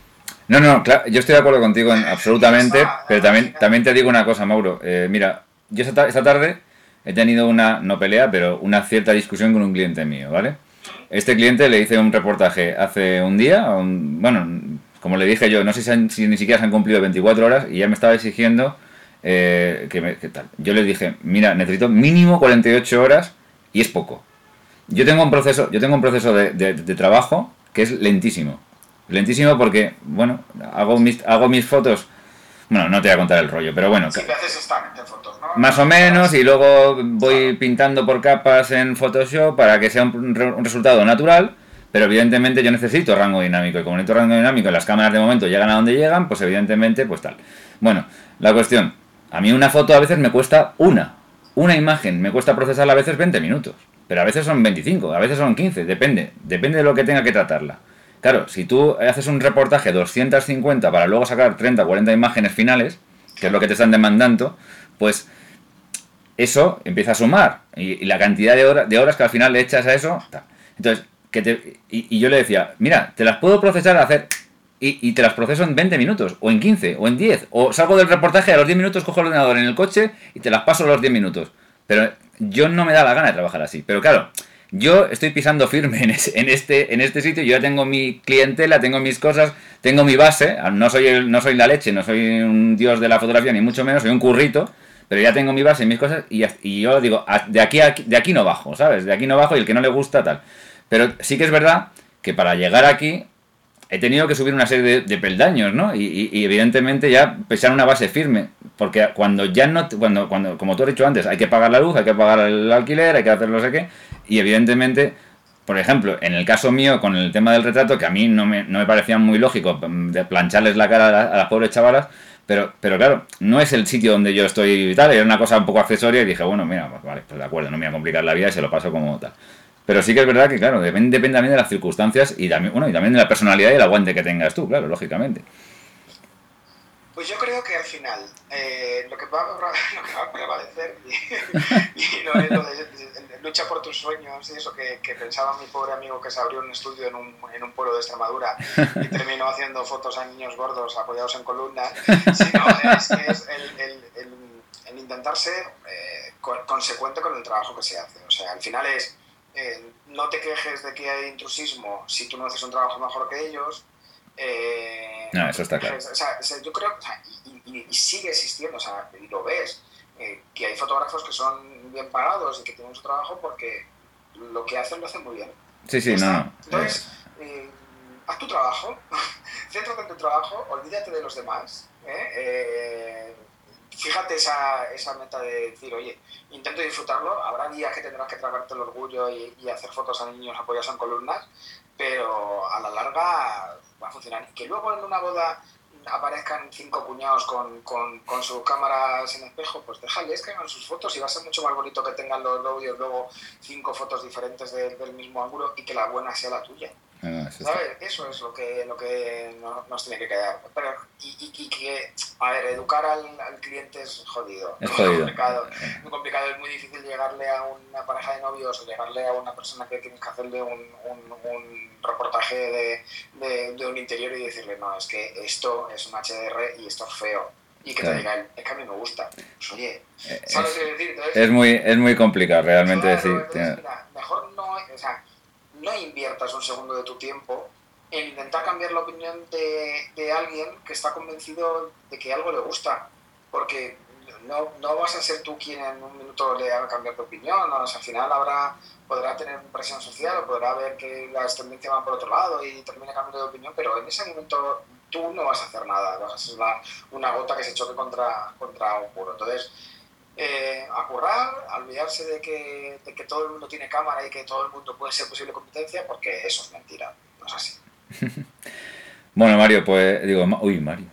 A: No, no, claro, yo estoy de acuerdo contigo en absolutamente,
B: está,
A: pero también, también te digo una cosa, Mauro. Eh, mira, yo esta, ta- esta tarde he tenido una, no pelea, pero una cierta discusión con un cliente mío, ¿vale? Este cliente le hice un reportaje hace un día, un- bueno, como le dije yo, no sé si, ni siquiera se han cumplido 24 horas y ya me estaba exigiendo eh, que, me- tal. Yo le dije, mira, necesito mínimo 48 horas y es poco. Yo tengo un proceso, yo tengo un proceso de, de- de trabajo que es lentísimo. Lentísimo porque, bueno, hago mis, hago mis fotos Bueno, no te voy a contar el rollo, pero bueno.
B: Sí, que haces fotos, ¿no?
A: Más o menos, y luego voy pintando por capas en Photoshop para que sea un, re- un resultado natural, pero evidentemente yo necesito rango dinámico, y como necesito rango dinámico, y las cámaras de momento llegan a donde llegan, pues evidentemente, pues tal. Bueno, la cuestión, a mí una foto a veces me cuesta una, una imagen, me cuesta procesarla a veces 20 minutos, pero a veces son 25, a veces son 15, depende, depende de lo que tenga que tratarla. Claro, si tú haces un reportaje de 250 para luego sacar 30 o 40 imágenes finales, que es lo que te están demandando, pues eso empieza a sumar. Y, la cantidad de, hora- de horas que al final le echas a eso. Entonces, que te, y, y yo le decía, mira, te las puedo procesar a hacer. Y, y te las proceso en 20 minutos, o en 15, o en 10. O salgo del reportaje, a los 10 minutos cojo el ordenador en el coche y te las paso a los 10 minutos. Pero yo no me da la gana de trabajar así. Pero claro, yo estoy pisando firme en, este, en este sitio. Yo ya tengo mi clientela, tengo mis cosas, tengo mi base. No soy, el- no soy la leche, no soy un dios de la fotografía, ni mucho menos, soy un currito. Pero ya tengo mi base mis cosas. Y, y yo digo, "A- de aquí, a de aquí no bajo, ¿sabes? De aquí no bajo y el que no le gusta, tal. Pero sí que es verdad que para llegar aquí he tenido que subir una serie de, peldaños, ¿no? Y, y- evidentemente ya pesar una base firme, porque cuando ya no, cuando, cuando, como tú has dicho antes, hay que pagar la luz, hay que pagar el alquiler, hay que hacer no sé qué, y evidentemente, por ejemplo, en el caso mío con el tema del retrato, que a mí no me, no me parecía muy lógico mm, de plancharles la cara a, la- a las pobres chavalas, pero, pero claro, no es el sitio donde yo estoy y tal, era una cosa un poco accesoria y dije, bueno, mira, pues vale, pues de acuerdo, no me voy a complicar la vida y se lo paso como tal. Pero sí que es verdad que, claro, depende, depende también de las circunstancias y también, bueno, y también de la personalidad y el aguante que tengas tú, claro, lógicamente.
B: Pues yo creo que al final eh, lo, que va, a- lo prevalecer y, y es lo de, lucha por tus sueños y eso que, que pensaba mi pobre amigo que se abrió un estudio en un, en un pueblo de Extremadura y terminó haciendo fotos a niños gordos apoyados en columnas, sino es es el, el- el- intentar ser eh, co- consecuente con el trabajo que se hace. O sea, al final es eh, no te quejes de que hay intrusismo si tú no haces un trabajo mejor que ellos. Eh,
A: No, eso está claro.
B: o sea, o sea, yo creo, o sea, y, y- y sigue existiendo, o sea, y lo ves, eh, que hay fotógrafos que son bien pagados y que tienen su trabajo porque lo que hacen lo hacen muy bien.
A: Sí, sí, no,
B: está.
A: no.
B: Entonces, eh, haz tu trabajo, céntrate en tu trabajo, olvídate de los demás. ¿eh? Fíjate esa, esa meta de decir, oye, intento disfrutarlo, habrá días que tendrás que tragarte el orgullo y, y hacer fotos a niños apoyados en columnas, pero a la larga va a funcionar. Que luego en una boda aparezcan cinco cuñados con, con, con sus cámaras en espejo, pues déjales que hagan sus fotos y va a ser mucho más bonito que tengan los novios luego cinco fotos diferentes de- del mismo ángulo y que la buena sea la tuya.
A: No, eso está-
B: ¿Sabes? Eso es lo que, lo que no- nos tiene que quedar. Pero, y, y- y que, a ver, educar al, al cliente es jodido.
A: Es
B: muy complicado. Muy complicado, es muy difícil llegarle a una pareja de novios o llegarle a una persona que tienes que hacerle un, un- un reportaje de, de- de un interior y decirle, no, es que esto es un HDR y esto es feo. Y que
A: Claro.
B: te diga es que a mí me gusta. Pues oye,
A: Eh,
B: ¿sabes
A: es,
B: decir? Entonces,
A: muy, es muy complicado realmente
B: Claro,
A: decir.
B: entonces, mira, mejor no, o sea, no inviertas un segundo de tu tiempo en intentar cambiar la opinión de, alguien que está convencido de que algo le gusta, porque no, no vas a ser tú quien en un minuto le haga cambiar de opinión. O sea, al final habrá, podrá tener presión social o podrá ver que las tendencias van por otro lado y termina cambiando de opinión, pero en ese momento tú no vas a hacer nada, vas a ser una, una gota que se choque contra, contra un muro. Entonces, eh, a currar, a olvidarse de que, de que todo el mundo tiene cámara y que todo el mundo puede ser posible competencia, porque eso es mentira, no es así.
A: Bueno, Mario, pues digo, Ma- uy, Mario.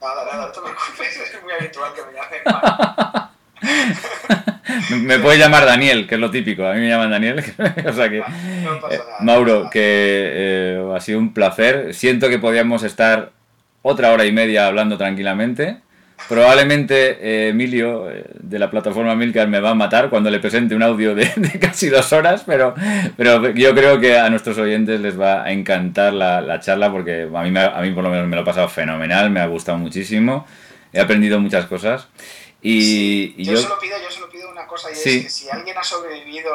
B: Nada, nada, no te preocupes, es muy habitual que me llamen mal.
A: Me- puedes llamar Daniel, que es lo típico. A mí me llaman Daniel. o sea que.
B: No pasa
A: eh,
B: nada.
A: Mauro, que eh, ha sido un placer. Siento que podíamos estar otra hora y media hablando tranquilamente. Probablemente eh, Emilio eh, de la plataforma Milcar me va a matar cuando le presente un audio de, de casi dos horas, pero, pero yo creo que a nuestros oyentes les va a encantar la, la charla porque a mí, me ha- a mí por lo menos me lo he pasado fenomenal, me ha gustado muchísimo, he aprendido muchas cosas y,
B: Sí,
A: y
B: yo,
A: yo...
B: solo pido, yo solo pido una cosa y
A: Sí.
B: es que si alguien ha sobrevivido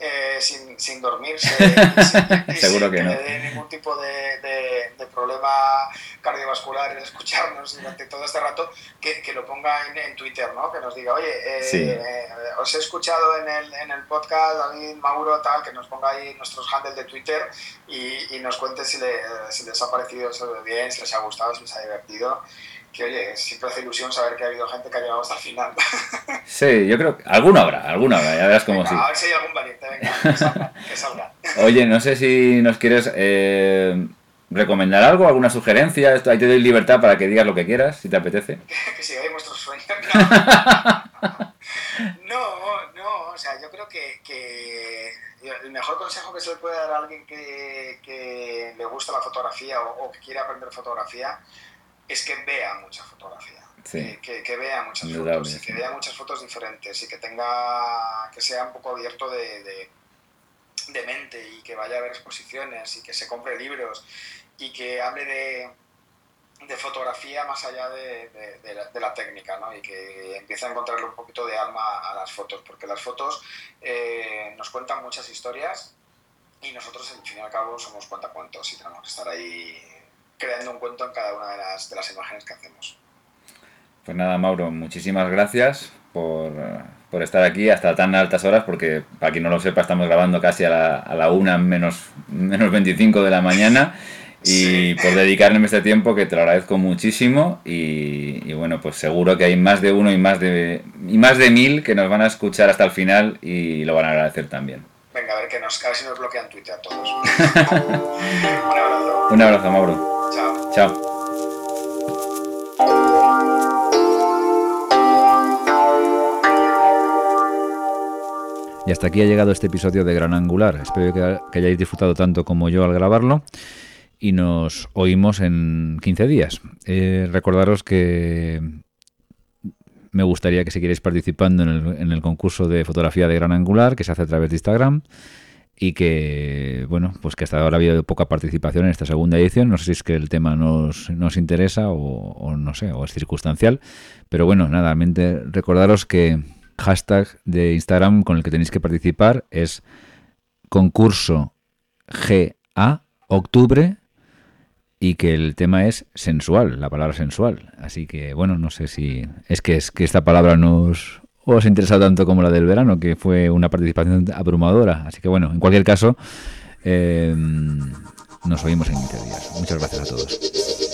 B: eh, sin, sin dormirse sin,
A: Seguro
B: sin
A: que no.
B: le dé ningún tipo de, de- de problema cardiovascular en escucharnos durante todo este rato, que, que lo ponga en, en Twitter, ¿no? Que nos diga, oye, eh,
A: Sí.
B: eh, os he escuchado en el, en el podcast, David, Mauro, tal, que nos ponga ahí nuestros handles de Twitter y, y nos cuente si, le- si les ha parecido bien, si les ha gustado, si les ha divertido. Que oye, siempre hace ilusión saber que ha habido gente que ha llegado hasta el final.
A: Sí, yo creo que alguno habrá, alguno habrá, ya verás cómo sí.
B: A ver si hay algún valiente, venga, que salga.
A: Oye, no sé si nos quieres eh, recomendar algo, alguna sugerencia, Esto, ahí te doy libertad para que digas lo que quieras, si te apetece.
B: que sigáis vuestros sueños. No. no, o sea, yo creo que, que, el mejor consejo que se le puede dar a alguien que, que le gusta la fotografía o, o que quiere aprender fotografía es que vea mucha fotografía.
A: Sí.
B: Que, que, vea muchas fotos, y que vea muchas fotos diferentes y que tenga que sea un poco abierto de, de, de, mente y que vaya a ver exposiciones y que se compre libros y que hable de, de fotografía más allá de, la, de, la, técnica ¿no? y que empiece a encontrarle un poquito de alma a las fotos porque las fotos eh, nos cuentan muchas historias y nosotros al fin y al cabo somos cuentacuentos y tenemos que estar ahí creando un cuento en cada una de las, de las imágenes que hacemos.
A: Pues nada, Mauro, muchísimas gracias por, por, estar aquí hasta tan altas horas, porque para quien no lo sepa, estamos grabando casi a la, a la una menos, menos 25 de la mañana. Y por dedicarme este tiempo, que te lo agradezco muchísimo. Y, y, bueno, pues seguro que hay más de uno y más de, y más de mil que nos van a escuchar hasta el final y lo van a agradecer también.
B: Venga, a ver, que nos, a ver si nos bloquean Twitter a todos. Un abrazo.
A: Un abrazo, Mauro.
B: Chao.
A: Chao. Y hasta aquí ha llegado este episodio de Gran Angular. Espero que, que hayáis disfrutado tanto como yo al grabarlo. Y nos oímos en 15 días. Eh, recordaros que me gustaría que siguierais participando en el, en el, concurso de fotografía de Gran Angular que se hace a través de Instagram y que, bueno, pues que hasta ahora ha habido poca participación en esta segunda edición. No sé si es que el tema nos, nos interesa o, no sé, o es circunstancial. Pero bueno, nada, realmente recordaros que hashtag de Instagram con el que tenéis que participar es concurso GA octubre y que el tema es sensual, la palabra sensual. Así que bueno, no sé si es que es que esta palabra nos os interesa tanto como la del verano, que fue una participación abrumadora. Así que bueno, en cualquier caso, eh, nos oímos en 15 días. Muchas gracias a todos.